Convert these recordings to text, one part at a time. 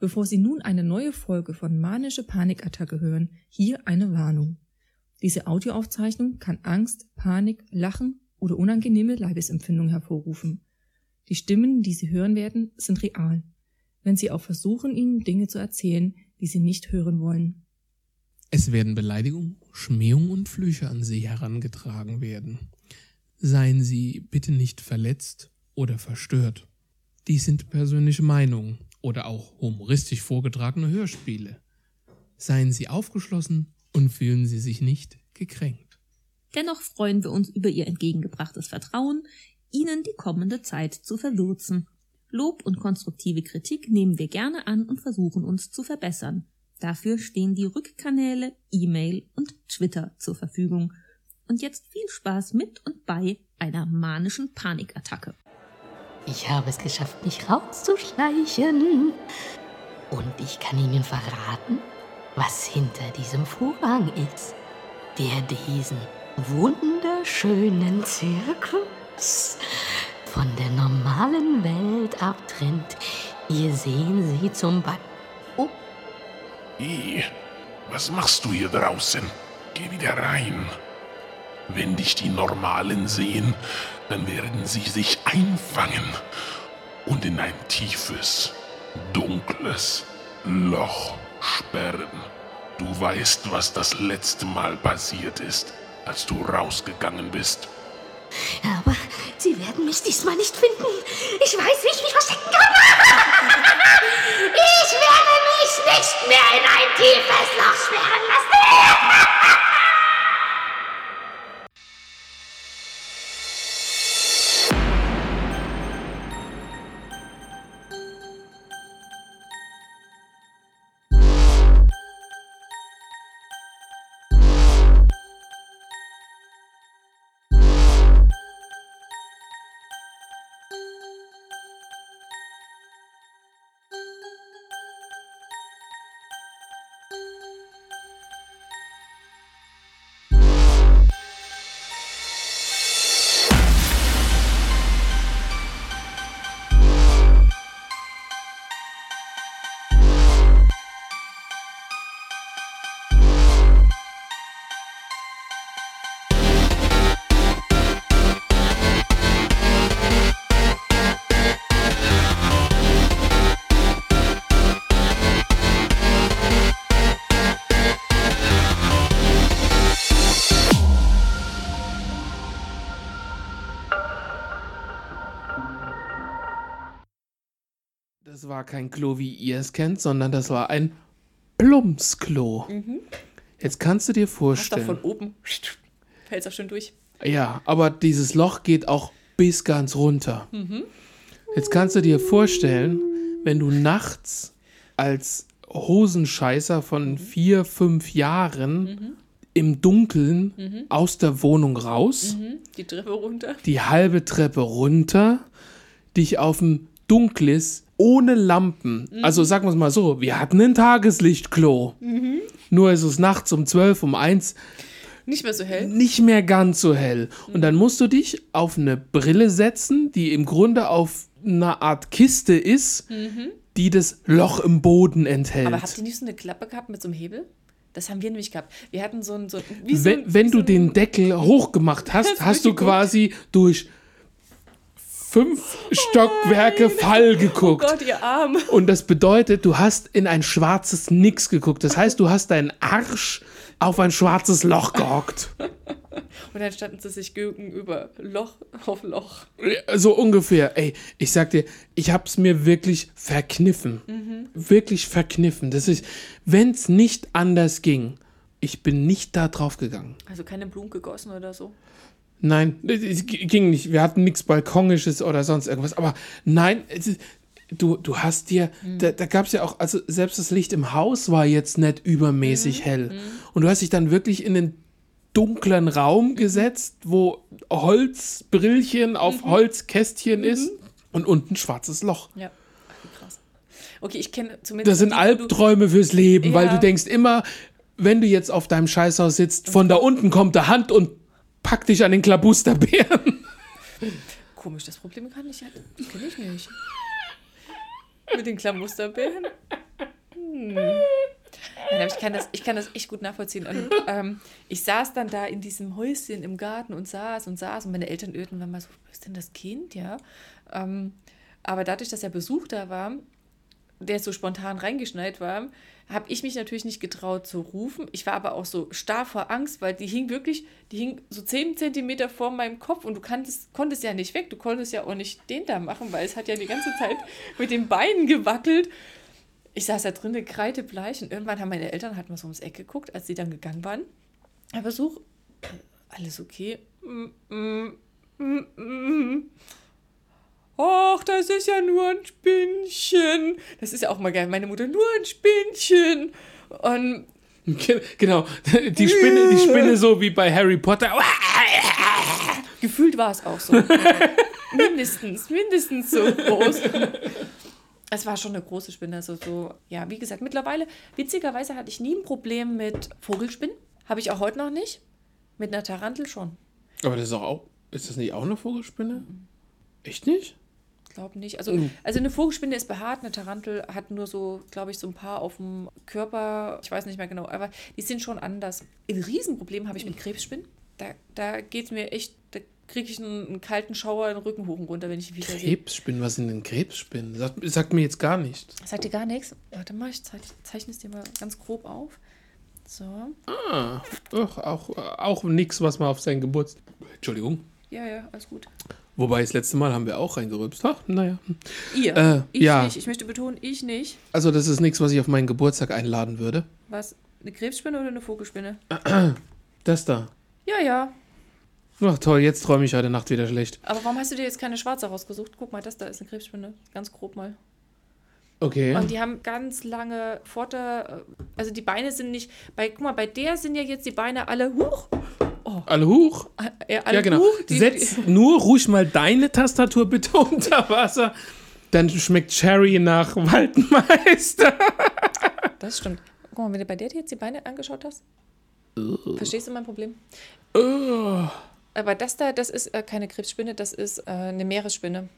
Bevor Sie nun eine neue Folge von Manische Panikattacke hören, hier eine Warnung. Diese Audioaufzeichnung kann Angst, Panik, Lachen oder unangenehme Leibesempfindungen hervorrufen. Die Stimmen, die Sie hören werden, sind real. Wenn Sie auch versuchen, Ihnen Dinge zu erzählen, die Sie nicht hören wollen. Es werden Beleidigungen, Schmähungen und Flüche an Sie herangetragen werden. Seien Sie bitte nicht verletzt oder verstört. Dies sind persönliche Meinungen oder auch humoristisch vorgetragene Hörspiele. Seien Sie aufgeschlossen und fühlen Sie sich nicht gekränkt. Dennoch freuen wir uns über Ihr entgegengebrachtes Vertrauen, Ihnen die kommende Zeit zu verwürzen. Lob und konstruktive Kritik nehmen wir gerne an und versuchen uns zu verbessern. Dafür stehen die Rückkanäle, E-Mail und Twitter zur Verfügung. Und jetzt viel Spaß mit und bei einer manischen Panikattacke. Ich habe es geschafft, mich rauszuschleichen. Und ich kann Ihnen verraten, was hinter diesem Vorhang ist. Der diesen wunderschönen Zirkus von der normalen Welt abtrennt. Hier sehen Sie zum Beispiel. Oh, I, was machst du hier draußen? Geh wieder rein. Wenn dich die Normalen sehen, dann werden sie sich einfangen und in ein tiefes, dunkles Loch sperren. Du weißt, was das letzte Mal passiert ist, als du rausgegangen bist. aber Sie werden mich diesmal nicht finden. Ich weiß, wie ich mich verstecken kann. Ich werde mich nicht mehr in ein tiefes Loch sperren lassen. War kein Klo, wie ihr es kennt, sondern das war ein Plumpsklo. Jetzt kannst du dir Hast doch vorstellen. von oben. Fällt's auch schön durch. Ja, aber dieses Loch geht auch bis ganz runter. Jetzt kannst du dir vorstellen, wenn du nachts als Hosenscheißer von vier, fünf Jahren im Dunkeln aus der Wohnung raus, Die Treppe runter. die halbe Treppe runter, dich auf ein dunkles, ohne Lampen. Also sagen wir es mal so, wir hatten ein Tageslichtklo. Nur ist es nachts um 12, um 1 Nicht mehr so hell. nicht mehr ganz so hell. Und dann musst du dich auf eine Brille setzen, die im Grunde auf einer Art Kiste ist, die das Loch im Boden enthält. Aber habt ihr nicht so eine Klappe gehabt mit so einem Hebel? Das haben wir nämlich gehabt. Wir hatten so ein. So, so wenn wenn du so ein- den Deckel hochgemacht hast, Hast du du durchgeguckt? quasi durch fünf Stockwerke Fall Oh geguckt. Gott, ihr Arm. Und das bedeutet, du hast in ein schwarzes Nix geguckt. Das heißt, du hast deinen Arsch auf ein schwarzes Loch gehockt. Und dann standen sie sich gegenüber. Loch auf Loch. So ungefähr. Ey, ich sag dir, ich hab's mir wirklich verkniffen. Wirklich verkniffen. Das ist, wenn's nicht anders ging, ich bin nicht da drauf gegangen. Also keine Blumen gegossen oder so. Nein, es ging nicht. Wir hatten nichts Balkonisches oder sonst irgendwas. Aber nein, ist, du, du hast dir, da, da gab es ja auch, also selbst das Licht im Haus war jetzt nicht übermäßig hell. Und du hast dich dann wirklich in den dunklen Raum gesetzt, wo Holzbrillchen auf Holzkästchen ist und unten schwarzes Loch. Ja. Krass. Okay, ich kenne zumindest. Das sind die, wo du- Albträume fürs Leben, weil Ja. du denkst immer, wenn du jetzt auf deinem Scheißhaus sitzt, von da unten kommt der Hand und packt dich an den Klabusterbären. Komisch, das Problem kann ich ja. Kenne ich nicht. Mit den Klamusterbären. Nein, aber ich kann das, ich kann das echt gut nachvollziehen. Und ähm, ich saß dann da in diesem Häuschen im Garten und saß und saß und meine Eltern irrten waren mal so, wo ist denn das Kind, ja? Ähm, aber dadurch, dass ja Besuch da war, der so spontan reingeschneit war, habe ich mich natürlich nicht getraut zu rufen. Ich war aber auch so starr vor Angst, weil die hing wirklich, die hing so 10 Zentimeter vor meinem Kopf und du kanntest, konntest ja nicht weg. Du konntest ja auch nicht den da machen, weil es hat ja die ganze Zeit mit den Beinen gewackelt. Ich saß da drinnen kreidebleich und irgendwann haben meine Eltern halt mal so ums Eck geguckt, als sie dann gegangen waren. Besuch, äh, alles okay? Mm, mm, mm, mm. Ach, das ist ja nur ein Spinnchen. Das ist ja auch mal geil. Meine Mutter, nur ein Spinnchen. Und Ge- Genau, die Spinne, die Spinne so wie bei Harry Potter. gefühlt war es auch so. mindestens, mindestens so groß. Es war schon eine große Spinne. Also so, ja, wie gesagt, mittlerweile, witzigerweise hatte ich nie ein Problem mit Vogelspinnen. Habe ich auch heute noch nicht. Mit einer Tarantel schon. Aber das ist auch, ist das nicht auch eine Vogelspinne? Echt nicht? Glaube nicht. Also, also eine Vogelspinne ist behaart, eine Tarantel hat nur so, glaube ich, so ein paar auf dem Körper. Ich weiß nicht mehr genau, aber die sind schon anders. Ein Riesenproblem habe ich mit Krebsspinnen. Da, da geht es mir echt, da kriege ich einen, einen kalten Schauer den Rücken hoch und runter, wenn ich die wieder. Krebsspinnen, was sind denn Krebsspinnen? Sagt, sagt mir jetzt gar nichts. Sagt dir gar nichts? Warte mal, ich zeich- zeichne es dir mal ganz grob auf. So. Ah, ach, auch, auch nichts, was man auf seinen Geburtstag. Entschuldigung. Ja, ja, alles gut. Wobei, das letzte Mal haben wir auch reingerübst. Ach, naja. Ihr. Äh, ich ja. nicht. Ich möchte betonen, ich nicht. Also, das ist nichts, was ich auf meinen Geburtstag einladen würde. Was? Eine Krebsspinne oder eine Vogelspinne? Das da. Ja, ja. Ach toll, jetzt träume ich heute Nacht wieder schlecht. Aber warum hast du dir jetzt keine schwarze rausgesucht? Guck mal, das da ist eine Krebsspinne. Ganz grob mal. Okay. Und die haben ganz lange Vorder... Also die Beine sind nicht... Bei, guck mal, bei der sind ja jetzt die Beine alle hoch. Alle hoch. Äh, alle Ja, genau. hoch. Die, Setz nur ruhig mal deine Tastatur bitte unter Wasser. Dann schmeckt Cherry nach Waldmeister. Das stimmt. Guck mal, wenn du bei der dir jetzt die Beine angeschaut hast. Verstehst du mein Problem? Oh. Aber das da, das ist äh, keine Krebsspinne, das ist äh, eine Meeresspinne.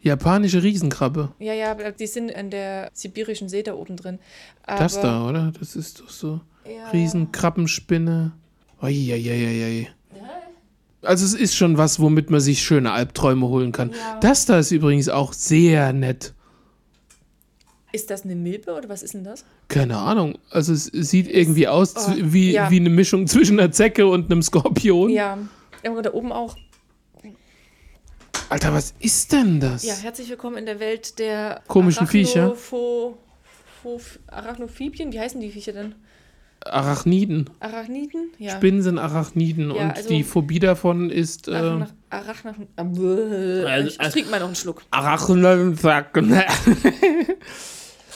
Japanische Riesenkrabbe. Ja, ja, die sind in der sibirischen See da oben drin. Aber, Das da, oder? Das ist doch so. Ja. Riesenkrabbenspinne. Eieieiei. Also es ist schon was, womit man sich schöne Albträume holen kann. Das da ist übrigens auch sehr nett. Ist das eine Milbe oder was ist denn das? Keine Ahnung. Also es sieht irgendwie aus Oh, wie, ja. wie eine Mischung zwischen einer Zecke und einem Skorpion. Ja, aber da oben auch. Alter, was ist denn das? Ja, herzlich willkommen in der Welt der Komischen Viecher. Arachnopho- Pho- Arachnophibien. Wie heißen die Viecher denn? Arachniden. Arachniden? Ja. Spinnen sind Arachniden Ja, und also- die Phobie davon ist äh, Arachnach, Arachnach, äh, Also- ich trinke mal noch einen Schluck. Arachniden.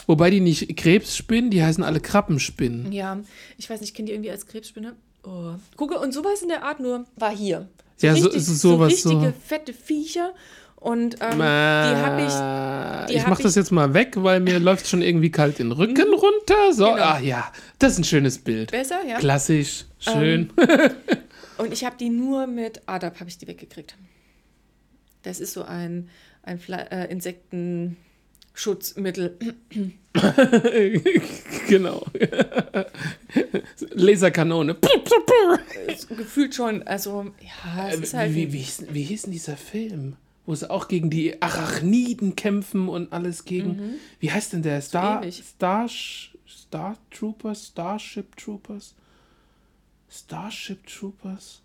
Wobei die nicht Krebsspinnen, die heißen alle Krabbenspinnen. Ja, ich weiß nicht, ich kenne die irgendwie als Krebsspinne. Oh. Gucke, und sowas in der Art nur war hier. Ja, so- richtig, so- sowas so richtige so. fette Viecher. Und ähm, die habe ich. die ich hab mach das jetzt mal weg, weil mir läuft schon irgendwie kalt den Rücken runter. So, Genau. ah ja, das ist ein schönes Bild. Besser, ja. Klassisch, schön. Und ich habe die nur mit ADAP habe ich die weggekriegt. Das ist so ein, ein Fle äh, Insektenschutzmittel. genau. Laserkanone. Gefühlt schon, also ja, es ist halt. Äh, wie, wie, wie, hieß, wie hieß denn dieser Film? Wo sie auch gegen die Arachniden kämpfen und alles gegen. Wie heißt denn der? Star. Star, Star Troopers? Starship Troopers? Starship Troopers?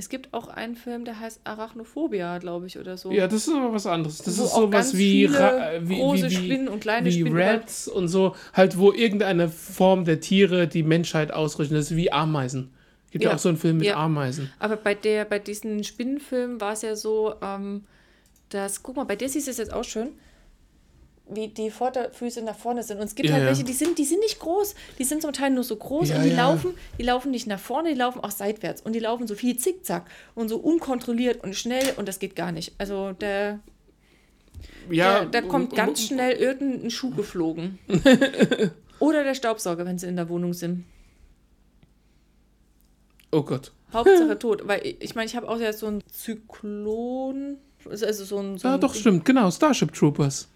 Es gibt auch einen Film, der heißt Arachnophobia, glaube ich, oder so. Ja, das ist aber was anderes. Das Wo ist sowas wie, wie, große wie Spinnen und kleine wie Spinnen Rats und so, halt wo irgendeine Form der Tiere die Menschheit ausrichten. Das ist wie Ameisen. Gibt ja, auch so einen Film mit Ja. Ameisen. Aber bei der, bei diesen Spinnenfilmen war es ja so, ähm, dass, guck mal, bei der siehst du es jetzt auch schön, wie die Vorderfüße nach vorne sind. Und es gibt Ja, halt welche, die sind, die sind nicht groß, die sind zum Teil nur so groß Ja, und die laufen, die laufen nicht nach vorne, die laufen auch seitwärts und die laufen so viel zickzack und so unkontrolliert und schnell und das geht gar nicht. Also der, Ja, da kommt ganz schnell irgendein Schuh geflogen. Oder der Staubsauger, wenn sie in der Wohnung sind. Oh Gott. Hauptsache tot. Weil ich meine, ich habe auch jetzt so einen Zyklon. Also so ein. So Ja, ein doch, stimmt. Genau, Starship Troopers.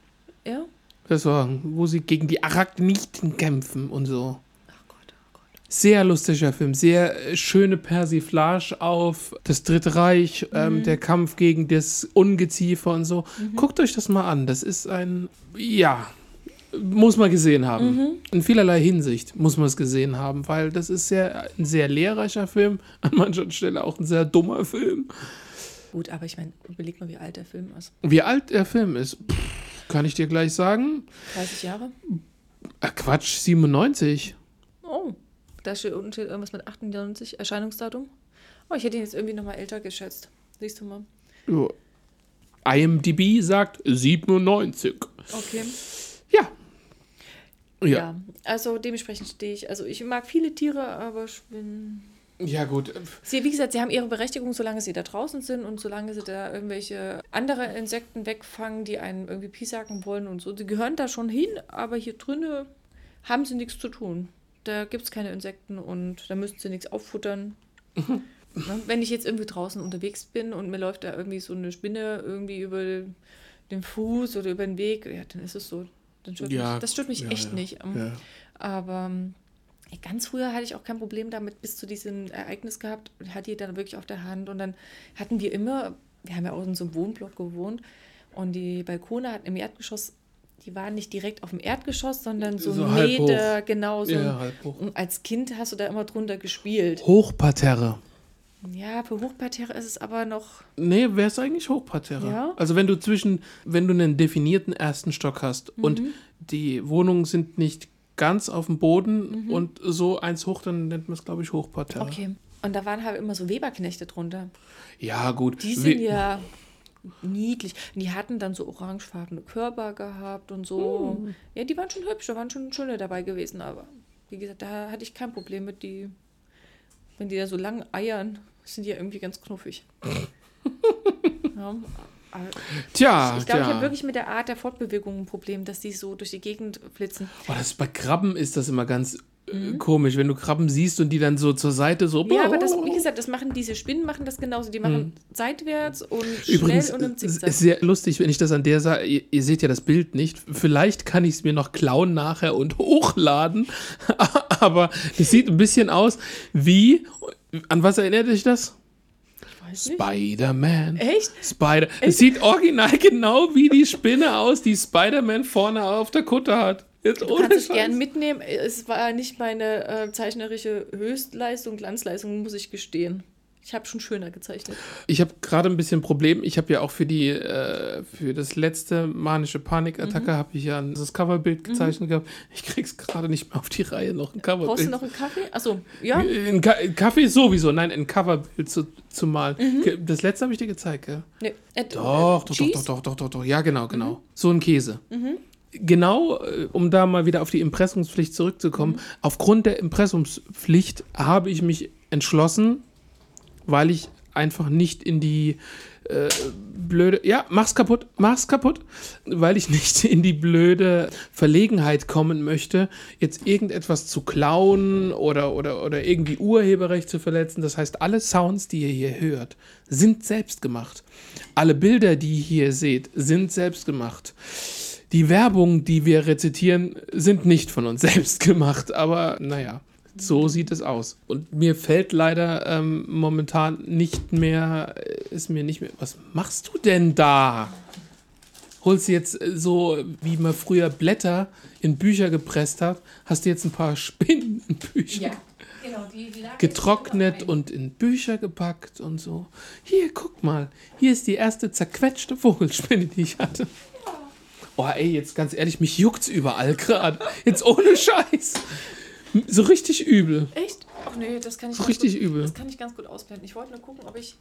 Ja? Das war, wo sie gegen die Arachniden kämpfen und so. Ach Gott, oh Gott. Sehr lustiger Film, sehr äh, schöne Persiflage auf das Dritte Reich, ähm, der Kampf gegen das Ungeziefer und so. Guckt euch das mal an. Das ist ein, ja, muss man gesehen haben. In vielerlei Hinsicht muss man es gesehen haben, weil das ist sehr, ein sehr lehrreicher Film, an mancher Stelle auch ein sehr dummer Film. Gut, aber ich meine, überleg mal, wie alt der Film ist. Wie alt der Film ist, pff, kann ich dir gleich sagen. 30 Jahre? Ah, Quatsch, 97. Oh, da steht unten steht irgendwas mit 98 Erscheinungsdatum. Oh, ich hätte ihn jetzt irgendwie noch mal älter geschätzt. Siehst du mal. Ja. IMDb sagt 97. Okay. Ja. Ja. Also dementsprechend stehe ich. Also ich mag viele Tiere, aber ich bin. Ja, gut. Sie, wie gesagt, sie haben ihre Berechtigung, solange sie da draußen sind und solange sie da irgendwelche andere Insekten wegfangen, die einen irgendwie piesacken wollen und so. Die gehören da schon hin, aber hier drinnen haben sie nichts zu tun. Da gibt es keine Insekten und da müssen sie nichts auffuttern. Ne? Wenn ich jetzt irgendwie draußen unterwegs bin und mir läuft da irgendwie so eine Spinne irgendwie über den Fuß oder über den Weg, ja, dann ist es so. Dann stört Ja, mich, das stört mich ja, echt ja, nicht. Ähm. Aber ähm, ganz früher hatte ich auch kein Problem damit, bis zu diesem Ereignis gehabt. und Hatte die dann wirklich auf der Hand. Und dann hatten wir immer, wir haben ja auch in so einem Wohnblock gewohnt. Und die Balkone hatten im Erdgeschoss, die waren nicht direkt auf dem Erdgeschoss, sondern so, So. Meter, genau so. Ja, als Kind hast du da immer drunter gespielt. Hochparterre. Ja, für Hochparterre ist es aber noch. Nee, wäre es eigentlich Hochparterre. Ja? Also wenn du zwischen, wenn du einen definierten ersten Stock hast und Mhm. die Wohnungen sind nicht ganz auf dem Boden Mhm. und so eins hoch, dann nennt man es, glaube ich, Hochparterre. Okay. Und da waren halt immer so Weberknechte drunter. Ja, gut. Die sind We- ja niedlich. Und die hatten dann so orangefarbene Körper gehabt und so. Hm. Ja, die waren schon hübsch, da waren schon schöne dabei gewesen, aber wie gesagt, da hatte ich kein Problem mit die, wenn die da so lang eiern, sind die ja irgendwie ganz knuffig. ja, Tja, ich glaube, ich habe wirklich mit der Art der Fortbewegung ein Problem, dass die so durch die Gegend flitzen. Oh, das, bei Krabben ist das immer ganz äh, komisch, wenn du Krabben siehst und die dann so zur Seite so. Mhm. Ja, aber das, wie gesagt, das machen diese Spinnen machen das genauso. Die machen seitwärts und. Übrigens, schnell und im es Zickzack. ist sehr lustig, wenn ich das an der Seite, ihr, ihr seht ja das Bild nicht, vielleicht kann ich es mir noch klauen nachher und hochladen, aber es sieht ein bisschen aus wie, an was erinnert dich das? Spider-Man. Echt? Spider. Es sieht original genau wie die Spinne aus, die Spider-Man vorne auf der Kutte hat. Jetzt Du kannst es Scheiß. gern mitnehmen. Es war nicht meine äh, zeichnerische Höchstleistung, Glanzleistung, muss ich gestehen. Ich habe schon schöner gezeichnet. Ich habe gerade ein bisschen Problem. Ich habe ja auch für die äh, für das letzte manische Panikattacke Mhm. habe ich ja das Coverbild gezeichnet gehabt. Ich krieg's gerade nicht mehr auf die Reihe noch ein Coverbild. Brauchst du noch einen Kaffee? Achso, ja. Ein, Ka ein Kaffee sowieso, nein, ein Coverbild zu, zu malen. Mhm. Das letzte habe ich dir gezeigt, gell? Nee, äh, Doch, doch, doch, Cheese? doch, doch, doch, doch, doch. Ja, genau, genau. So ein Käse. Genau, äh, um da mal wieder auf die Impressumspflicht zurückzukommen. Aufgrund der Impressumspflicht habe ich mich entschlossen, weil ich einfach nicht in die äh, blöde, ja, mach's kaputt, mach's kaputt, weil ich nicht in die blöde Verlegenheit kommen möchte, jetzt irgendetwas zu klauen oder, oder, oder irgendwie Urheberrecht zu verletzen. Das heißt, alle Sounds, die ihr hier hört, sind selbst gemacht. Alle Bilder, die ihr hier seht, sind selbst gemacht. Die Werbung, die wir rezitieren, sind nicht von uns selbst gemacht, aber naja, so sieht es aus. Und mir fällt leider ähm, momentan nicht mehr, äh, ist mir nicht mehr. Was machst du denn da? Holst du jetzt äh, so, wie man früher Blätter in Bücher gepresst hat, hast du jetzt ein paar Spinnen in Bücher genau. Die, die lag getrocknet und in Bücher gepackt und so. Hier, guck mal, hier ist die erste zerquetschte Vogelspinne, die ich hatte. Oh, ey, jetzt ganz ehrlich, mich juckt's überall gerade. Jetzt ohne Scheiß. So richtig übel. Echt? Ach nee, das kann ich richtig gut, übel. Das kann ich ganz gut ausblenden. Ich wollte nur gucken, ob ich.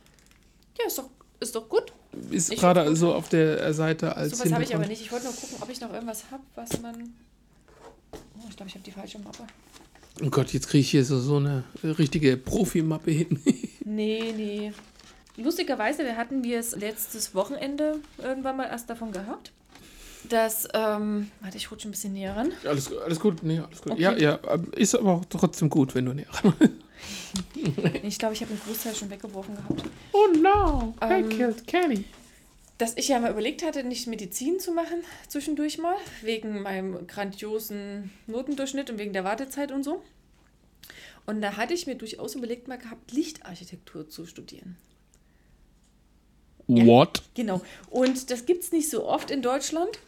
Ja, ist doch, ist doch gut. Ist Ich gerade so auf der Seite als So was habe ich aber nicht. Ich wollte nur gucken, ob ich noch irgendwas habe, was man. Oh, ich glaube, ich habe die falsche Mappe. Oh Gott, jetzt kriege ich hier so, so eine richtige Profimappe hin. Nee, nee. Lustigerweise, wir hatten wir es letztes Wochenende irgendwann mal erst davon gehabt, dass, ähm, warte, ich rutsche ein bisschen näher ran. alles, alles gut, nee, alles gut. Okay. Ja, ja, ist aber auch trotzdem gut, wenn du näher ran Ich glaube, ich habe den Großteil schon weggeworfen gehabt. Oh no, I Ähm, killed Kenny. dass ich ja mal überlegt hatte, nicht Medizin zu machen, zwischendurch mal, wegen meinem grandiosen Notendurchschnitt und wegen der Wartezeit und so. Und da hatte ich mir durchaus überlegt, mal gehabt, Lichtarchitektur zu studieren. What? Genau. Und das gibt es nicht so oft in Deutschland.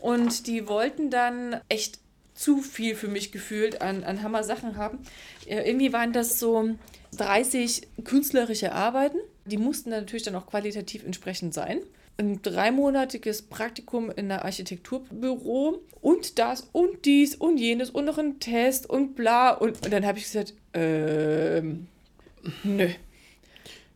Und die wollten dann echt zu viel für mich gefühlt an, an Hammer-Sachen haben. Äh, irgendwie waren das so 30 künstlerische Arbeiten. Die mussten dann natürlich dann auch qualitativ entsprechend sein. Ein dreimonatiges Praktikum in einer Architekturbüro und das und dies und jenes und noch ein Test und bla. Und, und dann habe ich gesagt, ähm, nö.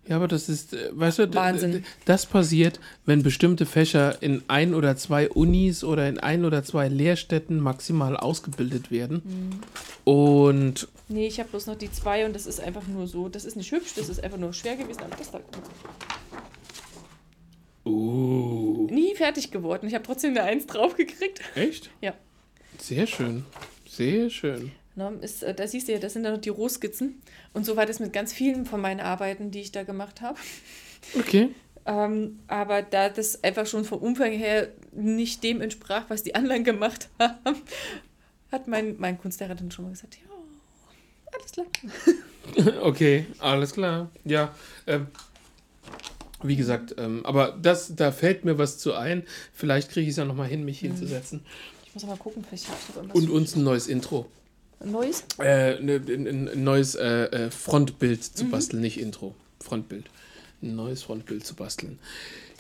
Ja, aber das ist, äh, weißt du, Wahnsinn. das passiert, wenn bestimmte Fächer in ein oder zwei Unis oder in ein oder zwei Lehrstätten maximal ausgebildet werden. Mhm. Und Nee, ich habe bloß noch die zwei und das ist einfach nur so. Das ist nicht hübsch, das ist einfach nur schwer gewesen, aber das da uh, nie fertig geworden. Ich habe trotzdem eine Eins draufgekriegt. echt? Ja. Sehr schön. Sehr schön. Ne, ist, äh, da siehst du ja, das sind dann noch die Rohskizzen. Und so war das mit ganz vielen von meinen Arbeiten, die ich da gemacht habe. Okay. Ähm, aber da das einfach schon vom Umfang her nicht dem entsprach, was die anderen gemacht haben, hat mein, mein Kunstlehrer dann schon mal gesagt, ja, alles klar. Okay, alles klar. Ja, ähm, wie gesagt, ähm, aber das, da fällt mir was zu ein. Vielleicht kriege ich es ja nochmal hin, mich hinzusetzen. Ich muss aber gucken, vielleicht habe ich noch Und irgendwas uns ein neues Intro. Neues. Äh, ne, ein, ein, neues äh, äh, Frontbild Mhm. zu basteln, nicht Intro. Frontbild. Ein neues Frontbild zu basteln.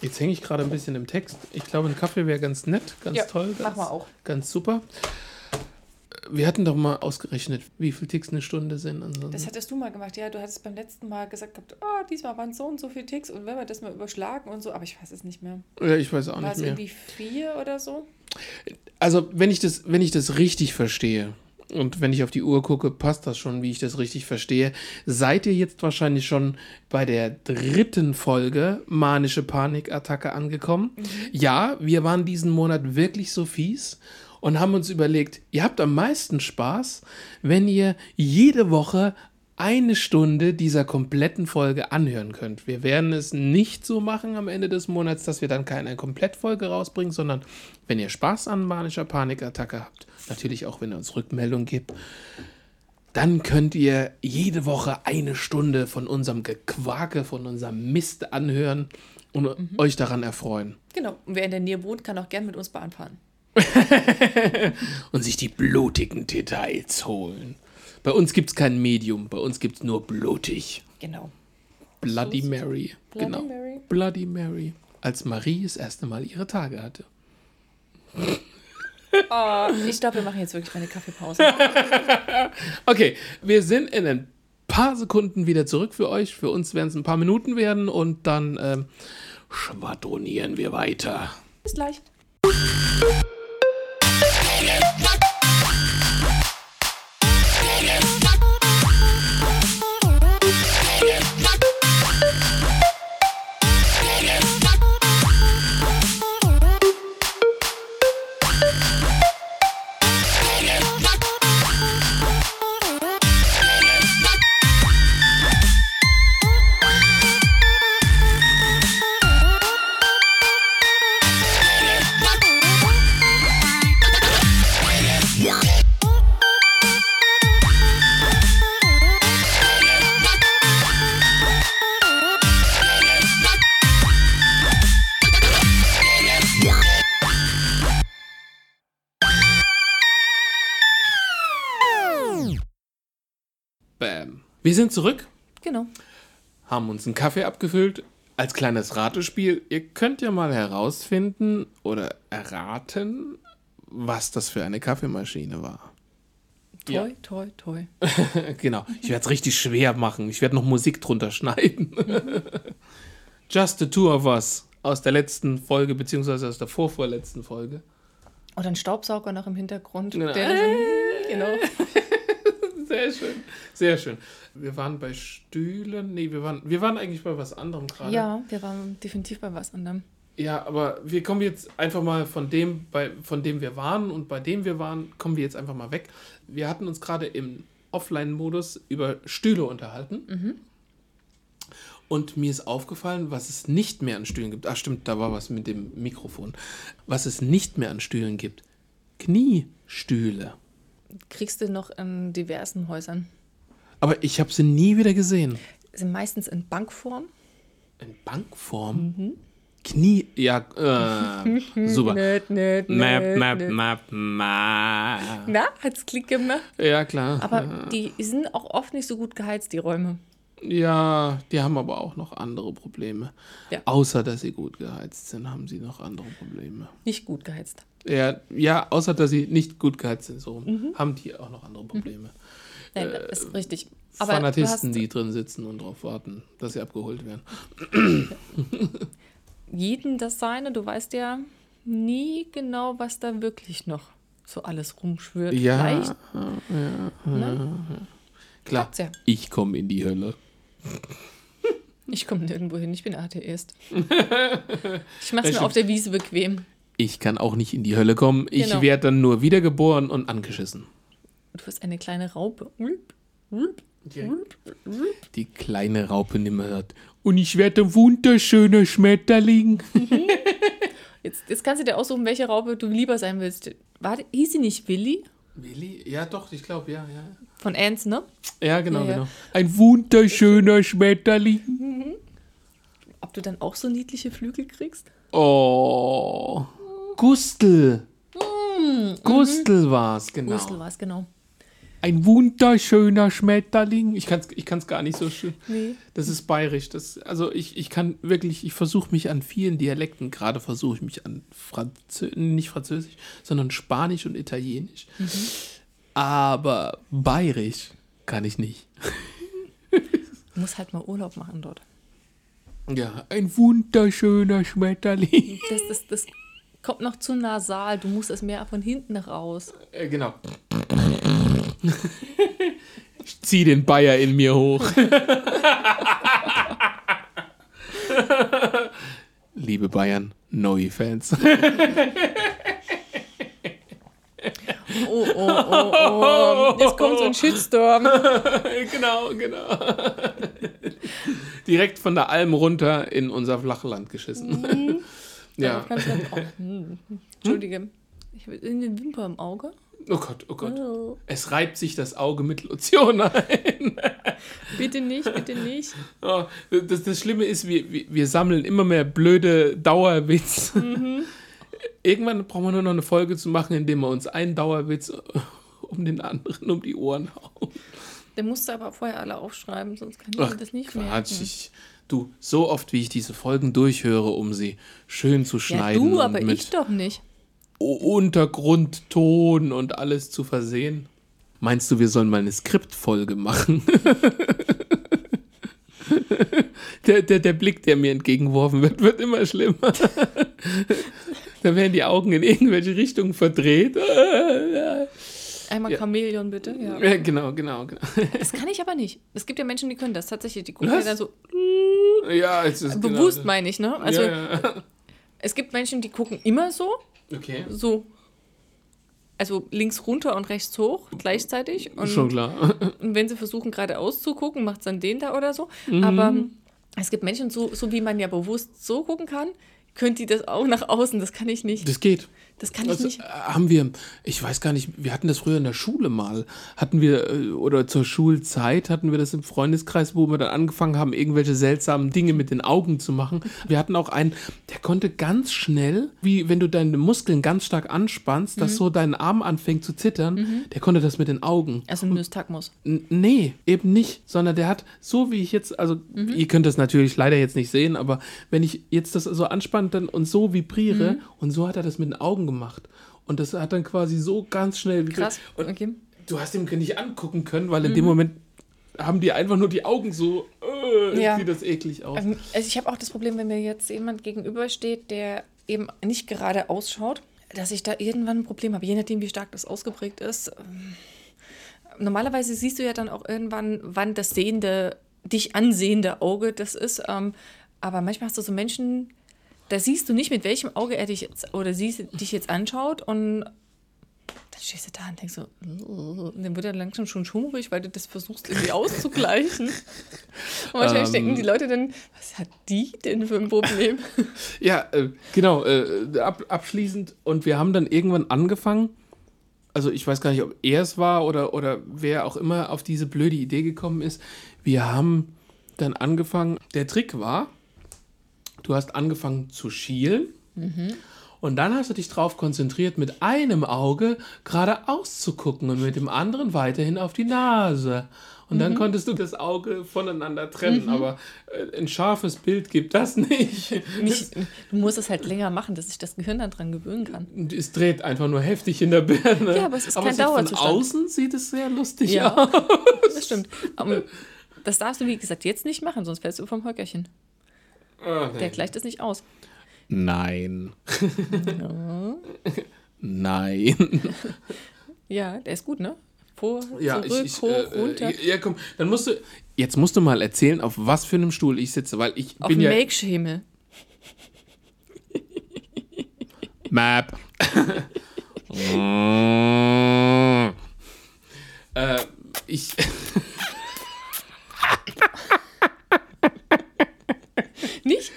Jetzt hänge ich gerade ein bisschen im Text. Ich glaube, ein Kaffee wäre ganz nett, ganz Ja, toll. Ganz, machen wir auch. Ganz super. Wir hatten doch mal ausgerechnet, wie viel Ticks eine Stunde sind. Und so. Das hattest du mal gemacht, ja. Du hattest beim letzten Mal gesagt gehabt, oh, diesmal waren es so und so viele Ticks und wenn wir das mal überschlagen und so, aber ich weiß es nicht mehr. ja, ich weiß auch War nicht es mehr. irgendwie vier oder so? Also, wenn ich das, wenn ich das richtig verstehe und wenn ich auf die Uhr gucke, passt das schon, wie ich das richtig verstehe. Seid ihr jetzt wahrscheinlich schon bei der dritten Folge Manische Panikattacke angekommen? Ja, wir waren diesen Monat wirklich so fies und haben uns überlegt, ihr habt am meisten Spaß, wenn ihr jede Woche eine Stunde dieser kompletten Folge anhören könnt. Wir werden es nicht so machen am Ende des Monats, dass wir dann keine Komplettfolge rausbringen, sondern wenn ihr Spaß an manischer Panikattacke habt, natürlich auch wenn ihr uns Rückmeldung gibt, dann könnt ihr jede Woche eine Stunde von unserem Gequake, von unserem Mist anhören und euch daran erfreuen. Genau. Und wer in der Nähe wohnt, kann auch gern mit uns Bahn fahren. und sich die blutigen Details holen. Bei uns gibt es kein Medium, bei uns gibt es nur blutig. Genau. Bloody So Mary. Bloody genau. Mary. Bloody Mary. Als Marie das erste Mal ihre Tage hatte. Oh, ich glaube, wir machen jetzt wirklich eine Kaffeepause. Okay, wir sind in ein paar Sekunden wieder zurück für euch. Für uns werden es ein paar Minuten werden und dann ähm, schwadronieren wir weiter. Bis gleich. Wir sind zurück, Genau. haben uns einen Kaffee abgefüllt. Als kleines Ratespiel, ihr könnt ja mal herausfinden oder erraten, was das für eine Kaffeemaschine war. Toi, Ja. toi, toi. genau. Ich werde es richtig schwer machen. Ich werde noch Musik drunter schneiden. Just the two of us aus der letzten Folge, beziehungsweise aus der vorvorletzten Folge. Oder ein Staubsauger noch im Hintergrund. Genau. Der genau. Sehr schön. Sehr schön. Wir waren bei Stühlen. Nee, wir waren, wir waren eigentlich bei was anderem gerade. Ja, wir waren definitiv bei was anderem. Ja, aber wir kommen jetzt einfach mal von dem, bei, von dem wir waren und bei dem wir waren, kommen wir jetzt einfach mal weg. Wir hatten uns gerade im Offline-Modus über Stühle unterhalten. Und mir ist aufgefallen, was es nicht mehr an Stühlen gibt. Ach stimmt, da war was mit dem Mikrofon. Was es nicht mehr an Stühlen gibt. Kniestühle. Kriegst du noch in diversen Häusern. Aber ich habe sie nie wieder gesehen. Sind meistens in Bankform. In Bankform? Knie, ja, äh, super. Nöt, nöt, Map, map, nöt. map, map. Na, hat's Klick gemacht? Ja, klar. Aber die sind auch oft nicht so gut geheizt, die Räume. Ja, die haben aber auch noch andere Probleme. Ja. Außer, dass sie gut geheizt sind, haben sie noch andere Probleme. Nicht gut geheizt. Ja, ja außer, dass sie nicht gut geheizt sind, so Mhm. haben die auch noch andere Probleme. Nein, das ist richtig. Aber Fanatisten, die drin sitzen und darauf warten, dass sie abgeholt werden. jeden das seine. Du weißt ja nie genau, was da wirklich noch so alles rumschwirrt. Ja, Vielleicht. Klar, Klappt's ja. ich komme in die Hölle. Ich komme nirgendwo hin, ich bin Atheist. Ich mache Ja, es mir auf der Wiese bequem. Ich kann auch nicht in die Hölle kommen. Ich Genau. werde dann nur wiedergeboren und angeschissen. Du bist eine kleine Raupe. Die kleine Raupe nimmert. Und ich werde ein wunderschöner Schmetterling. Jetzt, jetzt kannst du dir aussuchen, welche Raupe du lieber sein willst. Warte, hieß sie nicht Willi? Willi? Ja, doch, ich glaube, ja, ja. Von Ants, ne? Ja, genau, Ja, ja. genau. Ein wunderschöner Schmetterling. Ob du dann auch so niedliche Flügel kriegst? Oh. Gustel. Gustel war's, genau. Gustl war es, genau. Ein wunderschöner Schmetterling. Ich kann es ich kann's gar nicht so schön. Nee. Das ist bayerisch. Das, also ich, ich kann wirklich, ich versuche mich an vielen Dialekten, gerade versuche ich mich an Franzö nicht Französisch, sondern Spanisch und Italienisch. Aber bayerisch kann ich nicht. Du musst halt mal Urlaub machen dort. Ja, ein wunderschöner Schmetterling. Das, das, das kommt noch zu nasal. Du musst es mehr von hinten raus. Äh, genau. Ich zieh den Bayer in mir hoch. Liebe Bayern, neue Fans. Oh, oh, oh, oh. Jetzt kommt so ein Shitstorm. genau, genau. Direkt von der Alm runter in unser Flachland geschissen. Ja. Kannst du dann auch- Hm. Entschuldige. Ich habe in den Wimper im Auge. Oh Gott, oh Gott. Oh. Es reibt sich das Auge mit Lotion ein. Bitte nicht, bitte nicht. Oh, das, das Schlimme ist, wir, wir, wir sammeln immer mehr blöde Dauerwitz. Irgendwann brauchen wir nur noch eine Folge zu machen, in der wir uns einen Dauerwitz um den anderen um die Ohren hauen. Der musste aber vorher alle aufschreiben, sonst kann ich mir das nicht Quatsch. merken. Ich, du, so oft, wie ich diese Folgen durchhöre, um sie schön zu Ja, schneiden du, aber und mit ich doch nicht. Untergrundton und alles zu versehen. Meinst du, wir sollen mal eine Skriptfolge machen? der, der, der Blick, der mir entgegengeworfen wird, wird immer schlimmer. da werden die Augen in irgendwelche Richtungen verdreht. Einmal Ja. Chamäleon, bitte. Ja. Ja, genau, genau, genau. Das kann ich aber nicht. Es gibt ja Menschen, die können das tatsächlich. Die gucken Was? ja dann so, Ja, es ist bewusst genau, meine ich, ne? Also, ja, ja. es gibt Menschen, die gucken immer so, Okay. so. Also links runter und rechts hoch gleichzeitig. Und, Schon klar. und wenn sie versuchen, geradeaus zu gucken, macht es dann den da oder so. Mhm. Aber es gibt Menschen, so, so wie man ja bewusst so gucken kann, können die das auch nach außen. Das kann ich nicht. Das geht. Das kann ich Also, nicht. äh, haben wir, ich weiß gar nicht, wir hatten das früher in der Schule mal, hatten wir, äh, oder zur Schulzeit hatten wir das im Freundeskreis, wo wir dann angefangen haben, irgendwelche seltsamen Dinge mit den Augen zu machen. Wir hatten auch einen, der konnte ganz schnell, wie wenn du deine Muskeln ganz stark anspannst, Mhm. dass so dein Arm anfängt zu zittern, der konnte das mit den Augen. Also ein Nystagmus. Nee, eben nicht, sondern der hat, so wie ich jetzt, also Mhm. ihr könnt das natürlich leider jetzt nicht sehen, aber wenn ich jetzt das so anspanne dann und so vibriere Mhm. und so hat er das mit den Augen gemacht. Und das hat dann quasi so ganz schnell. Krass. Und Okay. du hast ihm nicht angucken können, weil in dem Moment haben die einfach nur die Augen so, äh, Ja. sieht das eklig aus. Ähm, Also ich habe auch das Problem, wenn mir jetzt jemand gegenübersteht, der eben nicht gerade ausschaut, dass ich da irgendwann ein Problem habe, je nachdem, wie stark das ausgeprägt ist. Ähm, Normalerweise siehst du ja dann auch irgendwann, wann das sehende, dich ansehende Auge das ist. Ähm, aber manchmal hast du so Menschen, da siehst du nicht, mit welchem Auge er dich jetzt oder sie dich jetzt anschaut und dann stehst du da und denkst so, und dann wird er langsam schon schummrig, weil du das versuchst irgendwie auszugleichen. Und wahrscheinlich Ähm. denken die Leute dann, was hat die denn für ein Problem? Ja, äh, genau, äh, ab, abschließend. Und wir haben dann irgendwann angefangen, also ich weiß gar nicht, ob er es war oder, oder wer auch immer auf diese blöde Idee gekommen ist. Wir haben dann angefangen, der Trick war, du hast angefangen zu schielen und dann hast du dich darauf konzentriert, mit einem Auge geradeaus zu gucken und mit dem anderen weiterhin auf die Nase. Und dann konntest du das Auge voneinander trennen, aber äh, ein scharfes Bild gibt das nicht. Nicht, du musst es halt länger machen, dass sich das Gehirn dann dran gewöhnen kann. Es dreht einfach nur heftig in der Birne. Ja, aber es ist kein sieht Von Dauerzustand. außen sieht es sehr lustig Ja, aus. das stimmt. Aber das darfst du, wie gesagt, jetzt nicht machen, sonst fällst du vom Höckerchen. Ah, nee. Der gleicht es nicht aus. Nein. Nein. Ja, der ist gut, ne? Vor, Ja, zurück, ich, ich, hoch, äh, runter. äh, ja, komm, dann musst du, jetzt musst du mal erzählen, auf was für einem Stuhl ich sitze, weil ich Auf bin dem ja Make-Schemel. Map. äh, ich. Nicht?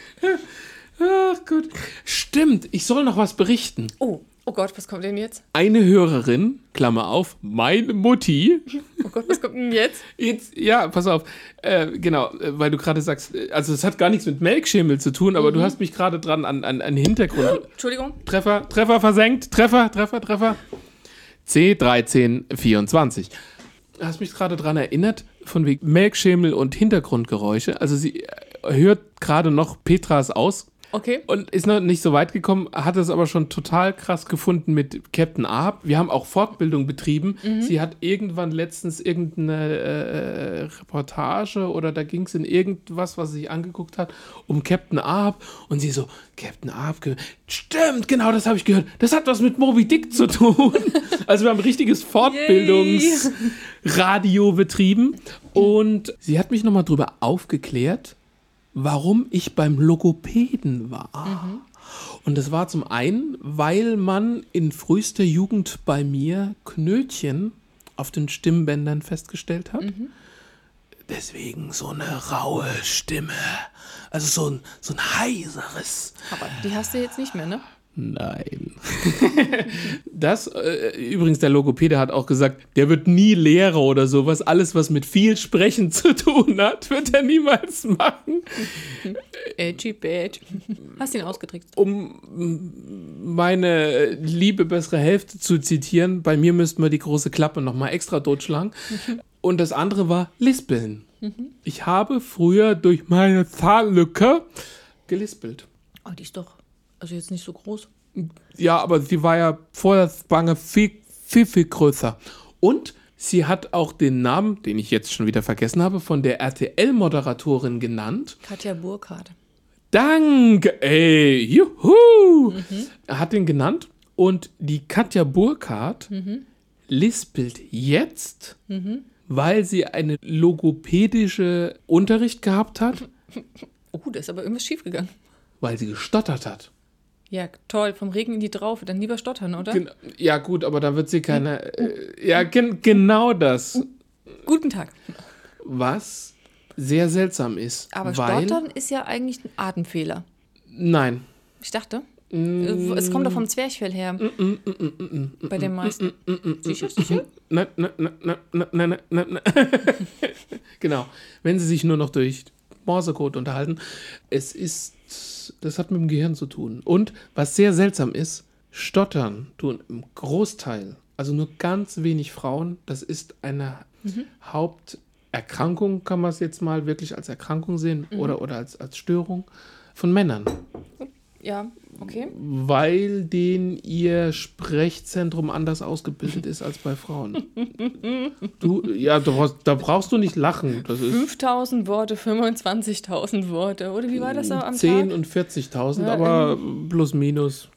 Ach Gott. Stimmt, ich soll noch was berichten. Oh, oh Gott, was kommt denn jetzt? Eine Hörerin, Klammer auf, meine Mutti, Oh Gott, was kommt denn jetzt? Jetzt, ja, pass auf. Äh, genau, äh, weil du gerade sagst, äh, also es hat gar nichts mit Melkschemel zu tun, aber du hast mich gerade dran an, an, an Hintergrund. Entschuldigung. Treffer, Treffer versenkt, Treffer, Treffer, Treffer. C1324. Du hast mich gerade dran erinnert, von wegen Melkschemel und Hintergrundgeräusche. Also sie äh, hört gerade noch Petras aus Okay. und ist noch nicht so weit gekommen, hat es aber schon total krass gefunden mit Captain Ahab. Wir haben auch Fortbildung betrieben. Sie hat irgendwann letztens irgendeine äh, Reportage oder da ging es in irgendwas, was sie sich angeguckt hat, um Captain Ahab und sie so, Captain Ahab, stimmt, genau, das habe ich gehört. Das hat was mit Moby Dick zu tun. also wir haben richtiges Fortbildungsradio betrieben und sie hat mich nochmal drüber aufgeklärt, warum ich beim Logopäden war. Und das war zum einen, weil man in frühester Jugend bei mir Knötchen auf den Stimmbändern festgestellt hat. Deswegen so eine raue Stimme. Also so ein, so ein heiseres. Aber die hast du jetzt nicht mehr, ne? Nein. das, äh, übrigens, der Logopäde hat auch gesagt, der wird nie Lehrer oder sowas. Alles, was mit viel Sprechen zu tun hat, wird er niemals machen. Edgy Badge. Hast ihn ausgetrickst. Um meine liebe bessere Hälfte zu zitieren, bei mir müssten wir die große Klappe nochmal extra totschlagen. Und das andere war Lispeln. Ich habe früher durch meine Zahllücke gelispelt. Oh, die ist doch, also jetzt nicht so groß. Ja, aber sie war ja vor der Spange viel, viel, viel größer. Und sie hat auch den Namen, den ich jetzt schon wieder vergessen habe, von der RTL-Moderatorin genannt. Katja Burkhardt. Danke, ey, juhu! Er hat den genannt und die Katja Burkhardt lispelt jetzt, weil sie eine logopädische Unterricht gehabt hat, Oh, da ist aber irgendwas schiefgegangen. weil sie gestottert hat. Ja, toll. Vom Regen in die Traufe. Dann lieber stottern, oder? Gen ja, gut, aber da wird sie keine. Äh, ja, gen genau das. Guten Tag. Was sehr seltsam ist. Aber weil, stottern ist ja eigentlich ein Atemfehler. Nein. Ich dachte. äh, Es kommt doch vom Zwerchfell her. Bei den meisten. Sicher, sicher? Nein, nein, nein, nein, nein, nein, nein. genau. Wenn sie sich nur noch durch Morsecode unterhalten. Es ist. Das hat mit dem Gehirn zu tun. Und was sehr seltsam ist, Stottern tun im Großteil, also nur ganz wenig Frauen, das ist eine Haupterkrankung, kann man es jetzt mal wirklich als Erkrankung sehen oder, oder als, als Störung von Männern. Ja, okay. Weil denen ihr Sprechzentrum anders ausgebildet ist als bei Frauen. Du, ja, du brauchst, da brauchst du nicht lachen. Das ist 5000 Worte, 25.000 Worte. Oder wie war das so am 10 Tag? und 40.000, Ja, aber plus minus.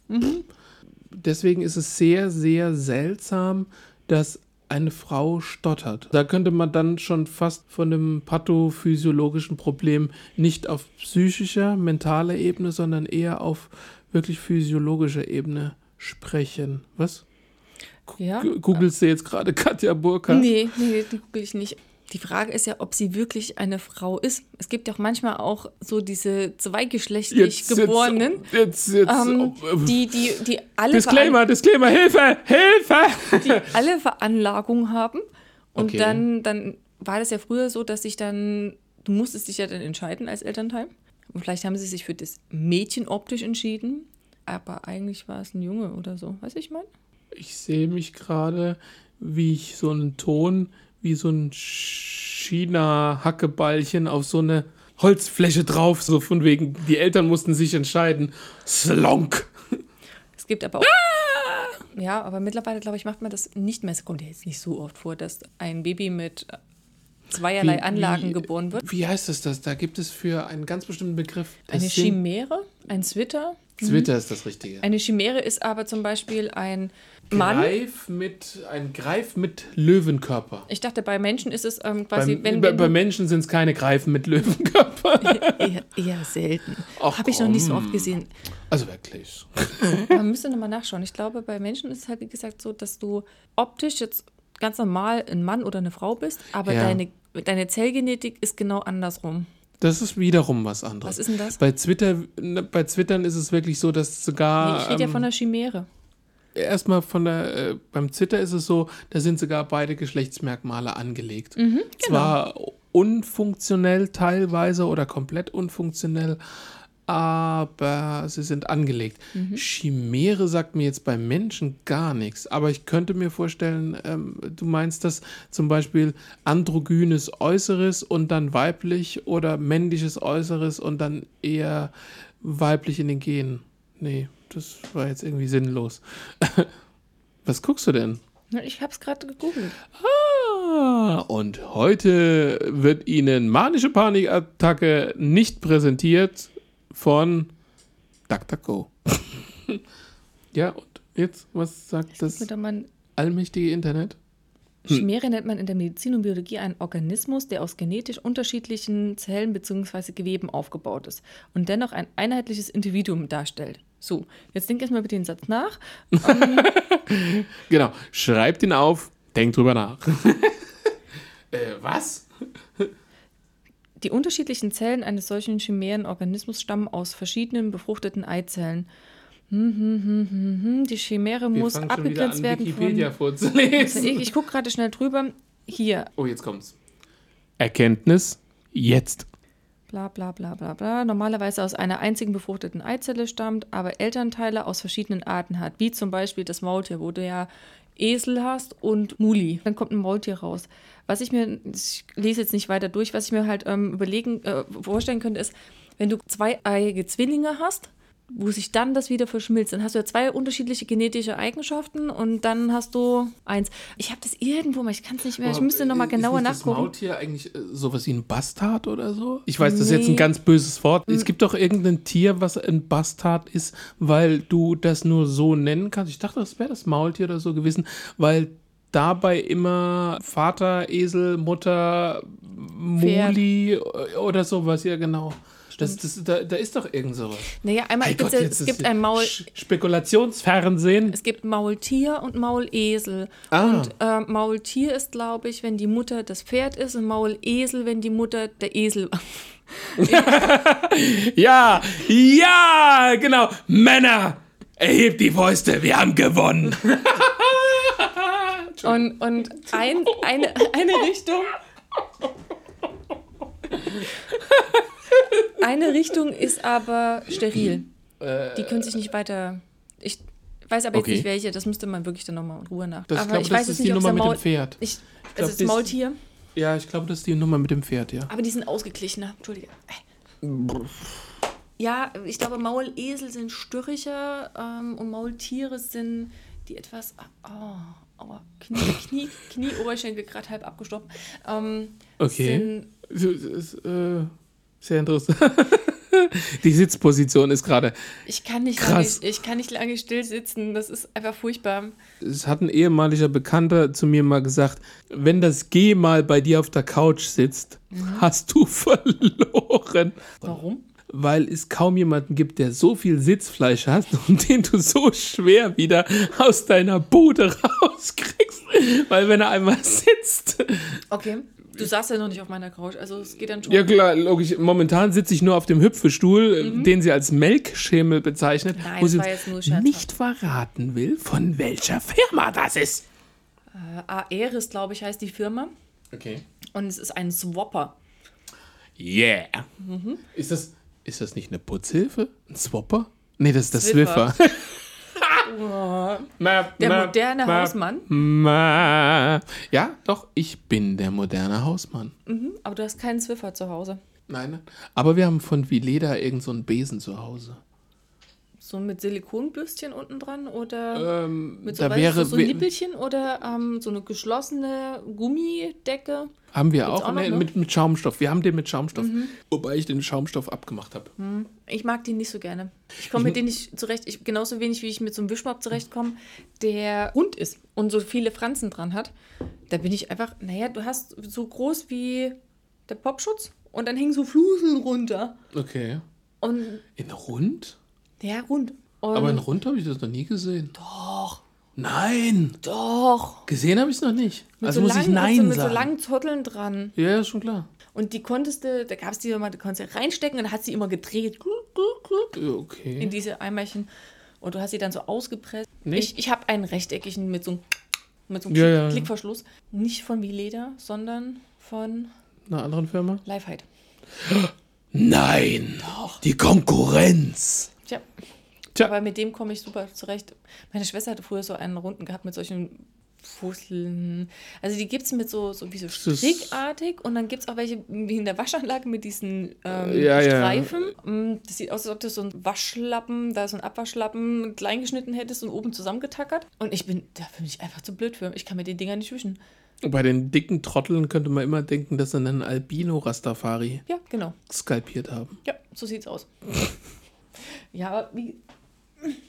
Deswegen ist es sehr, sehr seltsam, dass eine Frau stottert. Da könnte man dann schon fast von einem pathophysiologischen Problem nicht auf psychischer, mentaler Ebene, sondern eher auf wirklich physiologischer Ebene sprechen. Was? Ja. Googelst du jetzt gerade Katja Burka? Nee, nee, die google ich nicht. Die Frage ist ja, ob sie wirklich eine Frau ist. Es gibt ja auch manchmal auch so diese zweigeschlechtlich Geborenen, Jetzt, jetzt, ähm, oh, die, die, die alle Disclaimer, Disclaimer, Hilfe, Hilfe! die alle Veranlagung haben. Und Okay. dann, dann war das ja früher so, dass sich dann, du musstest dich ja dann entscheiden als Elternteil. Und vielleicht haben sie sich für das Mädchen optisch entschieden, aber eigentlich war es ein Junge oder so. Weißt du, ich meine? Ich sehe mich gerade, wie ich so einen Ton, wie so ein China-Hackeballchen auf so eine Holzfläche drauf, so von wegen, die Eltern mussten sich entscheiden. Slonk! Es gibt aber auch. Ja, aber mittlerweile, glaube ich, macht man das nicht mehr. Es kommt ja jetzt nicht so oft vor, dass ein Baby mit zweierlei Wie- Anlagen wie- geboren wird. Wie heißt es das? Da gibt es für einen ganz bestimmten Begriff. Das Eine Chimäre, ein Zwitter. Zwitter ist das Richtige. Eine Chimäre ist aber zum Beispiel ein Mann. Greif mit, ein Greif mit Löwenkörper. Ich dachte, bei Menschen ist es ähm, quasi, Beim, wenn, bei, wenn bei Menschen sind es keine Greifen mit Löwenkörper. eher, eher selten. Habe ich noch nicht so oft gesehen. Also wirklich. Man müsste nochmal nachschauen. Ich glaube, bei Menschen ist es halt, wie gesagt, so, dass du optisch jetzt ganz normal ein Mann oder eine Frau bist, aber Ja. deine, deine Zellgenetik ist genau andersrum. Das ist wiederum was anderes. Was ist denn das? Bei Twitter, bei Twittern ist es wirklich so, dass sogar. Nee, ich rede ja ähm, von der Chimäre. erstmal von der, äh, beim Twitter ist es so, da sind sogar beide Geschlechtsmerkmale angelegt. Mhm, genau. Zwar unfunktionell teilweise oder komplett unfunktionell, aber sie sind angelegt. Mhm. Chimäre sagt mir jetzt bei Menschen gar nichts, aber ich könnte mir vorstellen, ähm, du meinst das zum Beispiel androgynes Äußeres und dann weiblich oder männliches Äußeres und dann eher weiblich in den Genen. Nee, das war jetzt irgendwie sinnlos. Was guckst du denn? Ich habe es gerade gegoogelt. Ah, und heute wird Ihnen manische Panikattacke nicht präsentiert von DuckDuckGo. ja, und jetzt, was sagt das Mann allmächtige Internet? Chimäre nennt man in der Medizin und Biologie einen Organismus, der aus genetisch unterschiedlichen Zellen bzw. Geweben aufgebaut ist und dennoch ein einheitliches Individuum darstellt. So, jetzt denk erstmal bitte den Satz nach. Genau, schreibt ihn auf, denkt drüber nach. äh, was? Die unterschiedlichen Zellen eines solchen chimären Organismus stammen aus verschiedenen befruchteten Eizellen. Hm, hm, hm, hm, hm. Die Chimäre Wir muss abgegrenzt an, werden Wikipedia von. vorzulesen. Ich, ich gucke gerade schnell drüber. Hier, Oh, jetzt kommt's. Erkenntnis jetzt. bla bla bla bla bla. Normalerweise aus einer einzigen befruchteten Eizelle stammt, aber Elternteile aus verschiedenen Arten hat. Wie zum Beispiel das Maultier, wo du ja Esel hast und Muli. Dann kommt ein Maultier raus. Was ich mir, ich lese jetzt nicht weiter durch, was ich mir halt ähm, überlegen, äh, vorstellen könnte, ist, wenn du zweieiige Zwillinge hast, wo sich dann das wieder verschmilzt, dann hast du ja zwei unterschiedliche genetische Eigenschaften und dann hast du eins. Ich habe das irgendwo mal, ich kann es nicht mehr, ich müsste nochmal Ist genauer nicht Das nachgucken. Maultier eigentlich äh, sowas wie ein Bastard oder so? Ich weiß, das ist jetzt ein Nee. ganz böses Wort. Es gibt doch irgendein Tier, was ein Bastard ist, weil du das nur so nennen kannst. Ich dachte, das wäre das Maultier oder so gewesen, weil dabei immer Vater, Esel, Mutter, Muli äh, oder sowas, ja genau. Das, das, da, da ist doch irgend sowas. Naja, einmal Gott, ja, es gibt ein Maul, Spekulationsfernsehen. es gibt Maultier und Maulesel. Ah. Und äh, Maultier ist, glaube ich, wenn die Mutter das Pferd ist und Maulesel, wenn die Mutter der Esel. Ja, ja, genau. Männer, erhebt die Fäuste, wir haben gewonnen. Und, und ein, eine, eine Richtung. Eine Richtung ist aber steril. Die können sich nicht weiter. Ich weiß aber Okay. jetzt nicht welche, das müsste man wirklich dann nochmal in Ruhe nach. Das, aber glaub, ich das weiß ist die nicht, ob Nummer mit Maul. dem Pferd. Ich, glaub, es ist das- Maultier, Ja, ich glaube, das ist die Nummer mit dem Pferd, ja. aber die sind ausgeglichener. Entschuldige. Ja, ich glaube, Maulesel sind störriger ähm, und Maultiere sind die etwas. Oh, aua, Knie, Knie, Knie, Oberschenkel gerade halb abgestoppt. Ähm, Okay. Sind, äh, sehr interessant. die Sitzposition ist gerade. ich, kann nicht lange, ich kann nicht lange still sitzen. Das ist einfach furchtbar. Es hat ein ehemaliger Bekannter zu mir mal gesagt, wenn das G mal bei dir auf der Couch sitzt, Mhm. hast du verloren. Warum? weil es kaum jemanden gibt, der so viel Sitzfleisch hat und den du so schwer wieder aus deiner Bude rauskriegst. Weil wenn er einmal sitzt. Okay. Du saßt ja noch nicht auf meiner Couch, also es geht dann schon. Ja klar, logisch. Momentan sitze ich nur auf dem Hüpfestuhl, den sie als Melkschemel bezeichnet, Mhm. Nein, wo das sie uns jetzt nur scherzhaft. nicht verraten will, von welcher Firma das ist. Äh, Aeris, glaube ich, heißt die Firma. Okay. Und es ist ein Swapper. Yeah. Mhm. Ist, das, ist das nicht eine Putzhilfe? Ein Swapper? Nee, das ist der Swiffer. Swiffer. Der moderne Hausmann. Ma. Ja, doch, ich bin der moderne Hausmann. Mhm, aber du hast keinen Swiffer zu Hause. Nein, nein. Aber wir haben von Vileda irgend so einen Besen zu Hause. So mit Silikonbürstchen unten dran oder Ähm, mit so, da wäre, so Nippelchen oder ähm, so eine geschlossene Gummidecke. haben wir Gibt's auch, auch nee, ne? mit, mit Schaumstoff. Wir haben den mit Schaumstoff. Wobei ich den Schaumstoff abgemacht habe. Ich mag die nicht so gerne. Ich komme mit denen nicht zurecht. Ich, genauso wenig, wie ich mit so einem Wischmopp zurechtkomme, der rund ist und so viele Franzen dran hat. Da bin ich einfach, naja, du hast so groß wie der Popschutz und dann hängen so Flusen runter. Okay. Und In rund? Ja, rund. Und Aber in rund habe ich das noch nie gesehen. Doch. Nein. doch. Gesehen habe ich es noch nicht. Mit also so muss langen, ich Nein mit so, mit sagen. so langen Zotteln dran. ja, ja, schon klar. Und die konntest du, da gab es die immer, da konntest du reinstecken und dann hat sie immer gedreht. Okay. in diese Eimerchen und du hast sie dann so ausgepresst. Nicht? Ich, ich habe einen rechteckigen mit so einem, mit so einem Ja, ja. Klickverschluss. Nicht von Vileda, sondern von Einer anderen Firma? Lifehide. Nein. Die Konkurrenz. Tja. Tja. Aber mit dem komme ich super zurecht. Meine Schwester hatte früher so einen Runden gehabt mit solchen Fusseln. Also die gibt es mit so, so wie so strickartig und dann gibt es auch welche wie in der Waschanlage mit diesen ähm, Ja, ja. Streifen. Mm, Das sieht aus, als ob du so einen Waschlappen, da so einen Abwaschlappen klein geschnitten hättest und oben zusammengetackert. Und ich bin, da bin ich einfach zu blöd für. Ich kann mir die Dinger nicht wischen. Bei den dicken Trotteln könnte man immer denken, dass sie einen Albino-Rastafari Ja, genau. skalpiert haben. Ja, so sieht's aus. ja, aber wie.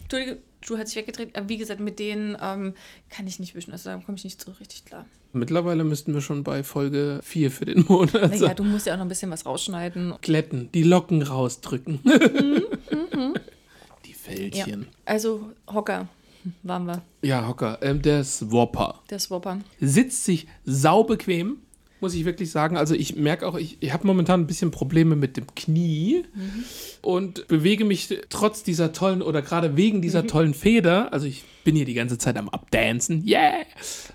Entschuldige, Schuh hat sich weggedreht. Aber wie gesagt, mit denen ähm, kann ich nicht wischen. Also da komme ich nicht so richtig klar. Mittlerweile müssten wir schon bei Folge 4 für den Monat Naja, sein. du musst ja auch noch ein bisschen was rausschneiden. Glätten, die Locken rausdrücken. Mhm, die Fältchen. Also, Hocker waren wir. Ja, Hocker. Ähm, der Swapper. Der Swapper. Sitzt sich saubequem, muss ich wirklich sagen. Also ich merke auch, ich, ich habe momentan ein bisschen Probleme mit dem Knie und bewege mich trotz dieser tollen oder gerade wegen dieser tollen Feder. Also ich bin hier die ganze Zeit am Abdancen. Yeah!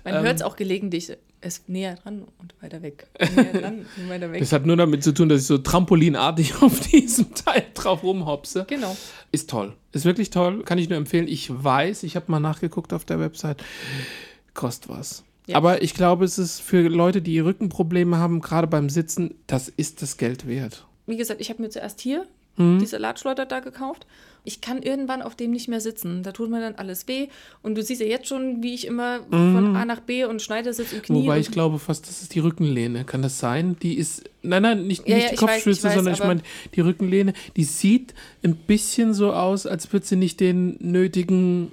Man Ähm. hört es auch gelegentlich. Es näher dran und weiter weg. Näher dran und weiter weg. Das hat nur damit zu tun, dass ich so trampolinartig auf diesem Teil drauf rumhopse. genau. Ist toll. Ist wirklich toll. Kann ich nur empfehlen. Ich weiß, ich habe mal nachgeguckt auf der Website. Kostet was. Ja. Aber ich glaube, es ist für Leute, die Rückenprobleme haben, gerade beim Sitzen, das ist das Geld wert. Wie gesagt, ich habe mir zuerst hier Mhm. die Salatschleuder da gekauft. Ich kann irgendwann auf dem nicht mehr sitzen. Da tut mir dann alles weh. Und du siehst ja jetzt schon, wie ich immer von A nach B und Schneidersitz und Knie. Mhm. Wobei ich glaube fast, das ist die Rückenlehne. Kann das sein? Die ist. Nein, nein, nicht, Ja, nicht ja, die weiß, Kopfstütze, weiß, sondern ich meine die Rückenlehne. Die sieht ein bisschen so aus, als würde sie nicht den nötigen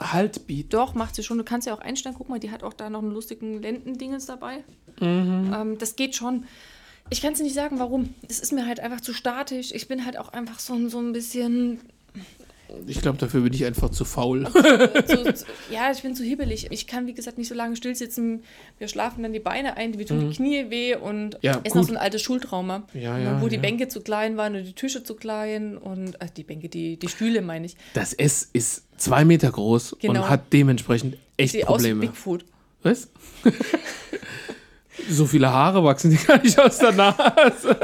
Halt bieten. Doch, macht sie schon. Du kannst ja auch einstellen. Guck mal, die hat auch da noch einen lustigen Lendendingens dabei. Mhm. Ähm, das geht schon. Ich kann es nicht sagen, warum. Es ist mir halt einfach zu statisch. Ich bin halt auch einfach so, so ein bisschen. Ich glaube, dafür bin ich einfach zu faul. Zu, zu, ja, ich bin zu hibbelig. Ich kann, wie gesagt, nicht so lange still sitzen. Wir schlafen dann die Beine ein, mir tun die Knie weh und Mhm. Ja, ist gut. noch so ein altes Schultrauma. Ja, ne, ja, wo die. Bänke zu klein waren und die Tische zu klein und äh, die Bänke, die, die Stühle meine ich. Das S ist zwei Meter groß Genau. und hat dementsprechend echt Die aus wie Probleme. Bigfoot. Was? so viele Haare wachsen die gar nicht aus der Nase.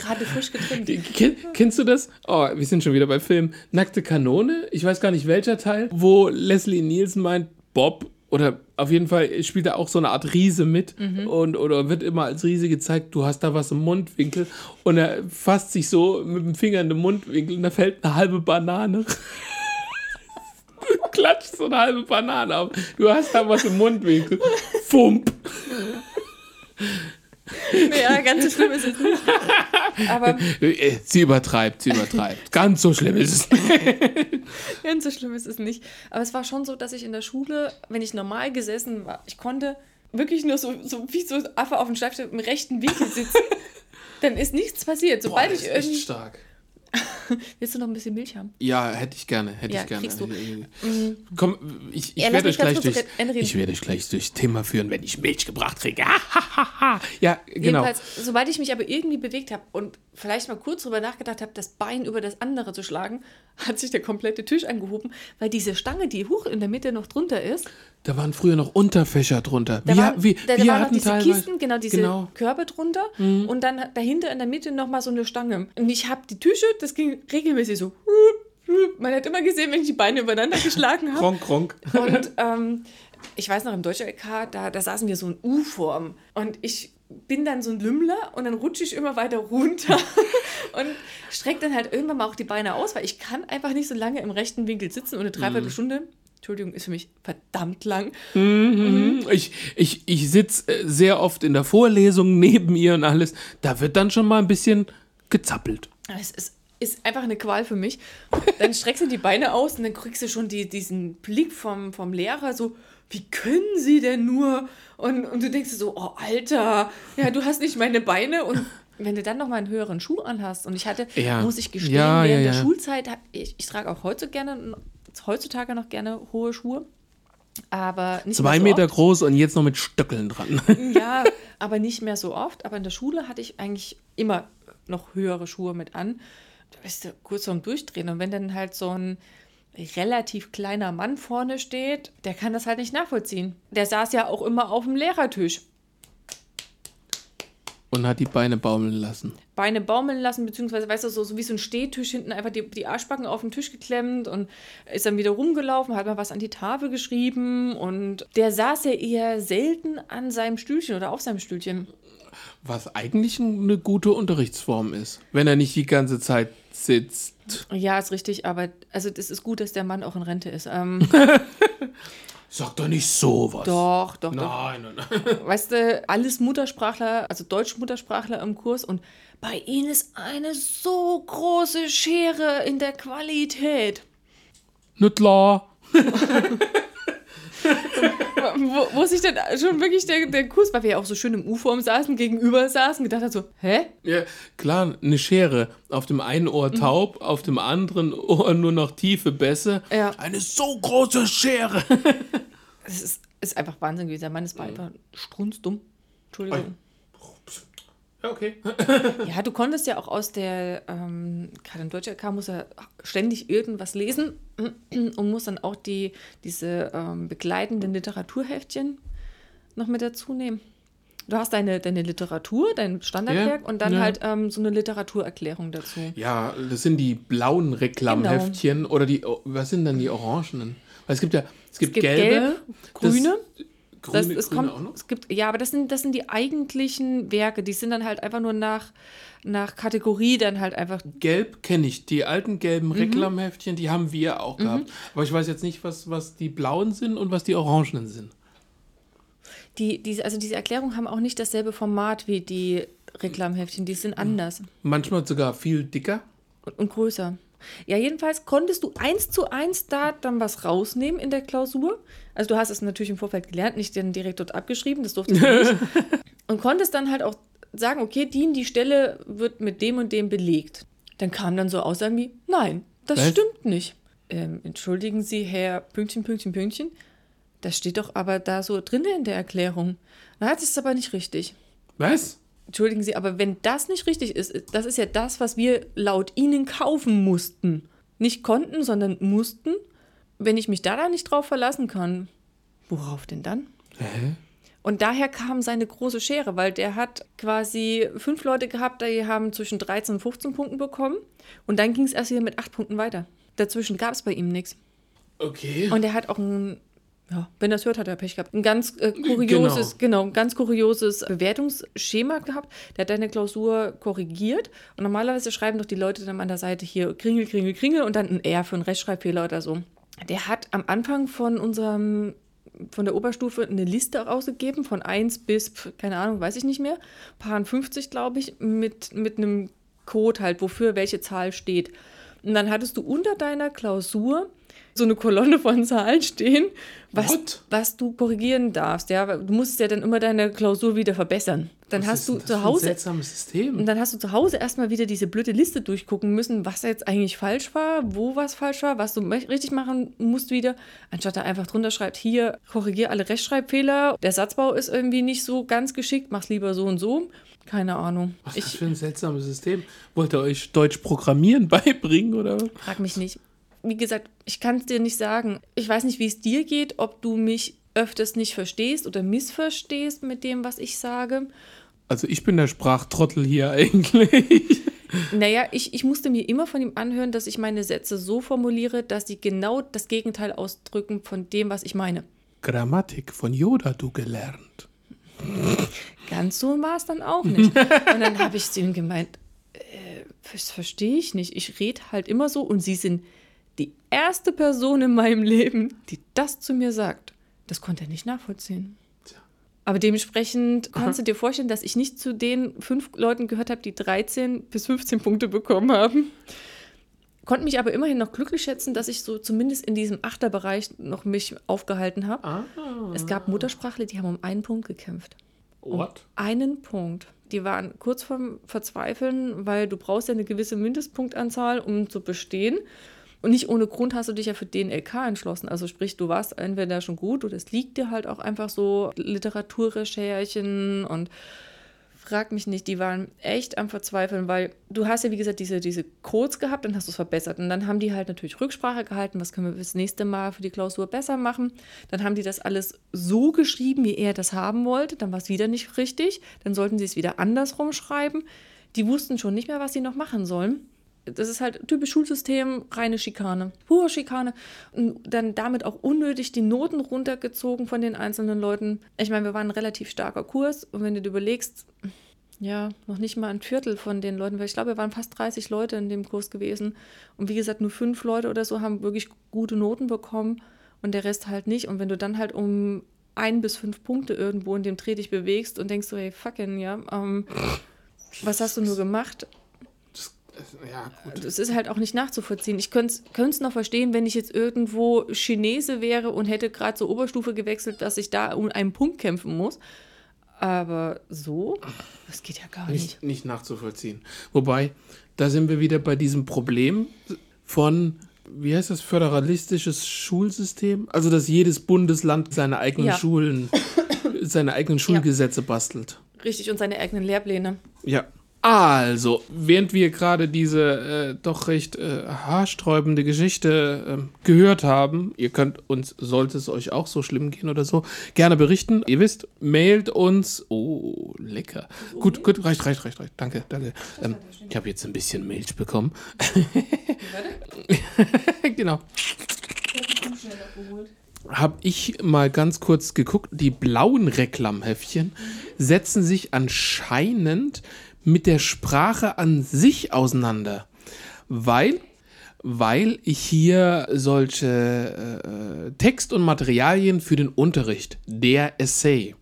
Gerade frisch getrimmt. Ken, kennst du das? Oh, wir sind schon wieder bei Film. Nackte Kanone, ich weiß gar nicht welcher Teil, wo Leslie Nielsen meint, Bob, oder auf jeden Fall spielt er auch so eine Art Riese mit und oder wird immer als Riese gezeigt, du hast da was im Mundwinkel und er fasst sich so mit dem Finger in den Mundwinkel und da fällt eine halbe Banane. Klatscht so eine halbe Banane auf. Du hast da was im Mundwinkel. Fump. Ja, ganz so schlimm ist es nicht. Aber Sie übertreibt, sie übertreibt. Ganz so schlimm ist es nicht. ganz so schlimm ist es nicht. Aber es war schon so, dass ich in der Schule, wenn ich normal gesessen war, ich konnte wirklich nur so, so wie so Affe auf dem Schreibtisch im rechten Winkel sitzen. dann ist nichts passiert. Sobald Boah, das ich echt irgendwie. stark. Willst du noch ein bisschen Milch haben? Ja, hätte ich gerne, hätte Ja, ich gerne. kriegst du. Komm, ich, ich Ja, werde euch gleich durch, ich werde euch gleich durchs Thema führen, wenn ich Milch gebracht kriege. ja, genau. Jedenfalls, sobald ich mich aber irgendwie bewegt habe und vielleicht mal kurz drüber nachgedacht habe, das Bein über das andere zu schlagen, hat sich der komplette Tisch angehoben, weil diese Stange, die hoch in der Mitte noch drunter ist, Da waren früher noch Unterfächer drunter. da wir, waren, wir, da, da wir waren noch diese teilweise, Kisten, genau diese Genau. Mhm. Körbe drunter und dann dahinter in der Mitte nochmal so eine Stange. Und ich habe die Tische, das ging regelmäßig so. Man hat immer gesehen, wenn ich die Beine übereinander geschlagen habe. Kronk, kronk. Und ähm, ich weiß noch, im Deutschen LK, da, da saßen wir so in U-Form. Und ich bin dann so ein Lümmler und dann rutsche ich immer weiter runter und strecke dann halt irgendwann mal auch die Beine aus, weil ich kann einfach nicht so lange im rechten Winkel sitzen und eine Dreiviertelstunde, Entschuldigung, ist für mich verdammt lang. Mhm. Ich, ich, ich sitze sehr oft in der Vorlesung neben ihr und alles. Da wird dann schon mal ein bisschen gezappelt. Es ist, ist einfach eine Qual für mich. Dann streckst du die Beine aus und dann kriegst du schon die, diesen Blick vom, vom Lehrer so, wie können sie denn nur? Und, und du denkst dir so, oh Alter, ja, du hast nicht meine Beine und wenn du dann noch mal einen höheren Schuh anhast und ich hatte, Ja. muss ich gestehen, Ja, während ja, der. Schulzeit, ich, ich trage auch heute gerne, heutzutage noch gerne hohe Schuhe, aber nicht Zwei mehr so Meter oft. groß und jetzt noch mit Stöckeln dran. Ja, aber nicht mehr so oft. Aber in der Schule hatte ich eigentlich immer noch höhere Schuhe mit an. Da bist du kurz vorm Durchdrehen. Und wenn dann halt so ein relativ kleiner Mann vorne steht, der kann das halt nicht nachvollziehen. Der saß ja auch immer auf dem Lehrertisch. Und hat die Beine baumeln lassen. Beine baumeln lassen, beziehungsweise, weißt du, so, so wie so ein Stehtisch hinten einfach die, die Arschbacken auf den Tisch geklemmt und ist dann wieder rumgelaufen, hat mal was an die Tafel geschrieben und der saß ja eher selten an seinem Stühlchen oder auf seinem Stühlchen. Was eigentlich eine gute Unterrichtsform ist, wenn er nicht die ganze Zeit sitzt. Ja, ist richtig, aber also das ist gut, dass der Mann auch in Rente ist. Ähm, Sag doch nicht sowas. doch, doch, doch. Nein, nein, nein. Weißt du, alles Muttersprachler, also Deutsch-Muttersprachler im Kurs und bei ihnen ist eine so große Schere in der Qualität. Klar. Wo, wo sich dann schon wirklich der, der Kurs, weil wir ja auch so schön im U-Form saßen, gegenüber saßen, gedacht hat so, hä? Ja, klar, eine Schere. Auf dem einen Ohr taub, auf dem anderen Ohr nur noch tiefe Bässe. Ja. Eine so große Schere. Das ist, ist einfach Wahnsinn gewesen. Der Mann ist einfach strunzdumm. Entschuldigung. Ja, okay. Ja, du konntest ja auch aus der, ähm, gerade in Deutscher LK muss er ständig irgendwas lesen und muss dann auch die, diese ähm, begleitenden Literaturheftchen noch mit dazu nehmen. Du hast deine, deine Literatur, dein Standardwerk Ja, und dann ja. halt ähm, so eine Literaturerklärung dazu. Ja, das sind die blauen Reklamheftchen oder die, oh, was sind dann die orangenen? Weil es gibt ja, es gibt, gibt gelbe, gelb, grüne. Das, Das, grüne, es grüne kommt, auch noch? es gibt, ja, aber das sind, das sind die eigentlichen Werke. Die sind dann halt einfach nur nach, nach Kategorie dann halt einfach Gelb kenne ich. Die alten Mhm. gelben Reklamheftchen, die haben wir auch gehabt. Aber ich weiß jetzt nicht, was, was die blauen sind und was die orangenen sind. Die, diese, also diese Erklärungen haben auch nicht dasselbe Format wie die Reklamheftchen, die sind anders Manchmal sogar viel dicker. und, und größer. Ja, jedenfalls konntest du eins zu eins da dann was rausnehmen in der Klausur. Also du hast es natürlich im Vorfeld gelernt, nicht dann direkt dort abgeschrieben, das durfte du nicht. Und konntest dann halt auch sagen, okay, die, die Stelle wird mit dem und dem belegt. Dann kamen dann so Aussagen wie, nein, das Was? stimmt nicht. Ähm, entschuldigen Sie, Herr Pünktchen, Pünktchen, Pünktchen. Das steht doch aber da so drin in der Erklärung. Na, das ist aber nicht richtig. Was? Entschuldigen Sie, aber wenn das nicht richtig ist, das ist ja das, was wir laut Ihnen kaufen mussten. Nicht konnten, sondern mussten. Wenn ich mich da dann nicht drauf verlassen kann, worauf denn dann? Hä? Und daher kam seine große Schere, weil der hat quasi fünf Leute gehabt, die haben zwischen 13 und 15 Punkten bekommen. Und dann ging es erst wieder mit acht Punkten weiter. Dazwischen gab es bei ihm nichts. Okay. Und er hat auch ein, ja, wenn er es hört, hat er Pech gehabt. Ein ganz äh, kurioses, genau. ein ganz kurioses Bewertungsschema gehabt. Der hat eine Klausur korrigiert. Und normalerweise schreiben doch die Leute dann an der Seite hier Kringel, Kringel, Kringel und dann ein R für einen Rechtschreibfehler oder so. Der hat am Anfang von unserem von der Oberstufe eine Liste rausgegeben, von 1 bis, keine Ahnung, weiß ich nicht mehr, paar 50, glaube ich, mit, mit einem Code halt, wofür welche Zahl steht. Und dann hattest du unter deiner Klausur so eine Kolonne von Zahlen stehen, was, What? was du korrigieren darfst. Ja, du musst ja dann immer deine Klausur wieder verbessern. Dann Was hast ist du zu Hause seltsames System. und dann hast du zu Hause erstmal wieder diese blöde Liste durchgucken müssen, was jetzt eigentlich falsch war, wo was falsch war, was du richtig machen musst wieder, anstatt da einfach drunter schreibt, hier, korrigier alle Rechtschreibfehler, der Satzbau ist irgendwie nicht so ganz geschickt, mach's lieber so und so. Keine Ahnung. Was ist das für ein seltsames System? Wollt ihr euch Deutsch programmieren beibringen oder? frag mich nicht. Wie gesagt, ich kann es dir nicht sagen. Ich weiß nicht, wie es dir geht, ob du mich öfters nicht verstehst oder missverstehst mit dem, was ich sage. Also ich bin der Sprachtrottel hier eigentlich. Naja, ich, ich musste mir immer von ihm anhören, dass ich meine Sätze so formuliere, dass sie genau das Gegenteil ausdrücken von dem, was ich meine. Grammatik von Yoda du gelernt. Ganz so war es dann auch nicht. Und dann habe ich zu ihm gemeint, äh, das verstehe ich nicht. Ich rede halt immer so und Sie sind die erste Person in meinem Leben, die das zu mir sagt. Das konnte er nicht nachvollziehen. Aber dementsprechend kannst du dir vorstellen, dass ich nicht zu den fünf Leuten gehört habe, die 13 bis 15 Punkte bekommen haben. Konnte mich aber immerhin noch glücklich schätzen, dass ich so zumindest in diesem Achterbereich noch mich aufgehalten habe. Ah. Es gab Muttersprachler, die haben um einen Punkt gekämpft. What? Einen Punkt. Die waren kurz vorm Verzweifeln, weil du brauchst ja eine gewisse Mindestpunktanzahl, um zu bestehen. Und nicht ohne Grund hast du dich ja für den LK entschlossen. Also sprich, du warst entweder schon gut oder es liegt dir halt auch einfach so Literaturrecherchen und frag mich nicht, die waren echt am Verzweifeln, weil du hast ja, wie gesagt, diese, diese Codes gehabt, dann hast du es verbessert. Und dann haben die halt natürlich Rücksprache gehalten, was können wir das nächste Mal für die Klausur besser machen. Dann haben die das alles so geschrieben, wie er das haben wollte. Dann war es wieder nicht richtig. Dann sollten sie es wieder andersrum schreiben. Die wussten schon nicht mehr, was sie noch machen sollen. Das ist halt typisch Schulsystem, reine Schikane, pure Schikane. Und dann damit auch unnötig die Noten runtergezogen von den einzelnen Leuten. Ich meine, wir waren ein relativ starker Kurs und wenn du dir überlegst, ja, noch nicht mal ein Viertel von den Leuten, weil ich glaube, wir waren fast 30 Leute in dem Kurs gewesen. Und wie gesagt, nur fünf Leute oder so haben wirklich gute Noten bekommen und der Rest halt nicht. Und wenn du dann halt um ein bis fünf Punkte irgendwo in dem Dreh dich bewegst und denkst so, hey, fucking, ja, ähm, was hast du nur gemacht? Das, ja, gut. Das ist halt auch nicht nachzuvollziehen. Ich könnte es noch verstehen, wenn ich jetzt irgendwo Chinese wäre und hätte gerade zur Oberstufe gewechselt, dass ich da um einen Punkt kämpfen muss. Aber so, das geht ja gar nicht. Nicht, nicht nachzuvollziehen. Wobei, da sind wir wieder bei diesem Problem von, wie heißt das, föderalistisches Schulsystem? Also, dass jedes Bundesland seine eigenen Ja. Schulen, seine eigenen Schulgesetze bastelt. Richtig, und seine eigenen Lehrpläne. Ja. Also, während wir gerade diese äh, doch recht äh, haarsträubende Geschichte ähm, gehört haben, ihr könnt uns, sollte es euch auch so schlimm gehen oder so, gerne berichten. Ihr wisst, mailt uns. Oh, lecker. Gut, gut, reicht, reicht, reicht, reicht. Danke, danke. Ähm, ich habe jetzt ein bisschen Milch bekommen. genau. Habe ich mal ganz kurz geguckt, die blauen Reklamheftchen setzen sich anscheinend mit der Sprache an sich auseinander, weil, weil ich hier solche äh, Text und Materialien für den Unterricht, der Essay,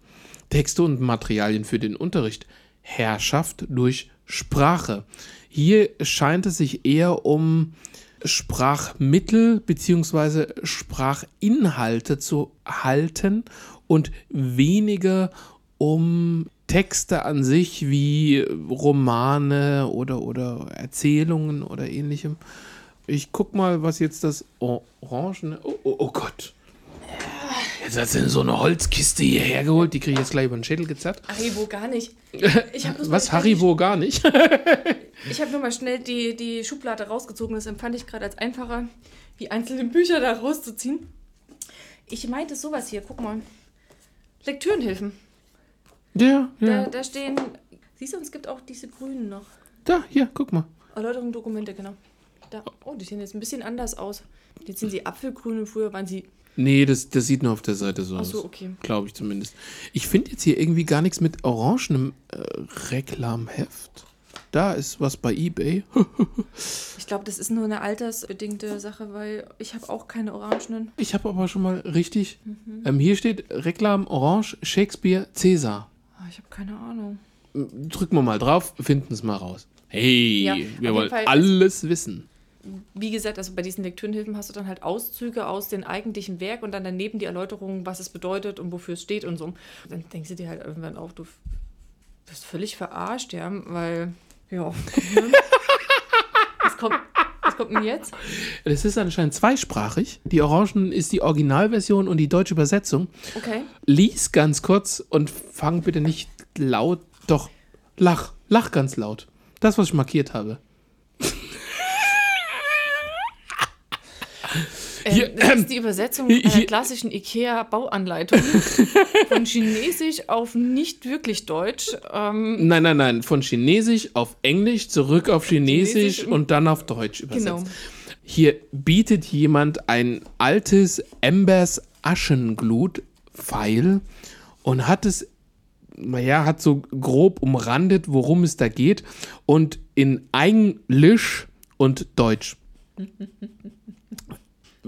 Texte und Materialien für den Unterricht, Herrschaft durch Sprache. Hier scheint es sich eher um Sprachmittel bzw. Sprachinhalte zu halten und weniger um Texte an sich wie Romane oder, oder Erzählungen oder ähnlichem. Ich guck mal, was jetzt das Orange. Oh, oh, oh Gott. Jetzt hat sie so eine Holzkiste hierher geholt, die kriege ich jetzt gleich über den Schädel gezerrt. Haribo gar nicht. Was, Haribo gar nicht? Ich habe nur mal schnell die, die Schublade rausgezogen. Das empfand ich gerade als einfacher, die einzelnen Bücher da rauszuziehen. Ich meinte sowas hier, guck mal. Lektürenhilfen. Ja, Da, ja. da stehen. Siehst du, es gibt auch diese grünen noch. Da, hier, guck mal. Erläuterung, Dokumente, genau. Da. Oh, die sehen jetzt ein bisschen anders aus. Jetzt sind sie apfelgrün und früher waren sie. Nee, das, das sieht nur auf der Seite so Ach aus. so, okay. Glaube ich zumindest. Ich finde jetzt hier irgendwie gar nichts mit orangenem äh, Reklamheft. Da ist was bei eBay. Ich glaube, das ist nur eine altersbedingte Sache, weil ich habe auch keine orangenen. Ich habe aber schon mal richtig. Ähm, hier steht Reklam Orange Shakespeare Cäsar. Ah, ich habe keine Ahnung. Drücken wir mal drauf, finden es mal raus. Hey, Ja, wir wollen Fall ist- alles wissen. wie gesagt, also bei diesen Lektürenhilfen hast du dann halt Auszüge aus dem eigentlichen Werk und dann daneben die Erläuterung, was es bedeutet und wofür es steht und so. Und dann denkst du dir halt irgendwann auch, du bist völlig verarscht, ja, weil, ja. was, kommt, kommt denn jetzt? Das ist anscheinend zweisprachig. Die Orangen ist die Originalversion und die deutsche Übersetzung. Okay. Lies ganz kurz und fang bitte nicht laut. Doch, lach. Lach ganz laut. Das, was ich markiert habe. Hier, Ähm, das ähm, ist die Übersetzung hier- einer klassischen IKEA-Bauanleitung von Chinesisch auf nicht wirklich Deutsch. Ähm, Nein, nein, nein. Von Chinesisch auf Englisch, zurück auf Chinesisch, Chinesisch und- und dann auf Deutsch übersetzt. Genau. Hier bietet jemand ein altes Embers Aschenglut-Pfeil und hat es, naja, hat so grob umrandet, worum es da geht und in Englisch und Deutsch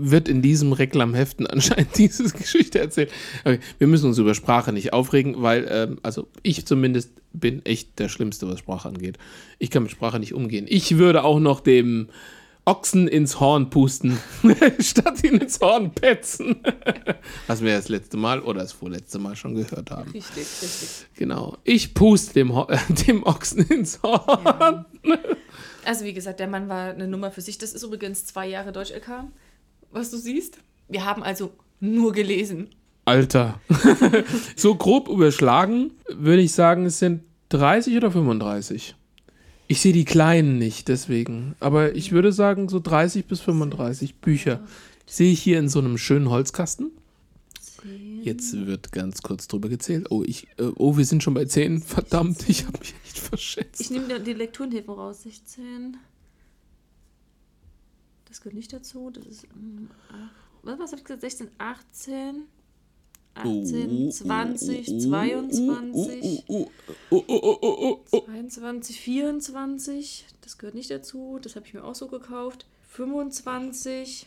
wird in diesem Reklamheften anscheinend diese Geschichte erzählt. Okay, wir müssen uns über Sprache nicht aufregen, weil, ähm, also ich zumindest bin echt der Schlimmste, was Sprache angeht. Ich kann mit Sprache nicht umgehen. Ich würde auch noch dem Ochsen ins Horn pusten, statt ihn ins Horn petzen. was wir das letzte Mal oder das vorletzte Mal schon gehört haben. richtig, richtig. Genau. Ich puste dem, Ho- dem Ochsen ins Horn. Also wie gesagt, der Mann war eine Nummer für sich. Das ist übrigens zwei Jahre Deutsch-LK, was du siehst. Wir haben also nur gelesen. Alter. so grob überschlagen würde ich sagen, es sind 30 oder 35. Ich sehe die kleinen nicht, deswegen. Aber ich würde sagen, so 30 bis 35 Bücher. Sehe ich hier in so einem schönen Holzkasten. Jetzt wird ganz kurz drüber gezählt. Oh, ich, äh, oh wir sind schon bei 10. Verdammt, ich habe mich echt verschätzt. Ich nehme die Lekturenhilfen raus. 16. Das gehört nicht dazu. Das ist. ähm, ach- Was, habe ich gesagt? 16, 18. 18, 20, 22, Oh, oh, oh, oh, oh. 22, 24. Das gehört nicht dazu. Das habe ich mir auch so gekauft. 25,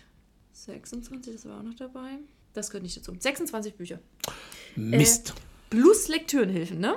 26, das war auch noch dabei. Das gehört nicht dazu. 26 Bücher. Mist. Plus Lektürenhilfen, ne?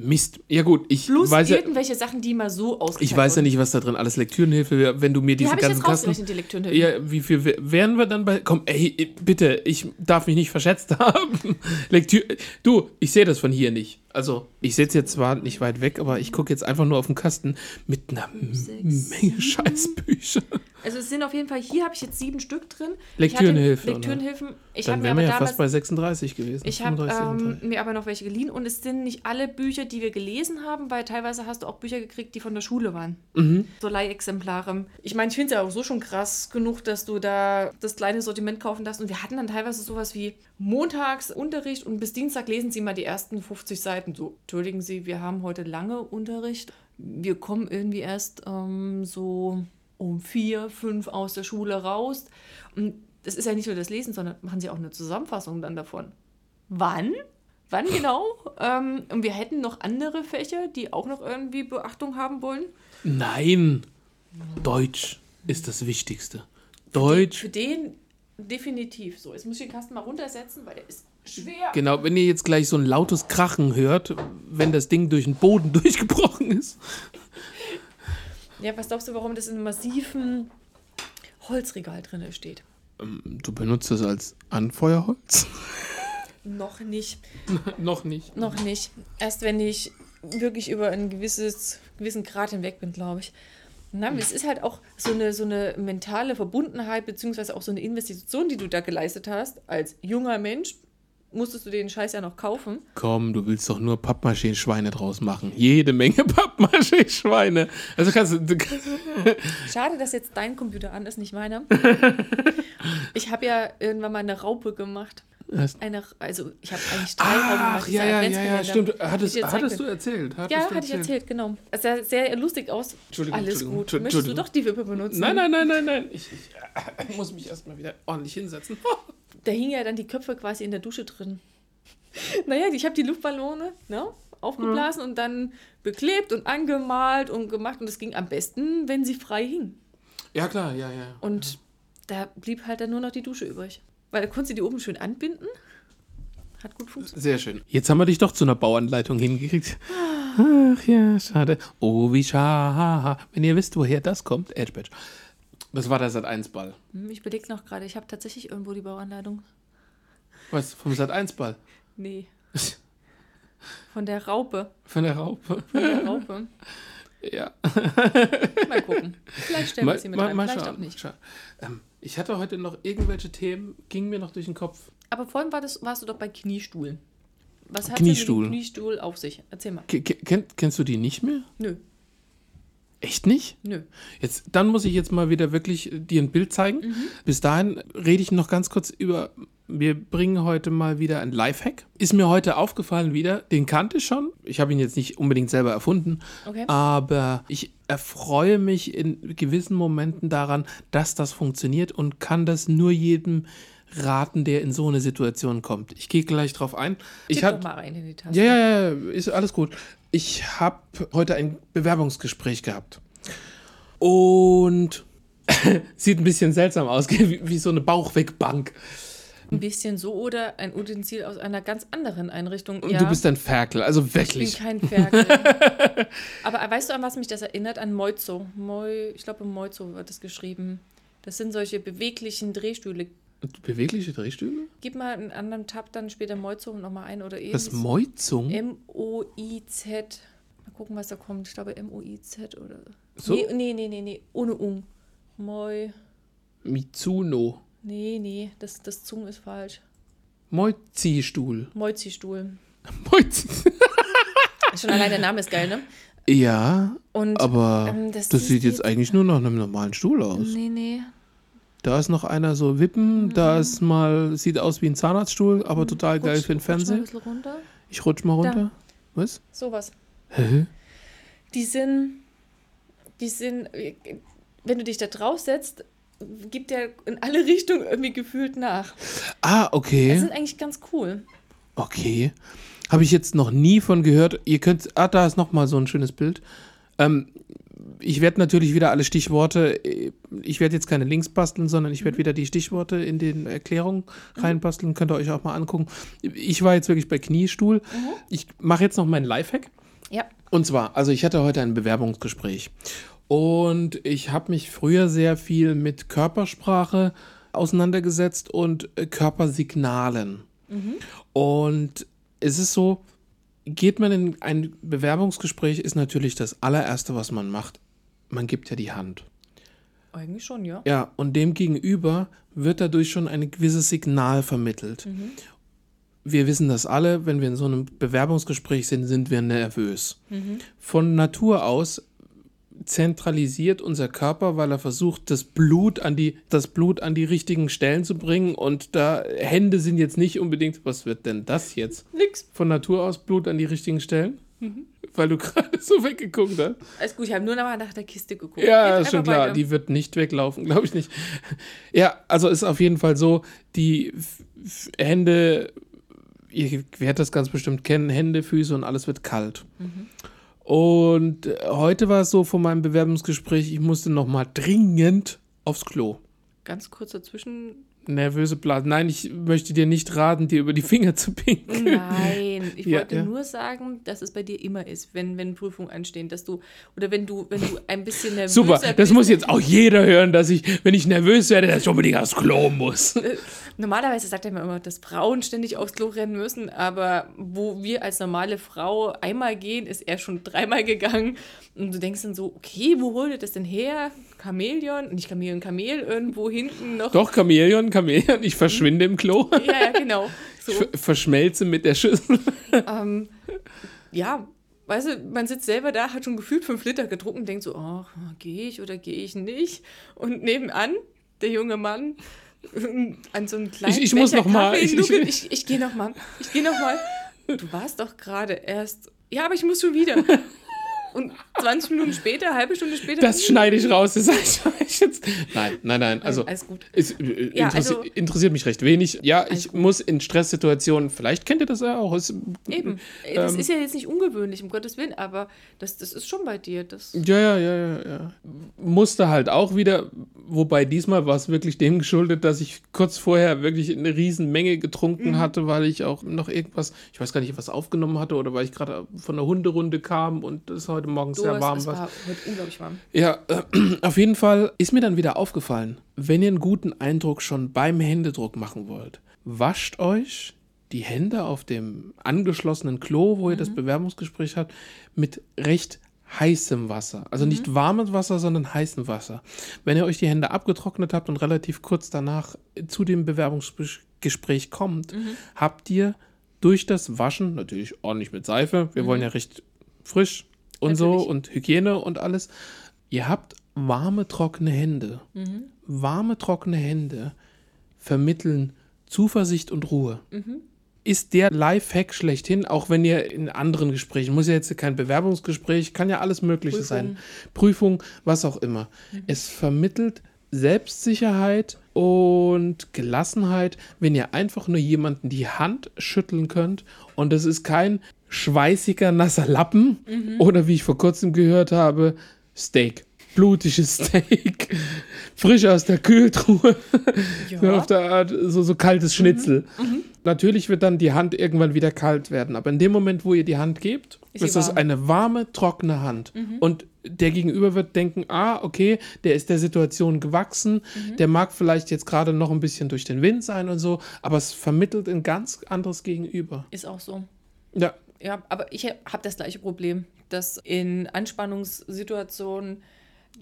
Mist. Ja gut, ich Plus weiß ja, irgendwelche Sachen, die mal so ausgeteilt ich weiß ja nicht, was da drin alles Lektürenhilfe wäre, wenn du mir Die diese ganzen Kasten... die Lektürenhilfen. Ja, wie viel wär- wären wir dann bei. Komm, ey, bitte, ich darf mich nicht verschätzt haben. Lektür. Du, ich sehe das von hier nicht. Also, ich sitze jetzt zwar nicht weit weg, aber ich gucke jetzt einfach nur auf den Kasten mit einer sechs, Menge Scheißbücher. Also es sind auf jeden Fall, hier habe ich jetzt sieben Stück drin. Lektürenhilfe, hatte Lektürenhilfen. Ich Dann habe mir wären aber wir ja damals, fast bei 36 gewesen. ich habe 35, ähm, 37. mir aber noch welche geliehen und es sind nicht alle Bücher, die wir gelesen haben, weil teilweise hast du auch Bücher gekriegt, die von der Schule waren. Mhm. So Leihexemplare. Ich meine, ich finde es ja auch so schon krass genug, dass du da das kleine Sortiment kaufen darfst. Und wir hatten dann teilweise sowas wie montags Unterricht und bis Dienstag lesen sie mal die ersten 50 Seiten. So, entschuldigen Sie, wir haben heute lange Unterricht. Wir kommen irgendwie erst ähm, so um vier, fünf aus der Schule raus. Und das ist ja nicht nur das Lesen, sondern machen sie auch eine Zusammenfassung dann davon. Wann? Wann genau? ähm, und wir hätten noch andere Fächer, die auch noch irgendwie Beachtung haben wollen. Nein. Deutsch ist das Wichtigste. Deutsch. Für den definitiv so. Jetzt muss ich den Kasten mal runtersetzen, weil der ist schwer. Genau, wenn ihr jetzt gleich so ein lautes Krachen hört, wenn das Ding durch den Boden durchgebrochen ist. Ja, was glaubst du, warum das in einem massiven Holzregal drin steht? Du benutzt das als Anfeuerholz? Noch nicht. Noch nicht. Noch nicht. Erst wenn ich wirklich über einen gewisses, gewissen Grad hinweg bin, glaube ich. Na, es ist halt auch so eine, so eine mentale Verbundenheit, beziehungsweise auch so eine Investition, die du da geleistet hast. Als junger Mensch musstest du den Scheiß ja noch kaufen. Komm, du willst doch nur Pappmaché-Schweine draus machen. Jede Menge Pappmaché-Schweine. Also kannst du. du Schade, dass jetzt dein Computer an ist, nicht meiner. Ich habe ja irgendwann mal eine Raupe gemacht. Hast- Eine, also ich habe eigentlich drei gemacht. Ach, dieser ja, ja, ja, ja, Adventskalender, stimmt. Hattest, hattest du erzählt? Hattest Ja, du hatte ich erzählt, genau. Es sah sehr lustig aus. Entschuldigung, Alles Entschuldigung, gut. Möchtest du doch die Wippe benutzen? Nein, nein, nein, nein, nein. Ich, ich muss mich erstmal wieder ordentlich hinsetzen. Da hingen ja dann die Köpfe quasi in der Dusche drin. Naja, ich habe die Luftballone ne, aufgeblasen und dann beklebt und angemalt und gemacht. Und es ging am besten, wenn sie frei hingen. Ja, klar, ja, ja. Und da blieb halt dann nur noch die Dusche übrig. Weil da konntest du die oben schön anbinden. Hat gut funktioniert. Sehr schön. Jetzt haben wir dich doch zu einer Bauanleitung hingekriegt. Ach ja, schade. Oh, wie schade. Wenn ihr wisst, woher das kommt, Edge Badge. Das war der Sat1-Ball. Hm, Ich überlege noch gerade, ich habe tatsächlich irgendwo die Bauanleitung. Was? Vom Sat1-Ball? Nee. Von der Raupe. Von der Raupe? Von der Raupe. Ja. Mal gucken. Vielleicht stellen wir sie mit rein, vielleicht auch nicht. schauen. Ähm, ich hatte heute noch irgendwelche Themen, gingen mir noch durch den Kopf. Aber vorhin war das, warst du doch bei Kniestuhl. Was hat Kniestuhl. denn mit dem Kniestuhl auf sich? Erzähl mal. Kenn, kennst du die nicht mehr? Nö, Echt nicht? nö. Jetzt, dann muss ich jetzt mal wieder wirklich dir ein Bild zeigen. Mhm. Bis dahin rede ich noch ganz kurz über. Wir bringen heute mal wieder ein Lifehack. Ist mir heute aufgefallen wieder. Den kannte ich schon. Ich habe ihn jetzt nicht unbedingt selber erfunden. Okay. Aber ich erfreue mich in gewissen Momenten daran, dass das funktioniert und kann das nur jedem raten, der in so eine Situation kommt. Ich gehe gleich drauf ein. Ich Tipp hatte doch mal rein in die Taste. ja, ja, ja, ist alles gut. Ich habe heute ein Bewerbungsgespräch gehabt. Und sieht ein bisschen seltsam aus, wie, wie so eine Bauchwegbank. Ein bisschen so oder ein Utensil aus einer ganz anderen Einrichtung. Und ja, du bist ein Ferkel, also ich bin wirklich. kein Ferkel. Aber weißt du, an was mich das erinnert? An Moizo. Moi, ich glaube, Moizo wird es geschrieben. Das sind solche beweglichen Drehstühle. Bewegliche Drehstühle? Gib mal einen anderen Tab dann später Moizo nochmal ein oder eh. Das Moizung? M-O-I-Z. Mal gucken, was da kommt. Ich glaube M-O-I-Z oder. So? Nee, nee, nee, nee, nee. Ohne Ung. Moi. Mizuno. Nee, nee, das, das Zung ist falsch. Moizi-Stuhl. Moizi-Stuhl. Moizi. Schon allein der Name ist geil, ne? Ja, Und, aber ähm, das, das sieht jetzt eigentlich nur nach einem normalen Stuhl aus. Nee, nee. Da ist noch einer so Wippen, da ist mal, sieht aus wie ein Zahnarztstuhl, aber total geil Mhm. Rutsch- für den rutsch mal ein Fernseher. bisschen runter. Ich rutsch mal runter. Was? Sowas. Hä? Die sind, die sind, wenn du dich da drauf setzt, gibt der in alle Richtungen irgendwie gefühlt nach. Ah, okay. sind eigentlich ganz cool. Okay. Habe ich jetzt noch nie von gehört. Ihr könnt, ah, da ist noch mal so ein schönes Bild. Ähm, ich werde natürlich wieder alle Stichworte, äh, ich werde jetzt keine Links basteln, sondern ich werde wieder die Stichworte in den Erklärungen reinbasteln. Könnt ihr euch auch mal angucken. Ich war jetzt wirklich bei Kniestuhl. Ich mache jetzt noch meinen Lifehack. Ja. Und zwar, also ich hatte heute ein Bewerbungsgespräch und ich habe mich früher sehr viel mit Körpersprache auseinandergesetzt und äh, Körpersignalen. Und es ist so, geht man in ein Bewerbungsgespräch, ist natürlich das allererste, was man macht, man gibt ja die Hand. Eigentlich schon, ja. Ja, und dem gegenüber wird dadurch schon ein gewisses Signal vermittelt. Wir wissen das alle, wenn wir in so einem Bewerbungsgespräch sind, sind wir nervös. Von Natur aus zentralisiert unser Körper, weil er versucht, das Blut an die, das Blut an die richtigen Stellen zu bringen. Und da Hände sind jetzt nicht unbedingt, was wird denn das jetzt? Nix. Von Natur aus Blut an die richtigen Stellen? Weil du gerade so weggeguckt hast. Alles gut, ich habe nur noch mal nach der Kiste geguckt. Ja, ist schon klar. weiter. Die wird nicht weglaufen, glaube ich nicht. Ja, also ist auf jeden Fall so, die Hände, ihr werdet das ganz bestimmt kennen, Hände, Füße und alles wird kalt. Und heute war es so von meinem Bewerbungsgespräch, ich musste noch mal dringend aufs Klo. Ganz kurz dazwischen. Nervöse Blasen. Nein, ich möchte dir nicht raten, dir über die Finger zu pinkeln. Nein, ich Ja, wollte ja. nur sagen, dass es bei dir immer ist, wenn, wenn Prüfungen anstehen, dass du, oder wenn du, wenn du ein bisschen nervöser Super, das bist. muss jetzt auch jeder hören, dass ich, wenn ich nervös werde, dass ich unbedingt aufs Klo muss. Normalerweise sagt er immer, dass Frauen ständig aufs Klo rennen müssen, aber wo wir als normale Frau einmal gehen, ist er schon dreimal gegangen. Und du denkst dann so, okay, wo holt er das denn her? Chamäleon? Nicht Chamäleon, Kamel, irgendwo hinten noch. Doch, Chamäleon, Chamäleon, ich verschwinde im Klo. Ja, ja, genau. So. Ich ver- verschmelze mit der Schüssel. ähm, ja, weißt du, man sitzt selber da, hat schon gefühlt fünf Liter getrunken, denkt so, oh, gehe ich oder gehe ich nicht? Und nebenan, der junge Mann, an so einem kleinen Ich- ich muss noch mal, Kaffee ich- ich- nuckelt. ich, ich gehe noch mal, ich gehe noch mal. Du warst doch gerade erst, ja, aber ich muss schon wieder. Und 20 Minuten später, halbe Stunde später. Das schneide ich raus. Das sag ich jetzt. Nein, nein, nein. Also, alles gut. es äh, Ja, interessi also- interessiert mich recht wenig. Ja, ich muss in Stresssituationen, vielleicht kennt ihr das ja auch. Es, Eben. Das ähm, ist ja jetzt nicht ungewöhnlich, um Gottes Willen, aber das, das ist schon bei dir. Das, Ja, ja, ja, ja, ja. Musste halt auch wieder, wobei diesmal war es wirklich dem geschuldet, dass ich kurz vorher wirklich eine riesen Menge getrunken Mhm. hatte, weil ich auch noch irgendwas, ich weiß gar nicht, was aufgenommen hatte oder weil ich gerade von der Hunderunde kam und das heute Morgen Durst sehr warm es war. heute unglaublich warm. Ja, äh, auf jeden Fall ist mir dann wieder aufgefallen, wenn ihr einen guten Eindruck schon beim Händedruck machen wollt, wascht euch die Hände auf dem angeschlossenen Klo, wo ihr das Bewerbungsgespräch habt, mit recht heißem Wasser. Also nicht warmes Wasser, sondern heißem Wasser. Wenn ihr euch die Hände abgetrocknet habt und relativ kurz danach zu dem Bewerbungsgespräch kommt, habt ihr durch das Waschen, natürlich ordentlich mit Seife, wir wollen ja recht frisch und so Natürlich. und Hygiene und alles, ihr habt warme, trockene Hände. Warme, trockene Hände vermitteln Zuversicht und Ruhe. Ist der Lifehack schlechthin, auch wenn ihr in anderen Gesprächen, muss ja jetzt kein Bewerbungsgespräch, kann ja alles Mögliche sein, Prüfung, was auch immer. Es vermittelt Selbstsicherheit und Gelassenheit, wenn ihr einfach nur jemanden die Hand schütteln könnt und es ist kein schweißiger, nasser Lappen oder wie ich vor kurzem gehört habe, Steak. Blutiges Steak. Frisch aus der Kühltruhe. So auf der Art, so, so kaltes Schnitzel. Natürlich wird dann die Hand irgendwann wieder kalt werden, aber in dem Moment, wo ihr die Hand gebt, Ist ist das eine warme, trockene Hand. Und der Gegenüber wird denken, ah, okay, der ist der Situation gewachsen, der mag vielleicht jetzt gerade noch ein bisschen durch den Wind sein und so, aber es vermittelt ein ganz anderes Gegenüber. Ist auch so. Ja, Ja, aber ich habe das gleiche Problem, dass in Anspannungssituationen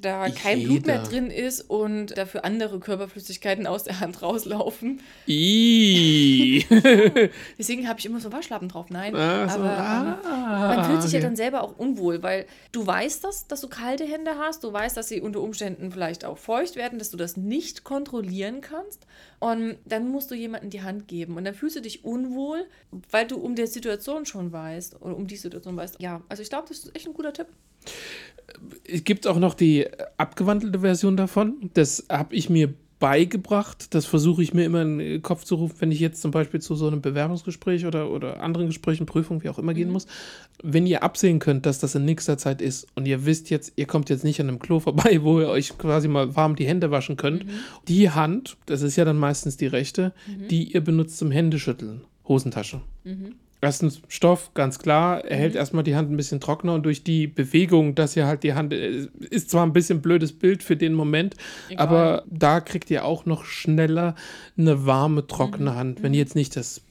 da kein Blut mehr drin ist und dafür andere Körperflüssigkeiten aus der Hand rauslaufen. Deswegen habe ich immer so Waschlappen drauf. Nein, Ach so, aber ah, ähm, man fühlt sich ja okay. dann selber auch unwohl, weil du weißt das, dass du kalte Hände hast, du weißt, dass sie unter Umständen vielleicht auch feucht werden, dass du das nicht kontrollieren kannst und dann musst du jemandem die Hand geben und dann fühlst du dich unwohl, weil du um die Situation schon weißt oder um die Situation weißt. Ja, also ich glaube, das ist echt ein guter Tipp. Es gibt auch noch die abgewandelte Version davon. Das habe ich mir beigebracht. Das versuche ich mir immer in den Kopf zu rufen, wenn ich jetzt zum Beispiel zu so einem Bewerbungsgespräch oder, oder anderen Gesprächen, Prüfungen, wie auch immer gehen muss. Wenn ihr absehen könnt, dass das in nächster Zeit ist und ihr wisst jetzt, ihr kommt jetzt nicht an einem Klo vorbei, wo ihr euch quasi mal warm die Hände waschen könnt, die Hand, das ist ja dann meistens die rechte, die ihr benutzt zum Händeschütteln. Hosentasche. Erstens Stoff, ganz klar, er hält erstmal die Hand ein bisschen trockener und durch die Bewegung, dass ihr halt die Hand, äh, ist zwar ein bisschen blödes Bild für den Moment, Egal. aber da kriegt ihr auch noch schneller eine warme, trockene Hand. Wenn ihr jetzt nicht das,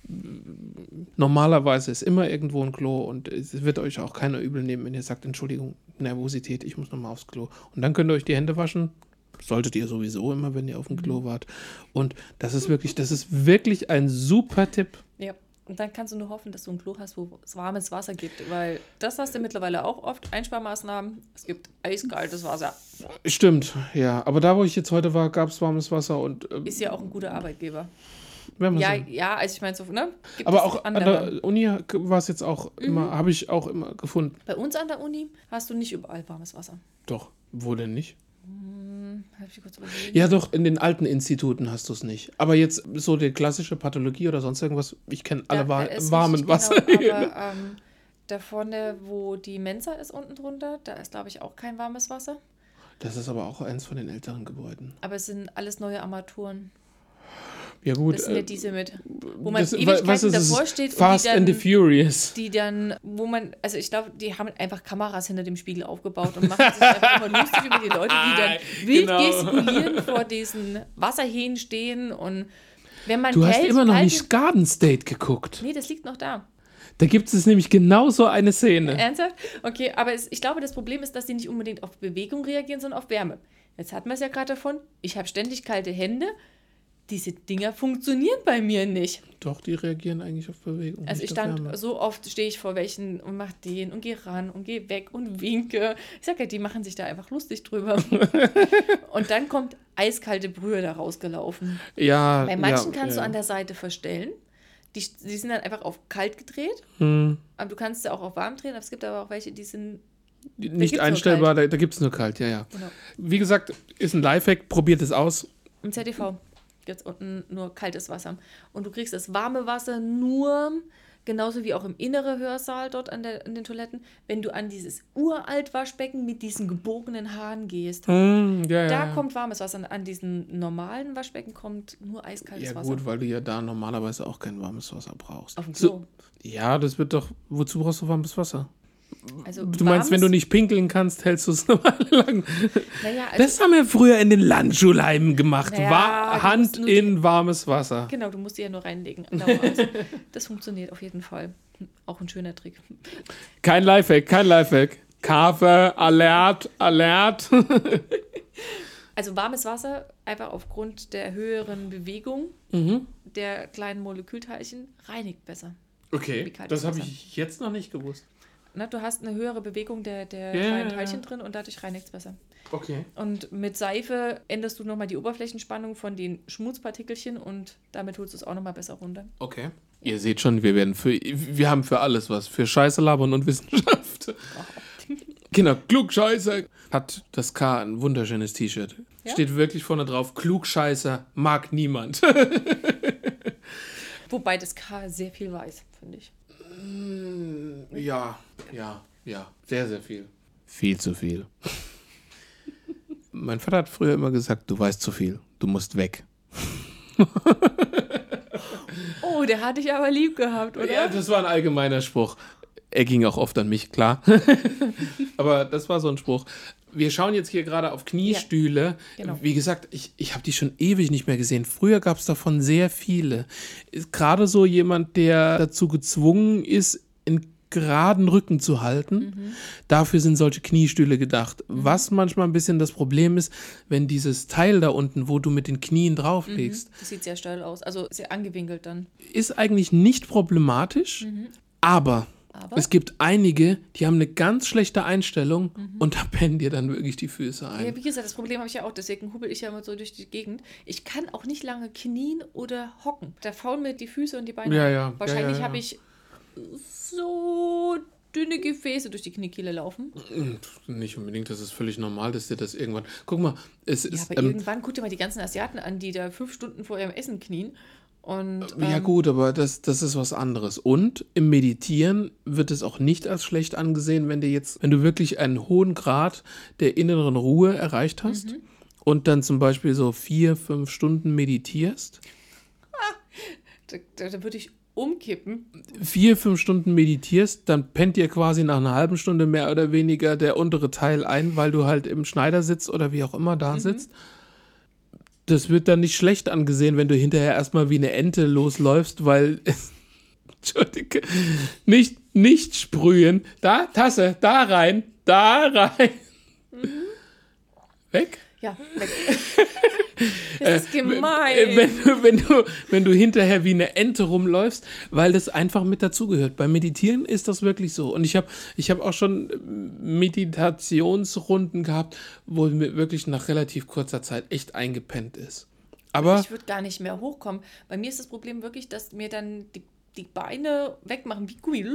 normalerweise ist immer irgendwo ein Klo und es wird euch auch keiner übel nehmen, wenn ihr sagt, Entschuldigung, Nervosität, ich muss nochmal aufs Klo. Und dann könnt ihr euch die Hände waschen, solltet ihr sowieso immer, wenn ihr auf dem Klo wart. Und das ist wirklich, das ist wirklich ein super Tipp. Und dann kannst du nur hoffen, dass du ein Klo hast, wo es warmes Wasser gibt, weil das hast du mittlerweile auch oft. Einsparmaßnahmen, es gibt eiskaltes Wasser. Stimmt, ja. Aber da, wo ich jetzt heute war, gab es warmes Wasser und äh, Ist ja auch ein guter Arbeitgeber. Ja, sehen. ja, also ich meine so, ne? Gibt Aber auch an andere. der Uni war es jetzt auch Mhm. immer, habe ich auch immer gefunden. Bei uns an der Uni hast du nicht überall warmes Wasser. Doch, wo denn nicht? Hab ich kurz überlegt. Ja, doch, in den alten Instituten hast du es nicht. Aber jetzt so die klassische Pathologie oder sonst irgendwas, ich kenne alle Da- wa da ist warmen nicht Wasser. Genau, aber ähm, da vorne, wo die Mensa ist unten drunter, da ist, glaube ich, auch kein warmes Wasser. Das ist aber auch eins von den älteren Gebäuden. Aber es sind alles neue Armaturen. Ja, gut. Das sind ja äh, diese mit, wo man das- Ewigkeiten was ist davor steht Fast die and the dann, Furious. die dann, wo man, also ich glaube, die haben einfach Kameras hinter dem Spiegel aufgebaut und machen sich einfach immer lustig über die Leute, die dann wild Genau. gestikulieren vor diesen Wasserhähnen stehen und wenn man Du hast kalt- immer noch nicht Garden State geguckt. Nee, das liegt noch da. Da gibt es nämlich genau so eine Szene. Ernsthaft? Okay, aber es, ich glaube, das Problem ist, dass die nicht unbedingt auf Bewegung reagieren, sondern auf Wärme. Jetzt hatten wir es ja gerade davon. Ich habe ständig kalte Hände. Diese Dinger funktionieren bei mir nicht. Doch, die reagieren eigentlich auf Bewegung. Also ich stand, Wärme. so oft stehe ich vor welchen und mach den und gehe ran und gehe weg und winke. Ich sage ja, die machen sich da einfach lustig drüber. und dann kommt eiskalte Brühe da rausgelaufen. Ja, Bei manchen ja, kannst ja. du an der Seite verstellen. Die, die sind dann einfach auf kalt gedreht. Hm, Aber du kannst sie auch auf warm drehen. Aber es gibt aber auch welche, die sind nicht einstellbar, da, da gibt es nur kalt, ja, ja. Genau. Wie gesagt, ist ein Lifehack, probiert es aus. Im ZTV gibt es unten nur kaltes Wasser. Und du kriegst das warme Wasser nur, genauso wie auch im inneren Hörsaal dort an, der, an den Toiletten, wenn du an dieses uralt Waschbecken mit diesen gebogenen Haaren gehst. Hm, ja, ja. Da ja. kommt warmes Wasser. An diesen normalen Waschbecken kommt nur eiskaltes Ja, Wasser. gut, weil du ja da normalerweise auch kein warmes Wasser brauchst. Auf dem So, Klo. ja, das wird doch. Wozu brauchst du warmes Wasser? Also Du meinst, wenn du nicht pinkeln kannst, hältst du es Weile lang. Naja, also, Das haben wir früher in den Landschulheimen gemacht. Naja, Wa- du Hand in warmes Wasser. Genau, du musst die ja nur reinlegen. Das funktioniert auf jeden Fall. Auch ein schöner Trick. Kein Lifehack, kein Lifehack. Kaffee, Alert, Alert. Also warmes Wasser, einfach aufgrund der höheren Bewegung Mhm. der kleinen Molekülteilchen, reinigt besser. Okay, das habe ich jetzt noch nicht gewusst. Na, du hast eine höhere Bewegung der, der Ja, kleinen ja, ja. Teilchen drin und dadurch reinigt es besser. Okay. Und mit Seife änderst du nochmal die Oberflächenspannung von den Schmutzpartikelchen und damit holst du es auch nochmal besser runter. Okay. Ihr seht schon, wir werden für, wir haben für alles was. Für Scheiße labern und Wissenschaft. Genau, Klugscheißer. Hat das K ein wunderschönes T-Shirt. Ja? Steht wirklich vorne drauf, Klugscheißer mag niemand. Wobei das K sehr viel weiß, finde ich. Ja, ja, ja. Sehr, sehr viel. Viel zu viel. mein Vater hat früher immer gesagt, du weißt zu viel. Du musst weg. Oh, der hatte ich aber lieb gehabt, oder? Ja, das war ein allgemeiner Spruch. Er ging auch oft an mich, klar. Aber das war so ein Spruch. Wir schauen jetzt hier gerade auf Kniestühle. genau. Wie gesagt, ich, ich habe die schon ewig nicht mehr gesehen. Früher gab es davon sehr viele. Gerade so jemand, der dazu gezwungen ist, einen geraden Rücken zu halten. Dafür sind solche Kniestühle gedacht. Was manchmal ein bisschen das Problem ist, wenn dieses Teil da unten, wo du mit den Knien drauflegst, Das sieht sehr steil aus, also sehr angewinkelt dann. ist eigentlich nicht problematisch, aber, Aber? es gibt einige, die haben eine ganz schlechte Einstellung und da pennen dir dann wirklich die Füße ein. Ja, wie gesagt, das Problem habe ich ja auch, deswegen hubbel ich ja immer so durch die Gegend. Ich kann auch nicht lange knien oder hocken. Da faulen mir die Füße und die Beine. Ja, ja, Wahrscheinlich ja, ja, habe ich so dünne Gefäße durch die Kniekehle laufen. Nicht unbedingt, das ist völlig normal, dass dir das irgendwann. Guck mal, es Ja, ist. aber ähm, irgendwann, guck dir mal die ganzen Asiaten an, die da fünf Stunden vor ihrem Essen knien. Und, ja, ähm, gut, aber das, das ist was anderes. Und im Meditieren wird es auch nicht als schlecht angesehen, wenn du jetzt, wenn du wirklich einen hohen Grad der inneren Ruhe erreicht hast Mhm. und dann zum Beispiel so vier, fünf Stunden meditierst. Da, da, da würde ich umkippen. vier, fünf Stunden meditierst, dann pennt dir quasi nach einer halben Stunde mehr oder weniger der untere Teil ein, weil du halt im Schneidersitz oder wie auch immer da sitzt. Das wird dann nicht schlecht angesehen, wenn du hinterher erstmal wie eine Ente losläufst, weil. Entschuldige. Nicht, nicht sprühen. Da, Tasse, da rein, da rein. Weg? Ja, weg. das ist gemein. Äh, Wenn du, wenn, du, wenn du hinterher wie eine Ente rumläufst, weil das einfach mit dazugehört. Beim Meditieren ist das wirklich so. Und ich habe ich hab auch schon Meditationsrunden gehabt, wo mir wirklich nach relativ kurzer Zeit echt eingepennt ist. Aber ich würde gar nicht mehr hochkommen. Bei mir ist das Problem wirklich, dass mir dann die, die Beine wegmachen wie Gummi.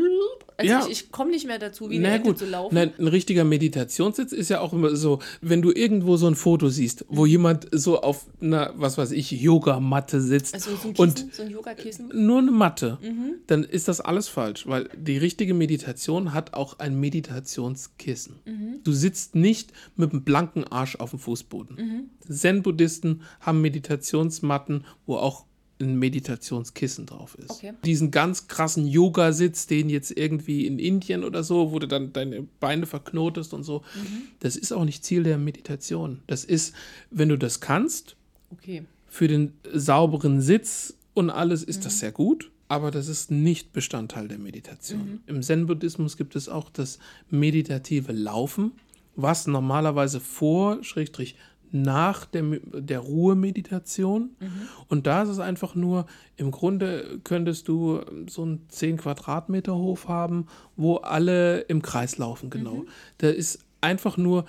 Also Ja. ich, ich komme nicht mehr dazu, wie eine Na Ente gut, zu laufen. Nein, ein richtiger Meditationssitz ist ja auch immer so, wenn du irgendwo so ein Foto siehst, wo jemand so auf einer, was weiß ich, Yogamatte sitzt also so ein und Kissen, so ein Yogakissen. nur eine Matte, Mhm. dann ist das alles falsch, weil die richtige Meditation hat auch ein Meditationskissen. Mhm. Du sitzt nicht mit einem blanken Arsch auf dem Fußboden. Mhm. Zen-Buddhisten haben Meditationsmatten, wo auch ein Meditationskissen drauf ist. Okay. Diesen ganz krassen Yogasitz, den jetzt irgendwie in Indien oder so, wo du dann deine Beine verknotest und so, Mhm. das ist auch nicht Ziel der Meditation. Das ist, wenn du das kannst, Okay. für den sauberen Sitz und alles ist Mhm. das sehr gut, aber das ist nicht Bestandteil der Meditation. Mhm. Im Zen-Buddhismus gibt es auch das meditative Laufen, was normalerweise vor, Schrägstrich, nach der, der Ruhemeditation. Mhm. Und da ist es einfach nur, im Grunde könntest du so einen 10 Quadratmeter Hof haben, wo alle im Kreis laufen, genau. Mhm. Da ist einfach nur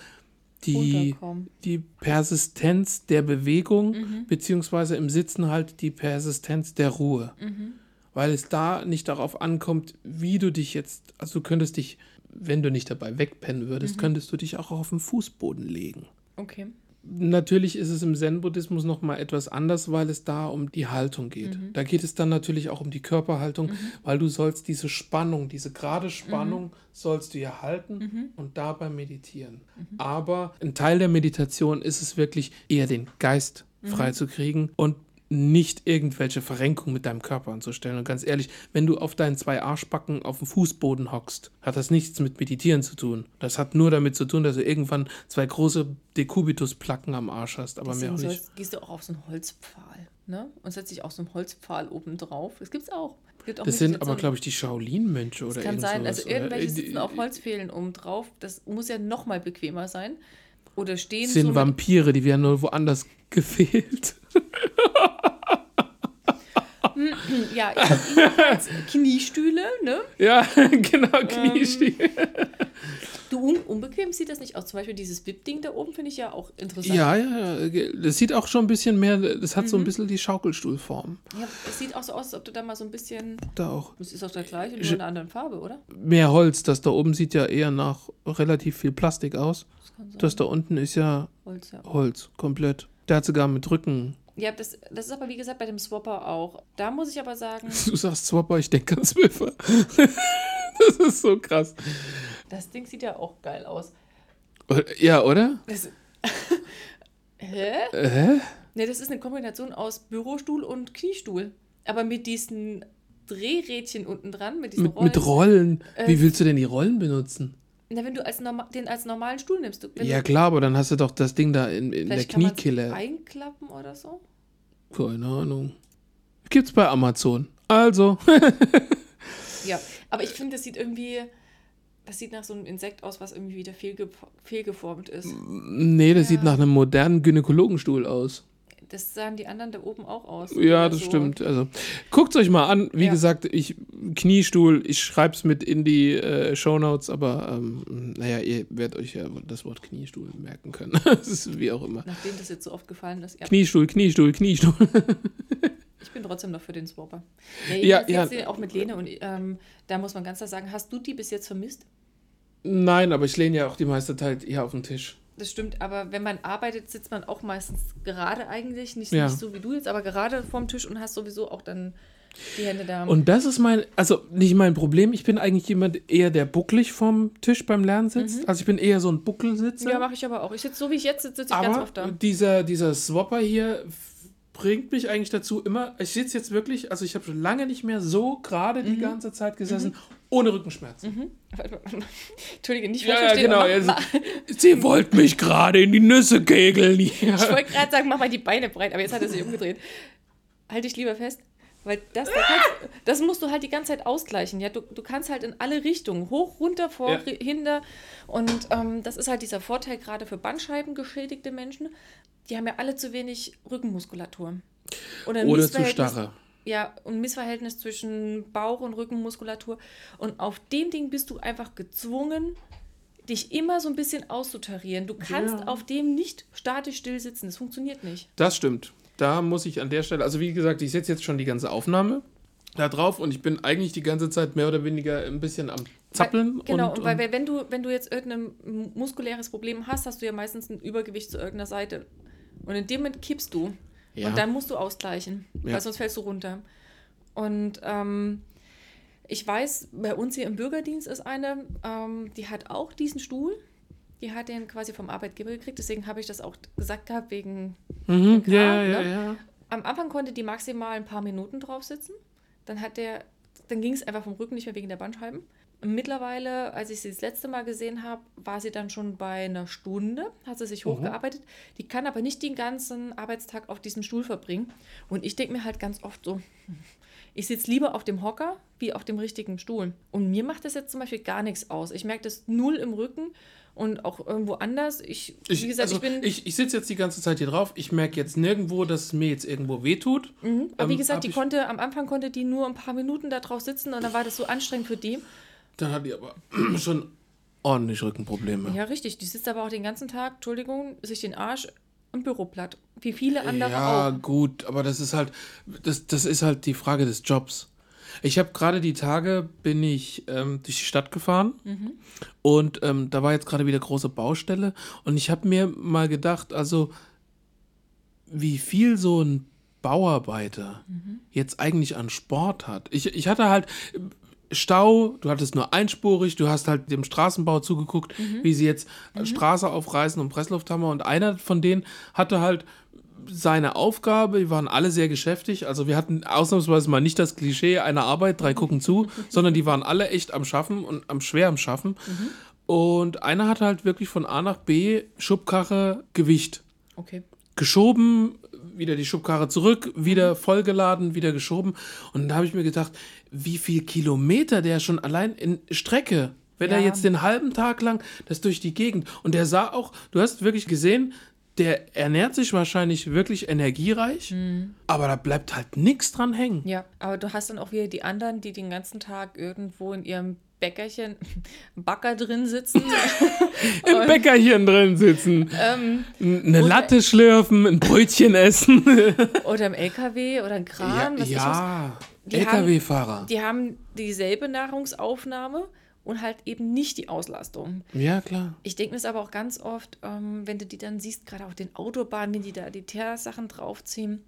die, die Persistenz der Bewegung, Mhm. beziehungsweise im Sitzen halt die Persistenz der Ruhe. Mhm. Weil es da nicht darauf ankommt, wie du dich jetzt, also du könntest dich, wenn du nicht dabei wegpennen würdest, Mhm. könntest du dich auch auf den Fußboden legen. Okay. Natürlich ist es im Zen-Buddhismus nochmal etwas anders, weil es da um die Haltung geht. Mhm. Da geht es dann natürlich auch um die Körperhaltung, weil du sollst diese Spannung, diese gerade Spannung sollst du ja halten und dabei meditieren. Aber ein Teil der Meditation ist es wirklich eher den Geist frei zu kriegen und nicht irgendwelche Verrenkungen mit deinem Körper anzustellen. Und ganz ehrlich, wenn du auf deinen zwei Arschbacken auf dem Fußboden hockst, hat das nichts mit Meditieren zu tun. Das hat nur damit zu tun, dass du irgendwann zwei große Dekubitus-Placken am Arsch hast, aber mehr Deswegen auch nicht. gehst du auch auf so einen Holzpfahl, ne? Und setzt dich auf so einen Holzpfahl oben drauf. Das gibt's auch. Auch Das sind aber, Meditationen. glaube ich, die Shaolin-Mönche oder Das kann sein, sowas, also oder? irgendwelche Äh, sitzen auf Holzpfählen oben drauf. Das muss ja noch mal bequemer sein. Oder stehen Das sind so Vampire, die werden nur woanders gefehlt. Ja, Kniestühle, ne? Ja, genau, Ähm, Kniestiel. Du, un unbequem sieht das nicht aus. Zum Beispiel dieses Bip-Ding da oben finde ich ja auch interessant. Ja, ja, ja. Das sieht auch schon ein bisschen mehr, das hat so Mhm. ein bisschen die Schaukelstuhlform. Ja, es sieht auch so aus, als ob du da mal so ein bisschen. Da auch. Das ist doch der gleiche, nur in einer anderen Farbe, oder? Mehr Holz, das da oben sieht ja eher nach relativ viel Plastik aus. Das kann sein. Das da unten ist ja Holz, ja. Holz, komplett. Der hat sogar mit Rücken. Ja, das, das ist aber wie gesagt bei dem Swapper auch. Da muss ich aber sagen, Du sagst Swapper, ich denke an Swiffer. das ist so krass. das Ding sieht ja auch geil aus. Ja, oder? Das, hä? Hä? Ne, das ist eine Kombination aus Bürostuhl und Kniestuhl. Aber mit diesen Drehrädchen unten dran, mit diesen Mit, Rollen. mit Rollen. Äh, Wie willst du denn die Rollen benutzen? Na, wenn du als norma den als normalen Stuhl nimmst. Du, Ja, klar, aber dann hast du doch das Ding da in, in der Kniekille. einklappen oder so. Keine Ahnung. Gibt's bei Amazon. Also. Ja, aber ich finde, das sieht irgendwie, das sieht nach so einem Insekt aus, was irgendwie wieder fehlge fehlgeformt ist. nee, das Ja. sieht nach einem modernen Gynäkologenstuhl aus. Das sahen die anderen da oben auch aus. Ja, das so. stimmt. Also, guckt euch mal an. Wie Ja. gesagt, ich Kniestuhl, ich schreib's mit in die äh, Shownotes, aber ähm, naja, ihr werdet euch ja das Wort Kniestuhl merken können. das ist wie auch immer. Nachdem das jetzt so oft gefallen ist. Ja, Kniestuhl, Kniestuhl, Kniestuhl. ich bin trotzdem noch für den Swapper. Ja, Ja, ja. jetzt auch mit Lene und ähm, da muss man ganz klar sagen, hast du die bis jetzt vermisst? Nein, aber ich lehne ja auch die meiste Zeit hier auf den Tisch. Das stimmt, aber wenn man arbeitet, sitzt man auch meistens gerade eigentlich, nicht, Ja. nicht so wie du jetzt, aber gerade vorm Tisch und hast sowieso auch dann die Hände da. Und das ist mein, also nicht mein Problem. Ich bin eigentlich jemand eher, der bucklig vom Tisch beim Lernen sitzt. Also ich bin eher so ein Buckelsitzer. ja, mache ich aber auch. Ich sitze so wie ich jetzt sitze, sitze ich ganz aber oft da. dieser, dieser Swapper hier bringt mich eigentlich dazu immer, ich sitze jetzt wirklich, also ich habe schon lange nicht mehr so gerade Mhm. die ganze Zeit gesessen, ohne Rückenschmerzen. Entschuldige, nicht Ja, falsch ja, verstehen, genau. aber Also, mach- sie wollte mich gerade in die Nüsse kegeln. Ich Ja. wollte gerade sagen, mach mal die Beine breit, aber jetzt hat er sich umgedreht. Halt dich lieber fest, weil das, da kannst, das musst du halt die ganze Zeit ausgleichen. Ja, du, du kannst halt in alle Richtungen, hoch, runter, vor, Ja. hinter. Und ähm, das ist halt dieser Vorteil gerade für Bandscheibengeschädigte Menschen. Die haben ja alle zu wenig Rückenmuskulatur. Oder, Oder zu starre. Ja, ein Missverhältnis zwischen Bauch- und Rückenmuskulatur. Und auf dem Ding bist du einfach gezwungen, dich immer so ein bisschen auszutarieren. Du kannst Ja. auf dem nicht statisch still sitzen. Das funktioniert nicht. Das stimmt. Da muss ich an der Stelle, also wie gesagt, ich setze jetzt schon die ganze Aufnahme da drauf und ich bin eigentlich die ganze Zeit mehr oder weniger ein bisschen am Zappeln. Weil, genau, und, und, weil wenn- wenn du, wenn du jetzt irgendein muskuläres Problem hast, hast du ja meistens ein Übergewicht zu irgendeiner Seite. Und in dem Moment kippst du. Ja. Und dann musst du ausgleichen, Ja. weil sonst fällst du runter. Und ähm, ich weiß, bei uns hier im Bürgerdienst ist eine, ähm, die hat auch diesen Stuhl. Die hat den quasi vom Arbeitgeber gekriegt, deswegen habe ich das auch gesagt gehabt, wegen mhm, Kram, ja, ja, ne? ja. am Anfang konnte die maximal ein paar Minuten drauf sitzen. Dann hat der, dann ging es einfach vom Rücken nicht mehr wegen der Bandscheiben. Mittlerweile, als ich sie das letzte Mal gesehen habe, war sie dann schon bei einer Stunde, hat sie sich hochgearbeitet. Die kann aber nicht den ganzen Arbeitstag auf diesem Stuhl verbringen. Und ich denke mir halt ganz oft so, ich sitze lieber auf dem Hocker wie auf dem richtigen Stuhl. Und mir macht das jetzt zum Beispiel gar nichts aus. Ich merke das null im Rücken und auch irgendwo anders. Ich, Ich, wie gesagt, also, ich bin. ich, ich sitze jetzt die ganze Zeit hier drauf. Ich merke jetzt nirgendwo, dass es mir jetzt irgendwo wehtut. Mhm. Aber wie Ähm, gesagt, hab die konnte, am Anfang konnte die nur ein paar Minuten da drauf sitzen und dann war das so anstrengend für die. Dann hat die aber schon ordentlich Rückenprobleme. Ja, richtig. Die sitzt aber auch den ganzen Tag, Entschuldigung, sich den Arsch im Büro platt. Wie viele andere Ja, auch. gut, aber das ist halt, das, das ist halt die Frage des Jobs. Ich habe gerade die Tage, bin ich ähm, durch die Stadt gefahren Mhm. und ähm, da war jetzt gerade wieder große Baustelle und ich habe mir mal gedacht, also wie viel so ein Bauarbeiter Mhm. jetzt eigentlich an Sport hat. Ich, ich hatte halt Stau, du hattest nur einspurig, du hast halt dem Straßenbau zugeguckt, Mhm. wie sie jetzt Straße aufreißen und Presslufthammer und einer von denen hatte halt seine Aufgabe, die waren alle sehr geschäftig. Also wir hatten ausnahmsweise mal nicht das Klischee einer Arbeit, drei gucken zu, sondern die waren alle echt am Schaffen und am schwer am Schaffen. Und einer hatte halt wirklich von A nach B Schubkarre Gewicht Okay. geschoben, wieder die Schubkarre zurück, wieder vollgeladen, wieder geschoben. Und da habe ich mir gedacht, wie viel Kilometer der schon allein in Strecke, wenn er Ja. jetzt den halben Tag lang das durch die Gegend. Und der sah auch, du hast wirklich gesehen, der ernährt sich wahrscheinlich wirklich energiereich, aber da bleibt halt nichts dran hängen. Ja, aber du hast dann auch wieder die anderen, die den ganzen Tag irgendwo in ihrem Bäckerchen, Backer drin sitzen. Im Bäckerchen drin sitzen, ähm, eine Latte schlürfen, ein Brötchen essen. oder im LKW oder ein Kran. ja. Die LKW-Fahrer. Die haben dieselbe Nahrungsaufnahme und halt eben nicht die Auslastung. Ja, klar. Ich denke mir es aber auch ganz oft, ähm, wenn du die dann siehst, gerade auf den Autobahnen, wenn die da die Teersachen draufziehen.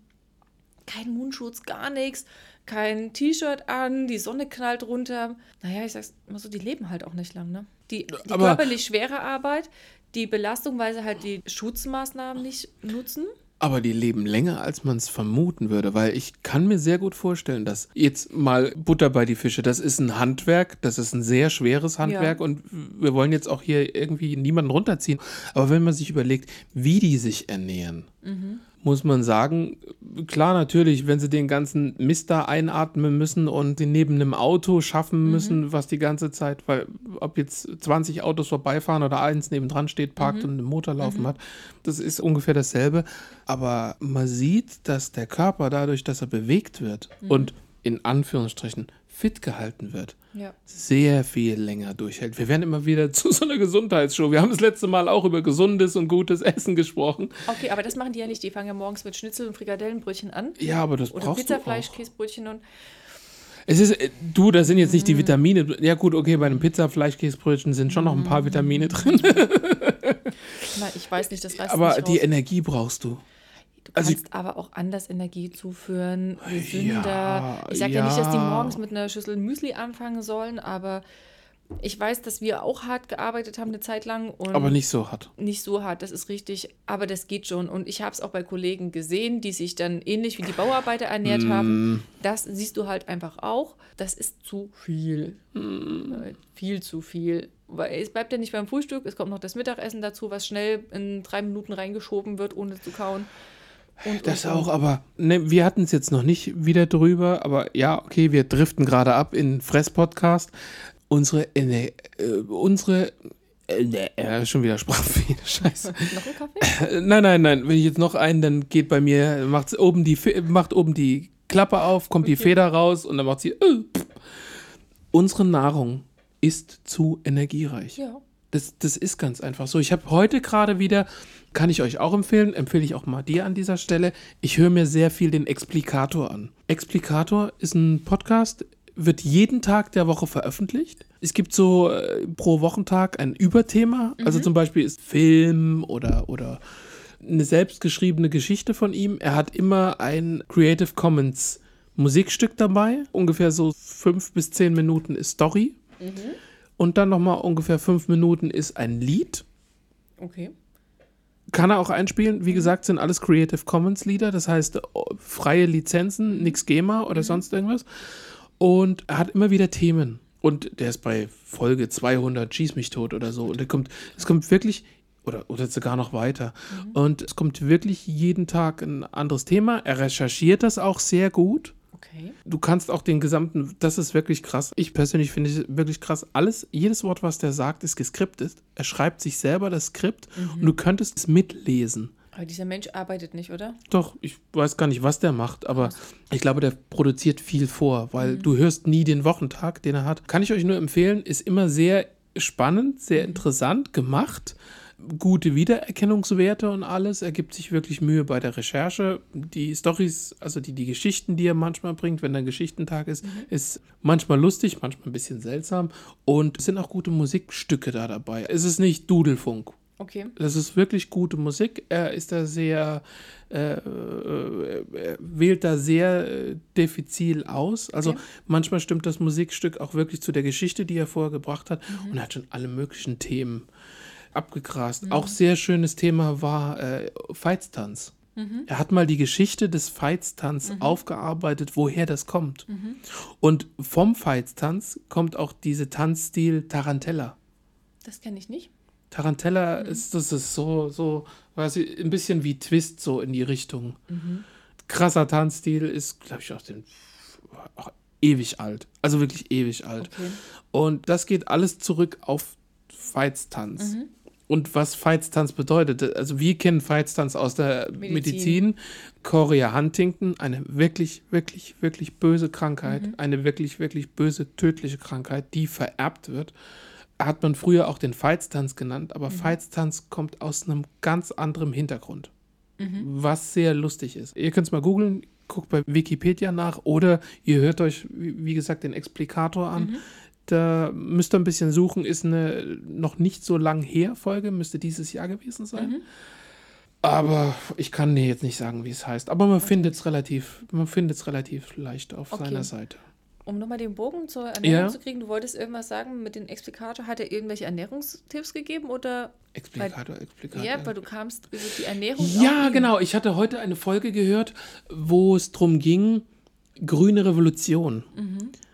Kein Mundschutz, gar nichts, kein T-Shirt an, die Sonne knallt runter. Naja, ich sag's immer so, die leben halt auch nicht lang, ne? Die, die körperlich schwere Arbeit, die Belastung, weil sie halt die Schutzmaßnahmen nicht nutzen. Aber die leben länger, als man es vermuten würde, weil ich kann mir sehr gut vorstellen, dass jetzt mal Butter bei die Fische, das ist ein Handwerk, das ist ein sehr schweres Handwerk Ja. und wir wollen jetzt auch hier irgendwie niemanden runterziehen. Aber wenn man sich überlegt, wie die sich ernähren, muss man sagen, klar natürlich, wenn sie den ganzen Mist da einatmen müssen und sie neben einem Auto schaffen müssen, was die ganze Zeit, weil ob jetzt 20 Autos vorbeifahren oder eins nebendran steht, parkt und einen Motor laufen hat, das ist ungefähr dasselbe. Aber man sieht, dass der Körper dadurch, dass er bewegt wird und in Anführungsstrichen fit gehalten wird, Ja. sehr viel länger durchhält. Wir werden immer wieder zu so einer Gesundheitsshow. Wir haben das letzte Mal auch über gesundes und gutes Essen gesprochen. Okay, aber das machen die ja nicht. Die fangen ja morgens mit Schnitzel und Frikadellenbrötchen an. Ja, aber das Oder brauchst Pizzafleisch, du auch. Käsebrötchen und Es ist, äh, du, da sind jetzt nicht Mhm. die Vitamine. Ja gut, okay, bei einem Pizza, Fleischkäsebrötchen sind schon noch ein paar Vitamine drin. na, ich weiß nicht, das reißt Aber die. Energie brauchst du. Du also kannst aber auch anders Energie zuführen, gesünder. Ja, ich sage ja. nicht, dass die ja. morgens mit einer Schüssel Müsli anfangen sollen, aber ich weiß, dass wir auch hart gearbeitet haben eine Zeit lang Aber nicht so hart. nicht so hart, das ist richtig, aber das geht schon. Und ich habe es auch bei Kollegen gesehen, die sich dann ähnlich wie die Bauarbeiter ernährt Mm. haben. Das siehst du halt einfach auch. Das ist zu viel. Mm. Äh, Viel zu viel. Weil es bleibt ja nicht beim Frühstück, es kommt noch das Mittagessen dazu, was schnell in drei Minuten reingeschoben wird, ohne zu kauen. Und, Das und, auch, aber ne, wir hatten es jetzt noch nicht wieder drüber, aber ja, okay, wir driften gerade ab in Fress-Podcast. Unsere, Ener- äh, unsere, äh, äh, schon wieder Sprachfehler, scheiße. Noch ein Kaffee? Äh, Nein, nein, nein. Wenn ich jetzt noch einen, dann geht bei mir, macht's oben die, macht oben die Klappe auf, kommt die Feder raus und dann macht sie. Äh. Unsere Nahrung ist zu energiereich. Ja. Das, das ist ganz einfach so. Ich habe heute gerade wieder, kann ich euch auch empfehlen, empfehle ich auch mal dir an dieser Stelle. Ich höre mir sehr viel den Explikator an. Explikator ist ein Podcast, wird jeden Tag der Woche veröffentlicht. Es gibt so äh, pro Wochentag ein Überthema. Also zum Beispiel ist Film oder, oder eine selbstgeschriebene Geschichte von ihm. Er hat immer ein Creative Commons Musikstück dabei. Ungefähr so fünf bis zehn Minuten ist Story. Und dann nochmal ungefähr fünf Minuten ist ein Lied. Okay. Kann er auch einspielen. Wie gesagt, sind alles Creative Commons Lieder. Das heißt, oh, freie Lizenzen, nix GEMA oder sonst irgendwas. Und er hat immer wieder Themen. Und der ist bei Folge 200, schieß mich tot oder so. Und er kommt, es kommt wirklich, oder, oder sogar noch weiter. Und es kommt wirklich jeden Tag ein anderes Thema. Er recherchiert das auch sehr gut. Okay. Du kannst auch den gesamten, das ist wirklich krass. Ich persönlich finde es wirklich krass. Alles, jedes Wort, was der sagt, ist geskriptet. Er schreibt sich selber das Skript und du könntest es mitlesen. Aber dieser Mensch arbeitet nicht, oder? Doch, ich weiß gar nicht, was der macht, aber ich glaube, der produziert viel vor, weil du hörst nie den Wochentag, den er hat. Kann ich euch nur empfehlen, ist immer sehr spannend, sehr interessant gemacht. Gute Wiedererkennungswerte und alles. Er gibt sich wirklich Mühe bei der Recherche. Die Stories, also die, die Geschichten, die er manchmal bringt, wenn ein Geschichtentag ist, ist manchmal lustig, manchmal ein bisschen seltsam. Und es sind auch gute Musikstücke da dabei. Es ist nicht Dudelfunk. Okay. Das ist wirklich gute Musik. Er ist da sehr, äh, äh, er wählt da sehr äh, diffizil aus. Also Okay. manchmal stimmt das Musikstück auch wirklich zu der Geschichte, die er vorher gebracht hat. Mhm. Und er hat schon alle möglichen Themen abgegrast. Mhm. Auch sehr schönes Thema war äh, Feitstanz. Er hat mal die Geschichte des Feitstanz aufgearbeitet, woher das kommt. Und vom Feitstanz kommt auch diese Tanzstil Tarantella. Das kenne ich nicht. Tarantella ist, das ist so, so, quasi ein bisschen wie Twist so in die Richtung. Krasser Tanzstil ist, glaube ich, auch den auch ewig alt. Also wirklich ewig alt. Okay. Und das geht alles zurück auf Feitstanz. Und was Feitstanz bedeutet, also wir kennen Feitstanz aus der Medizin. Medizin. Chorea Huntington, eine wirklich, wirklich, wirklich böse Krankheit, eine wirklich, wirklich böse, tödliche Krankheit, die vererbt wird. Hat man früher auch den Feitstanz genannt, aber Feitstanz kommt aus einem ganz anderen Hintergrund, was sehr lustig ist. Ihr könnt es mal googeln, guckt bei Wikipedia nach oder ihr hört euch, wie wie gesagt, den Explikator an. Da müsst ihr ein bisschen suchen, ist eine noch nicht so lang her Folge, müsste dieses Jahr gewesen sein. Aber ich kann dir jetzt nicht sagen, wie es heißt. Aber man findet es relativ, man findet es relativ leicht auf Okay. seiner Seite. Um nochmal den Bogen zur Ernährung Ja. zu kriegen, du wolltest irgendwas sagen mit dem Explikator. Hat er irgendwelche Ernährungstipps gegeben oder? Explikator, Explikator. Ja, weil du kamst über die Ernährung. Ja, genau. Ich hatte heute eine Folge gehört, wo es darum ging, grüne Revolution.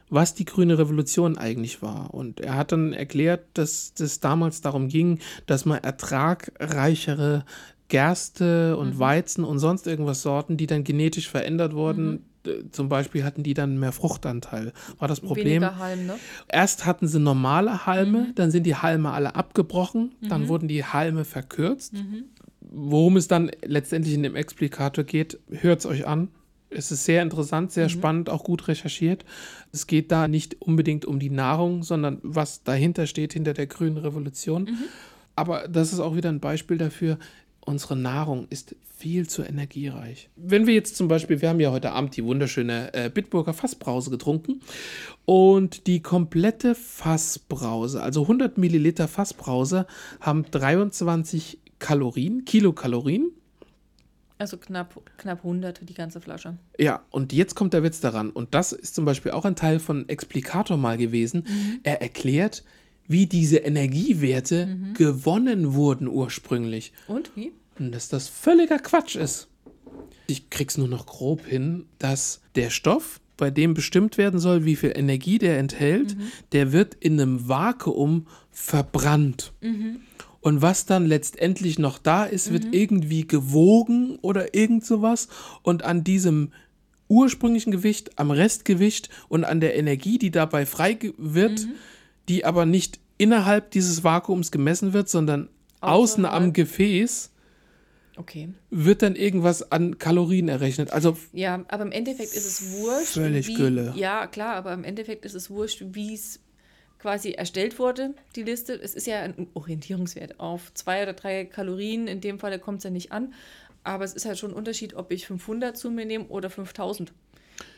Was die grüne Revolution eigentlich war. Und er hat dann erklärt, dass es damals darum ging, dass man ertragreichere Gerste und Weizen und sonst irgendwas Sorten, die dann genetisch verändert wurden, äh, zum Beispiel hatten die dann mehr Fruchtanteil. War das Problem? Halm, ne? Erst hatten sie normale Halme, dann sind die Halme alle abgebrochen, dann wurden die Halme verkürzt. Worum es dann letztendlich in dem Explikator geht, hört es euch an. Es ist sehr interessant, sehr spannend, auch gut recherchiert. Es geht da nicht unbedingt um die Nahrung, sondern was dahinter steht, hinter der grünen Revolution. Aber das ist auch wieder ein Beispiel dafür, unsere Nahrung ist viel zu energiereich. Wenn wir jetzt zum Beispiel, wir haben ja heute Abend die wunderschöne äh, Bitburger Fassbrause getrunken und die komplette Fassbrause, also 100 Milliliter Fassbrause, haben 23 Kalorien, Kilokalorien. Also knapp, knapp 100 die ganze Flasche. Ja, und jetzt kommt der Witz daran. Und das ist zum Beispiel auch ein Teil von Explikator mal gewesen. Er erklärt, wie diese Energiewerte gewonnen wurden ursprünglich. Und wie? Und dass das völliger Quatsch ist. Ich krieg's nur noch grob hin, dass der Stoff, bei dem bestimmt werden soll, wie viel Energie der enthält, der wird in einem Vakuum verbrannt. Und was dann letztendlich noch da ist, wird irgendwie gewogen oder irgend sowas. Und an diesem ursprünglichen Gewicht, am Restgewicht und an der Energie, die dabei frei wird, die aber nicht innerhalb dieses Vakuums gemessen wird, sondern außen am Außerhalb. Gefäß, Okay. wird dann irgendwas an Kalorien errechnet. Also Ja, aber im Endeffekt ist es wurscht. Völlig wie, Gülle. Ja, klar, aber im Endeffekt ist es wurscht, wie es quasi erstellt wurde, die Liste. Es ist ja ein Orientierungswert auf zwei oder drei Kalorien. In dem Fall kommt es ja nicht an. Aber es ist halt schon ein Unterschied, ob ich 500 zu mir nehme oder 5000.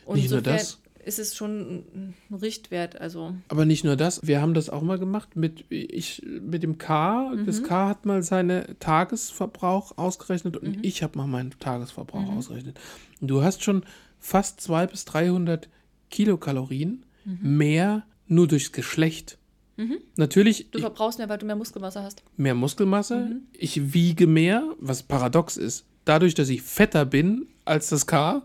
Und Nicht nur das. ist es schon ein Richtwert. Also, Aber nicht nur das, wir haben das auch mal gemacht mit, ich, mit dem K. Das K hat mal seinen Tagesverbrauch ausgerechnet und ich habe mal meinen Tagesverbrauch ausgerechnet. Und du hast schon fast 200 bis 300 Kilokalorien mehr nur durchs Geschlecht. Natürlich, du verbrauchst mehr, weil du mehr Muskelmasse hast. mehr Muskelmasse, ich wiege mehr, was paradox ist. Dadurch, dass ich fetter bin als das K,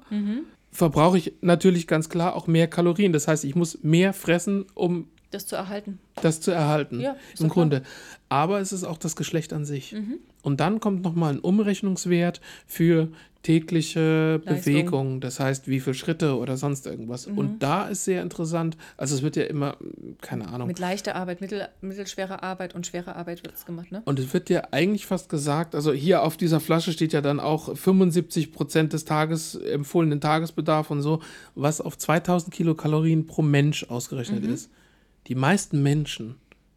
verbrauche ich natürlich ganz klar auch mehr Kalorien. Das heißt, ich muss mehr fressen, um Das zu erhalten. das zu erhalten. Ja, Im klar. Grunde. Aber es ist auch das Geschlecht an sich. Mhm. Und dann kommt nochmal ein Umrechnungswert für tägliche Leistung. Bewegung. Das heißt, wie viele Schritte oder sonst irgendwas. Mhm. Und da ist sehr interessant. Also es wird ja immer, keine Ahnung. Mit leichter Arbeit, mittel, mittelschwerer Arbeit und schwerer Arbeit wird es gemacht, ne? Und es wird ja eigentlich fast gesagt, also hier auf dieser Flasche steht ja dann auch 75 Prozent des Tages empfohlenen Tagesbedarf und so, was auf 2000 Kilokalorien pro Mensch ausgerechnet ist. Die meisten Menschen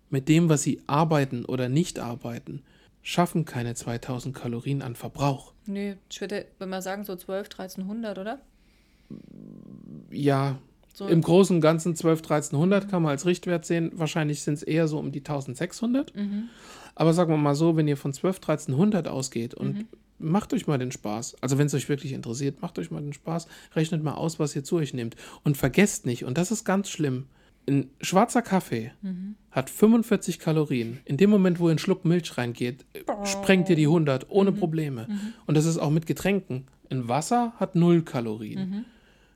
mit dem, was sie arbeiten oder nicht arbeiten, schaffen keine 2000 Kalorien an Verbrauch. Nö, ich würde, wenn man sagen, so 12, 1300, oder? Ja, So, im Großen und Ganzen 12, 1300 kann man als Richtwert sehen. Wahrscheinlich sind es eher so um die 1600. Aber sagen wir mal so, wenn ihr von 12, 1300 ausgeht und macht euch mal den Spaß. Also wenn es euch wirklich interessiert, macht euch mal den Spaß. Rechnet mal aus, was ihr zu euch nehmt. Und vergesst nicht, und das ist ganz schlimm, Ein schwarzer Kaffee hat 45 Kalorien. In dem Moment, wo ein Schluck Milch reingeht, sprengt ihr die 100 ohne Probleme. Und das ist auch mit Getränken. Ein Wasser hat 0 Kalorien.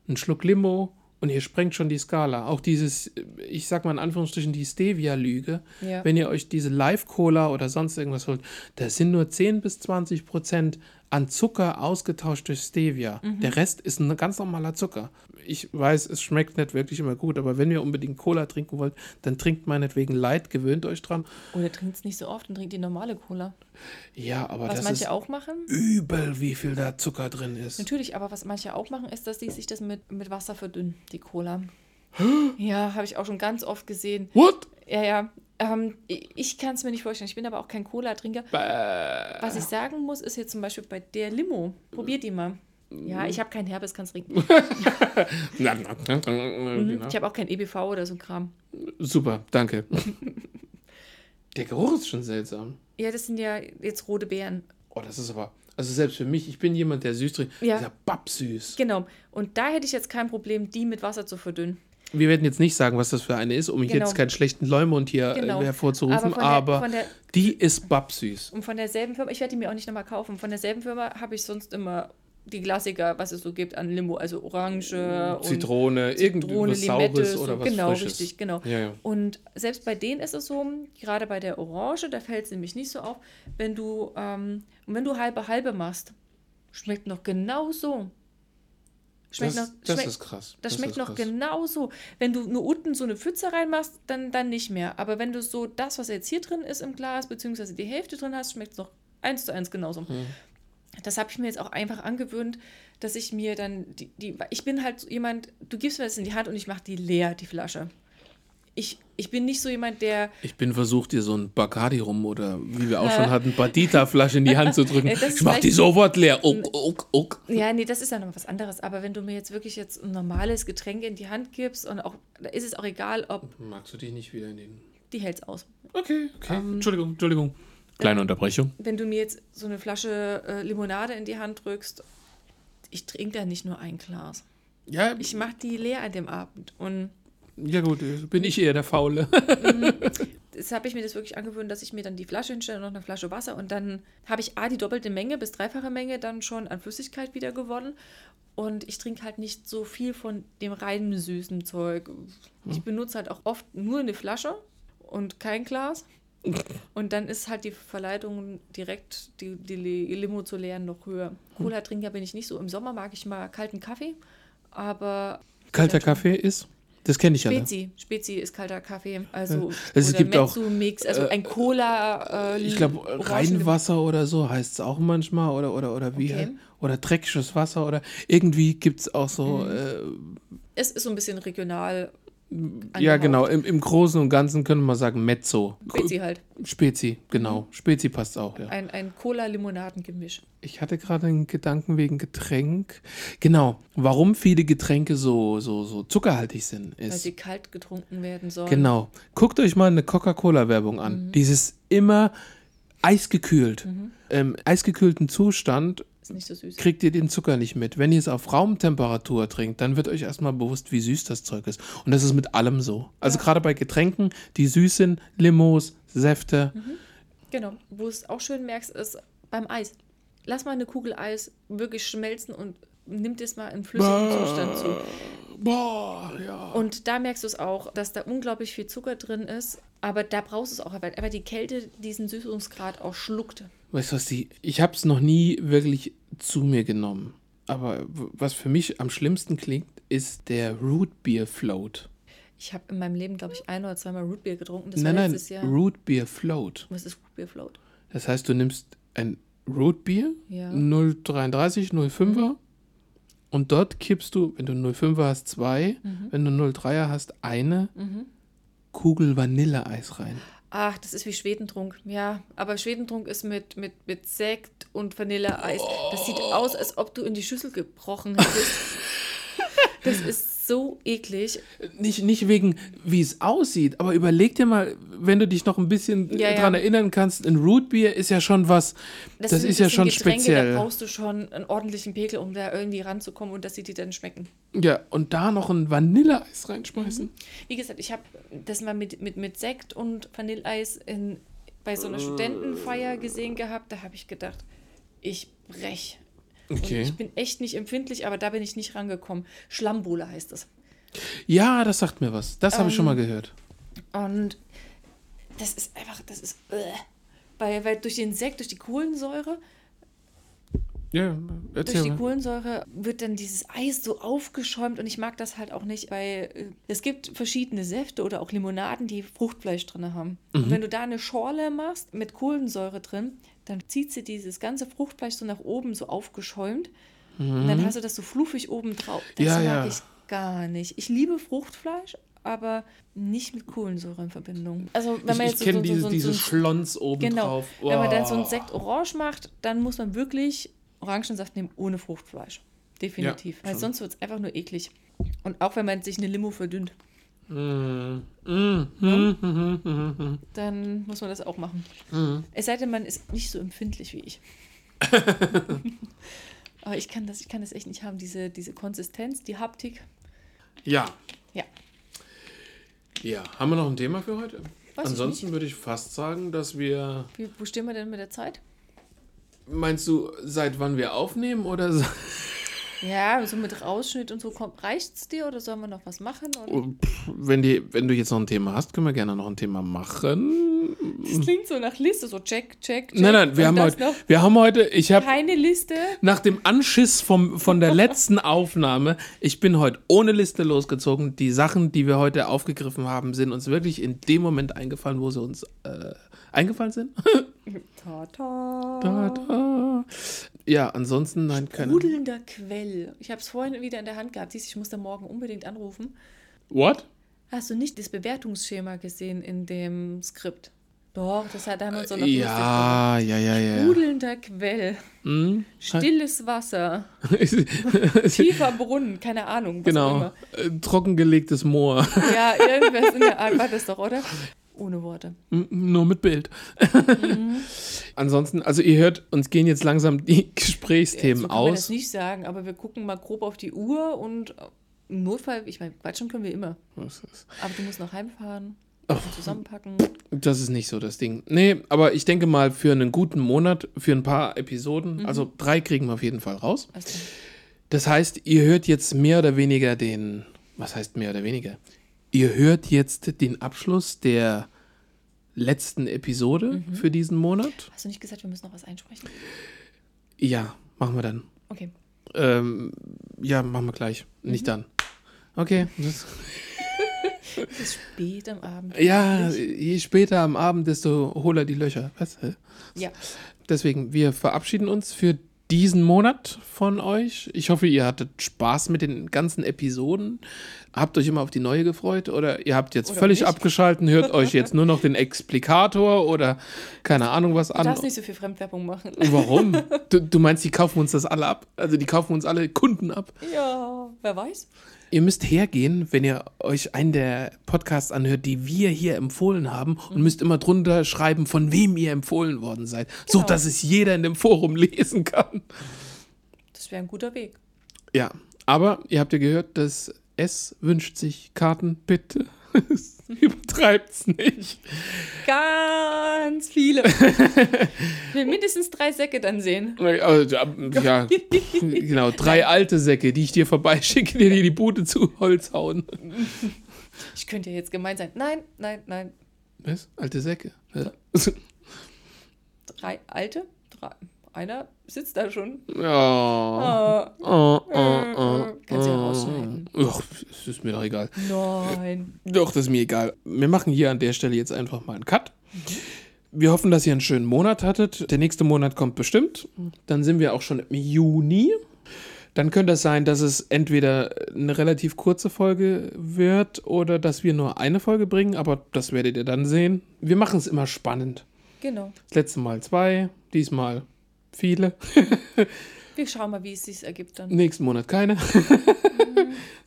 Ein Schluck Limo und ihr sprengt schon die Skala. Auch dieses, ich sag mal in Anführungsstrichen, die Stevia-Lüge. Ja. Wenn ihr euch diese Live-Cola oder sonst irgendwas holt, da sind nur 10 bis 20 Prozent an Zucker ausgetauscht durch Stevia. Der Rest ist ein ganz normaler Zucker. Ich weiß, es schmeckt nicht wirklich immer gut, aber wenn ihr unbedingt Cola trinken wollt, dann trinkt meinetwegen Light, gewöhnt euch dran. Oder trinkt es nicht so oft und trinkt die normale Cola. Ja, aber Was das manche ist auch machen. übel, wie viel da Zucker drin ist. Natürlich, aber was manche auch machen, ist, dass die sich das mit, mit Wasser verdünnen, die Cola. Ja, habe ich auch schon ganz oft gesehen. What? Ja, ja. Ähm, ich ich kann es mir nicht vorstellen. Ich bin aber auch kein Cola-Trinker. Was ich sagen muss, ist jetzt zum Beispiel bei der Limo. Probiert die mal. Ja, ich habe kein Herbes, kann's trinken. Genau. Ich habe auch kein EBV oder so ein Kram. Super, danke. Der Geruch ist schon seltsam. Ja, das sind ja jetzt rote Beeren. Oh, das ist aber. Also selbst für mich, ich bin jemand, der süß trinkt. Ja. Dieser Babsüß. Genau. Und da hätte ich jetzt kein Problem, die mit Wasser zu verdünnen. Wir werden jetzt nicht sagen, was das für eine ist, um Genau. jetzt keinen schlechten Leumund hier Genau. äh, hervorzurufen, Aber aber, der- von der- die ist babsüß. Und von derselben Firma, ich werde die mir auch nicht nochmal kaufen. Von derselben Firma habe ich sonst immer die Klassiker, was es so gibt an Limo, also Orange Zitrone, irgendwas Saures so- oder was Genau, Frisches. richtig, genau. Ja, ja. Und selbst bei denen ist es so, gerade bei der Orange, da fällt es nämlich nicht so auf, wenn du, ähm, wenn du halbe halbe machst, schmeckt noch genauso. Schmeckt Das, noch, das schmeckt, ist krass. das schmeckt ist noch krass. genauso. Wenn du nur unten so eine Pfütze reinmachst, dann, dann nicht mehr. Aber wenn du so das, was jetzt hier drin ist im Glas, beziehungsweise die Hälfte drin hast, schmeckt es noch eins zu eins genauso. Hm. Das habe ich mir jetzt auch einfach angewöhnt, dass ich mir dann die, die ich bin halt so jemand, du gibst mir das in die Hand und ich mache die leer, die Flasche. Ich, ich bin nicht so jemand, der Ich bin versucht, dir so ein Bacardi rum oder wie wir auch schon hatten, Badita-Flasche in die Hand zu drücken. Ich mach die sofort leer. Uck, uck, uck. Ja, nee, das ist ja noch was anderes. Aber wenn du mir jetzt wirklich jetzt ein normales Getränk in die Hand gibst und auch, da ist es auch egal, ob Magst du dich nicht wieder in den. die hält's aus. Okay, okay. Ähm, Entschuldigung, Entschuldigung. Kleine Unterbrechung. Wenn du mir jetzt so eine Flasche äh, Limonade in die Hand drückst, ich trinke da nicht nur ein Glas. Ja, Ich mache die leer an dem Abend. Und ja gut, bin ich eher der Faule. das habe ich mir das wirklich angewöhnt, dass ich mir dann die Flasche hinstelle und noch eine Flasche Wasser und dann habe ich A, die doppelte Menge bis dreifache Menge dann schon an Flüssigkeit wieder gewonnen. Und ich trinke halt nicht so viel von dem reinen süßen Zeug. Ich benutze halt auch oft nur eine Flasche und kein Glas. Und dann ist halt die Verleitung direkt, die, die Li- Limo zu leeren, noch höher. Cola-Trinker bin ich nicht so. Im Sommer mag ich mal kalten Kaffee, aber Kalter Kaffee ist? Das kenne ich ja. Ne? Spezi. Spezi ist kalter Kaffee. Also, Es oder gibt auch, Mezzo-Mix, also ein Cola. Äh, Ich glaube, Rheinwasser oder so heißt es auch manchmal. Oder, oder, oder wie? Okay. Oder dreckiges Wasser. Oder irgendwie gibt es auch so. Mhm. Es ist so ein bisschen regional. Ja, genau. Im, Im Großen und Ganzen können wir sagen Mezzo. Spezi halt. Spezi, genau. Spezi passt auch, ja. Ein, ein Cola-Limonadengemisch. Ich hatte gerade einen Gedanken wegen Getränk. Genau. Warum viele Getränke so, so, so zuckerhaltig sind, Weil ist. sie kalt getrunken werden sollen. Genau. Guckt euch mal eine Coca-Cola-Werbung an. Dieses immer eisgekühlt. Im eisgekühlten Zustand Ist nicht so süß. kriegt ihr den Zucker nicht mit. Wenn ihr es auf Raumtemperatur trinkt, dann wird euch erstmal bewusst, wie süß das Zeug ist. Und das ist mit allem so. Also gerade bei Getränken, die süß sind, Limos, Säfte. Genau. Wo es auch schön merkst, ist beim Eis. Lass mal eine Kugel Eis wirklich schmelzen und nimm das mal in flüssigem Zustand zu. Boah, ja. Und da merkst du es auch, dass da unglaublich viel Zucker drin ist. Aber da brauchst du es auch, weil die Kälte diesen Süßungsgrad auch schluckt. Weißt du was, die, ich habe es noch nie wirklich zu mir genommen. Aber was für mich am schlimmsten klingt, ist der Root Beer Float. Ich habe in meinem Leben, glaube ich, ein oder zweimal Rootbeer getrunken. Das nein, war nein, letztes Jahr. Root Beer Float. Was ist Rootbeer Float? Das heißt, du nimmst ein Root Beer, Ja. 0,33, 0,5er. Und dort kippst du, wenn du 0,5er hast, zwei. Mhm. Wenn du 0,3er hast, eine Kugel Vanilleeis rein. Ach, das ist wie Schwedentrunk. Ja, aber Schwedentrunk ist mit, mit, mit Sekt und Vanilleeis. Das sieht aus, als ob du in die Schüssel gebrochen hättest. Das ist so eklig. Nicht, nicht wegen, wie es aussieht, aber überleg dir mal, wenn du dich noch ein bisschen Ja, ja. dran erinnern kannst, ein Rootbeer ist ja schon was, das, sind- ist ja schon Getränke, speziell. Da brauchst du schon einen ordentlichen Pegel, um da irgendwie ranzukommen und dass sie dir dann schmecken. Ja, und da noch ein Vanilleeis reinschmeißen. Wie gesagt, ich habe das mal mit, mit, mit Sekt und Vanilleeis in, bei so einer Studentenfeier gesehen gehabt. Da habe ich gedacht, ich brech. Und Okay. ich bin echt nicht empfindlich, aber da bin ich nicht rangekommen. Schlammbowle heißt es. Ja, das sagt mir was. Das habe ich Ähm, schon mal gehört. Und das ist einfach, das ist. Äh. Weil, weil durch den Sekt, durch die Kohlensäure, Ja, durch erzähl die mal. Kohlensäure wird dann dieses Eis so aufgeschäumt und ich mag das halt auch nicht, weil äh, es gibt verschiedene Säfte oder auch Limonaden, die Fruchtfleisch drin haben. Mhm. Und wenn du da eine Schorle machst mit Kohlensäure drin, dann zieht sie dieses ganze Fruchtfleisch so nach oben so aufgeschäumt und dann hast du das so fluffig oben drauf. Das Mhm. Ja, mag ja. ich gar nicht. Ich liebe Fruchtfleisch, aber nicht mit Kohlensäure in Verbindung. Also wenn man Ich, jetzt ich kenne so, diese, so, so, diese so, Schlons oben Genau. drauf. Wenn man dann so ein Boah. Sekt orange macht, dann muss man wirklich Orangensaft nehmen ohne Fruchtfleisch. Definitiv. Ja, Weil sonst wird es einfach nur eklig. Und auch wenn man sich eine Limo verdünnt, Mm, mm, mm, mm. dann muss man das auch machen. Es sei denn, man ist nicht so empfindlich wie ich. Aber ich kann das, ich kann das echt nicht haben, diese, diese Konsistenz, die Haptik. Ja. Ja. Ja, haben wir noch ein Thema für heute? Weiß ich Ansonsten würde ich fast sagen, dass wir. Wie, wo stehen wir denn mit der Zeit? Meinst du, seit wann wir aufnehmen oder? Ja, so mit Rausschnitt und so kommt. Reicht's dir oder sollen wir noch was machen? Oder? Pff, Wenn, die, wenn du jetzt noch ein Thema hast, können wir gerne noch ein Thema machen. Das klingt so nach Liste, so check, check, check. Nein, nein, wir Und haben heute, wir haben heute, ich habe keine Liste. nach dem Anschiss vom, von der letzten Aufnahme, ich bin heute ohne Liste losgezogen. Die Sachen, die wir heute aufgegriffen haben, sind uns wirklich in dem Moment eingefallen, wo sie uns äh, eingefallen sind. Ta -ta. da, da. Ja, ansonsten, nein, keine. Sprudelnder Quell. Ich habe es vorhin wieder in der Hand gehabt. Siehst, du, ich muss da morgen unbedingt anrufen. What? Hast du nicht das Bewertungsschema gesehen in dem Skript? Doch, das hat, da haben wir uns so noch lustig Ja, ja, ja, ja. Sprudelnder Quell. Hm? Stilles Wasser. Tiefer Brunnen. Keine Ahnung. Was Auch genau. immer. Äh, Trockengelegtes Moor. Ja, irgendwas in der Art war das doch, oder? Ohne Worte. Nur mit Bild. Mhm. Ansonsten, also ihr hört, uns gehen jetzt langsam die Gesprächsthemen so kann man das aus. nicht sagen, aber wir gucken mal grob auf die Uhr und im Notfall, ich meine, quatschen können wir immer. Aber du musst noch heimfahren, Oh. zusammenpacken. Das ist nicht so das Ding. Nee, aber ich denke mal, für einen guten Monat, für ein paar Episoden, Mhm. also drei kriegen wir auf jeden Fall raus. Also, Das heißt, ihr hört jetzt mehr oder weniger den, was heißt mehr oder weniger? Ihr hört jetzt den Abschluss der letzten Episode Mhm. für diesen Monat. hast du nicht gesagt, wir müssen noch was einsprechen? Ja, machen wir dann. Okay. Ähm, ja, machen wir gleich. Nicht dann. Okay. Das, Es ist spät am Abend. ja, je später am Abend, desto hohler die Löcher. Was? Ja. Deswegen, wir verabschieden uns für diesen Monat von euch. Ich hoffe, ihr hattet Spaß mit den ganzen Episoden. Habt euch immer auf die neue gefreut oder ihr habt jetzt Oder völlig nicht. abgeschalten, hört euch jetzt nur noch den Explikator oder keine Ahnung was Du an. darfst nicht so viel Fremdwerbung machen. Warum? Du, du meinst, die kaufen uns das alle ab? Also die kaufen uns alle Kunden ab? Ja, wer weiß. Ihr müsst hergehen, wenn ihr euch einen der Podcasts anhört, die wir hier empfohlen haben und müsst immer drunter schreiben, von wem ihr empfohlen worden seid, so Genau. dass es jeder in dem Forum lesen kann. Das wäre ein guter Weg. Ja, aber ihr habt ja gehört, dass es wünscht sich Karten, bitte. Übertreibt's nicht. Ganz viele. Ich will mindestens drei Säcke dann sehen. Also, ja, genau, drei alte Säcke, die ich dir vorbeischicke, die dir die Bude zu Holz hauen. Ich könnte ja jetzt gemein sein. Nein, nein, nein. Was? Alte Säcke? Ja. Drei alte? Drei. Einer sitzt da schon. Ja. Ah, Oh, oh, oh, Kannst du ja oh. rausschneiden. Ach, es ist mir doch egal. nein. Doch, das ist mir egal. Wir machen hier an der Stelle jetzt einfach mal einen Cut. Wir hoffen, dass ihr einen schönen Monat hattet. Der nächste Monat kommt bestimmt. Dann sind wir auch schon im Juni. Dann könnte es sein, dass es entweder eine relativ kurze Folge wird oder dass wir nur eine Folge bringen, aber das werdet ihr dann sehen. Wir machen es immer spannend. Genau. Das letzte Mal zwei, diesmal viele, Wir schauen mal, wie es sich ergibt dann. nächsten Monat keine.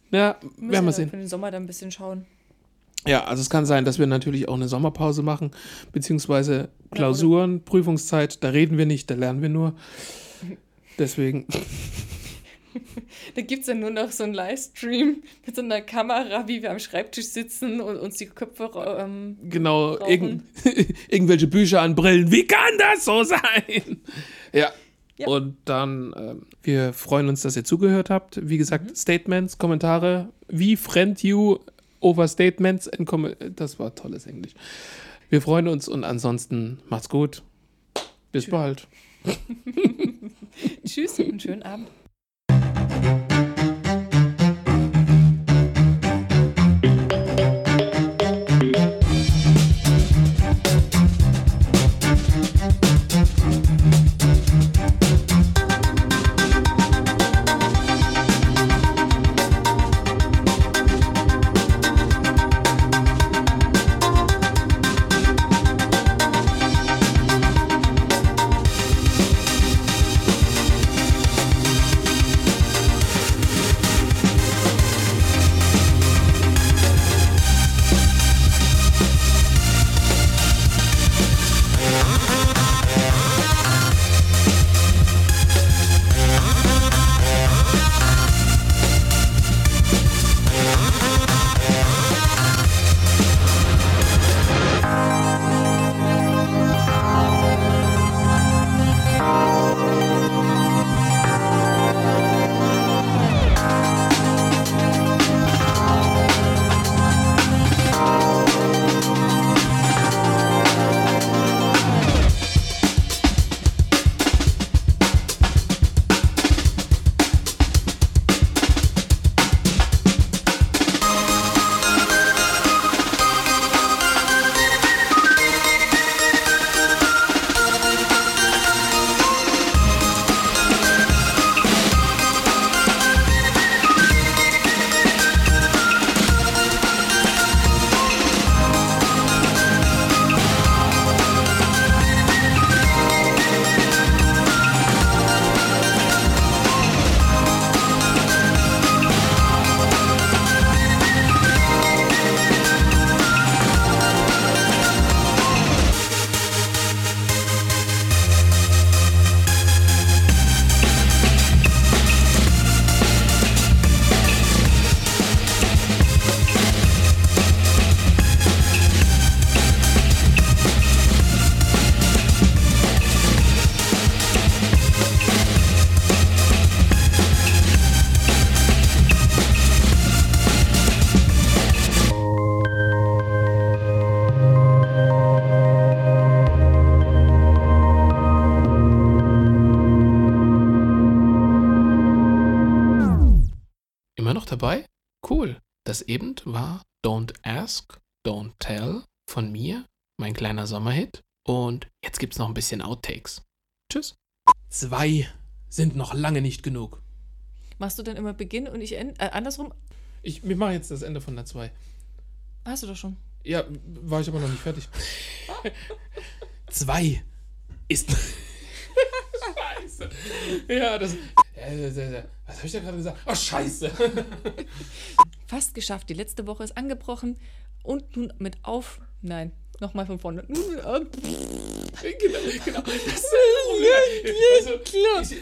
Ja, Müssen werden wir wir sehen. für den Sommer dann ein bisschen schauen. Ja, also es kann sein, dass wir natürlich auch eine Sommerpause machen, beziehungsweise Klausuren, Prüfungszeit, da reden wir nicht, da lernen wir nur. Deswegen, Da gibt es dann nur noch so einen Livestream mit so einer Kamera, wie wir am Schreibtisch sitzen und uns die Köpfe ähm, genau, irgend, irgendwelche Bücher anbrillen. Wie kann das so sein? Ja. Ja. Und dann, ähm, wir freuen uns, dass ihr zugehört habt. Wie gesagt, Statements, Kommentare, wie friend you over Statements and Com Das war tolles Englisch. Wir freuen uns und ansonsten macht's gut. Bis bald. Tschüss und schönen Abend. Immer Das eben war Don't Ask, Don't Tell von mir, mein kleiner Sommerhit. Und jetzt gibt's noch ein bisschen Outtakes. Tschüss. Zwei sind noch lange nicht genug. Machst du dann immer Beginn und ich end, äh, andersrum? Ich, wir machen jetzt das Ende von der 2. Hast du doch schon. Ja, war ich aber noch nicht fertig. Zwei ist. Scheiße. Ja, das. Was habe ich da gerade gesagt? Oh, scheiße. Fast geschafft. Die letzte Woche ist angebrochen und nun mit auf. Nein, nochmal von vorne. Genau, genau. Also,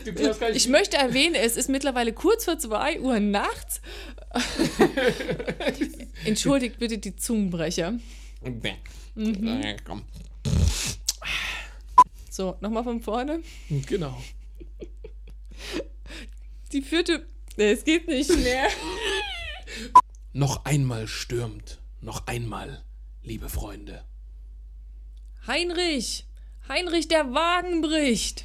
ich, Ich möchte erwähnen, es ist mittlerweile kurz vor 2 Uhr nachts. Entschuldigt bitte die Zungenbrecher. Komm. So, nochmal von vorne. Genau. Die vierte. Nee, es geht nicht mehr. Noch einmal stürmt. Noch einmal, liebe Freunde. Heinrich! Heinrich, der Wagen bricht!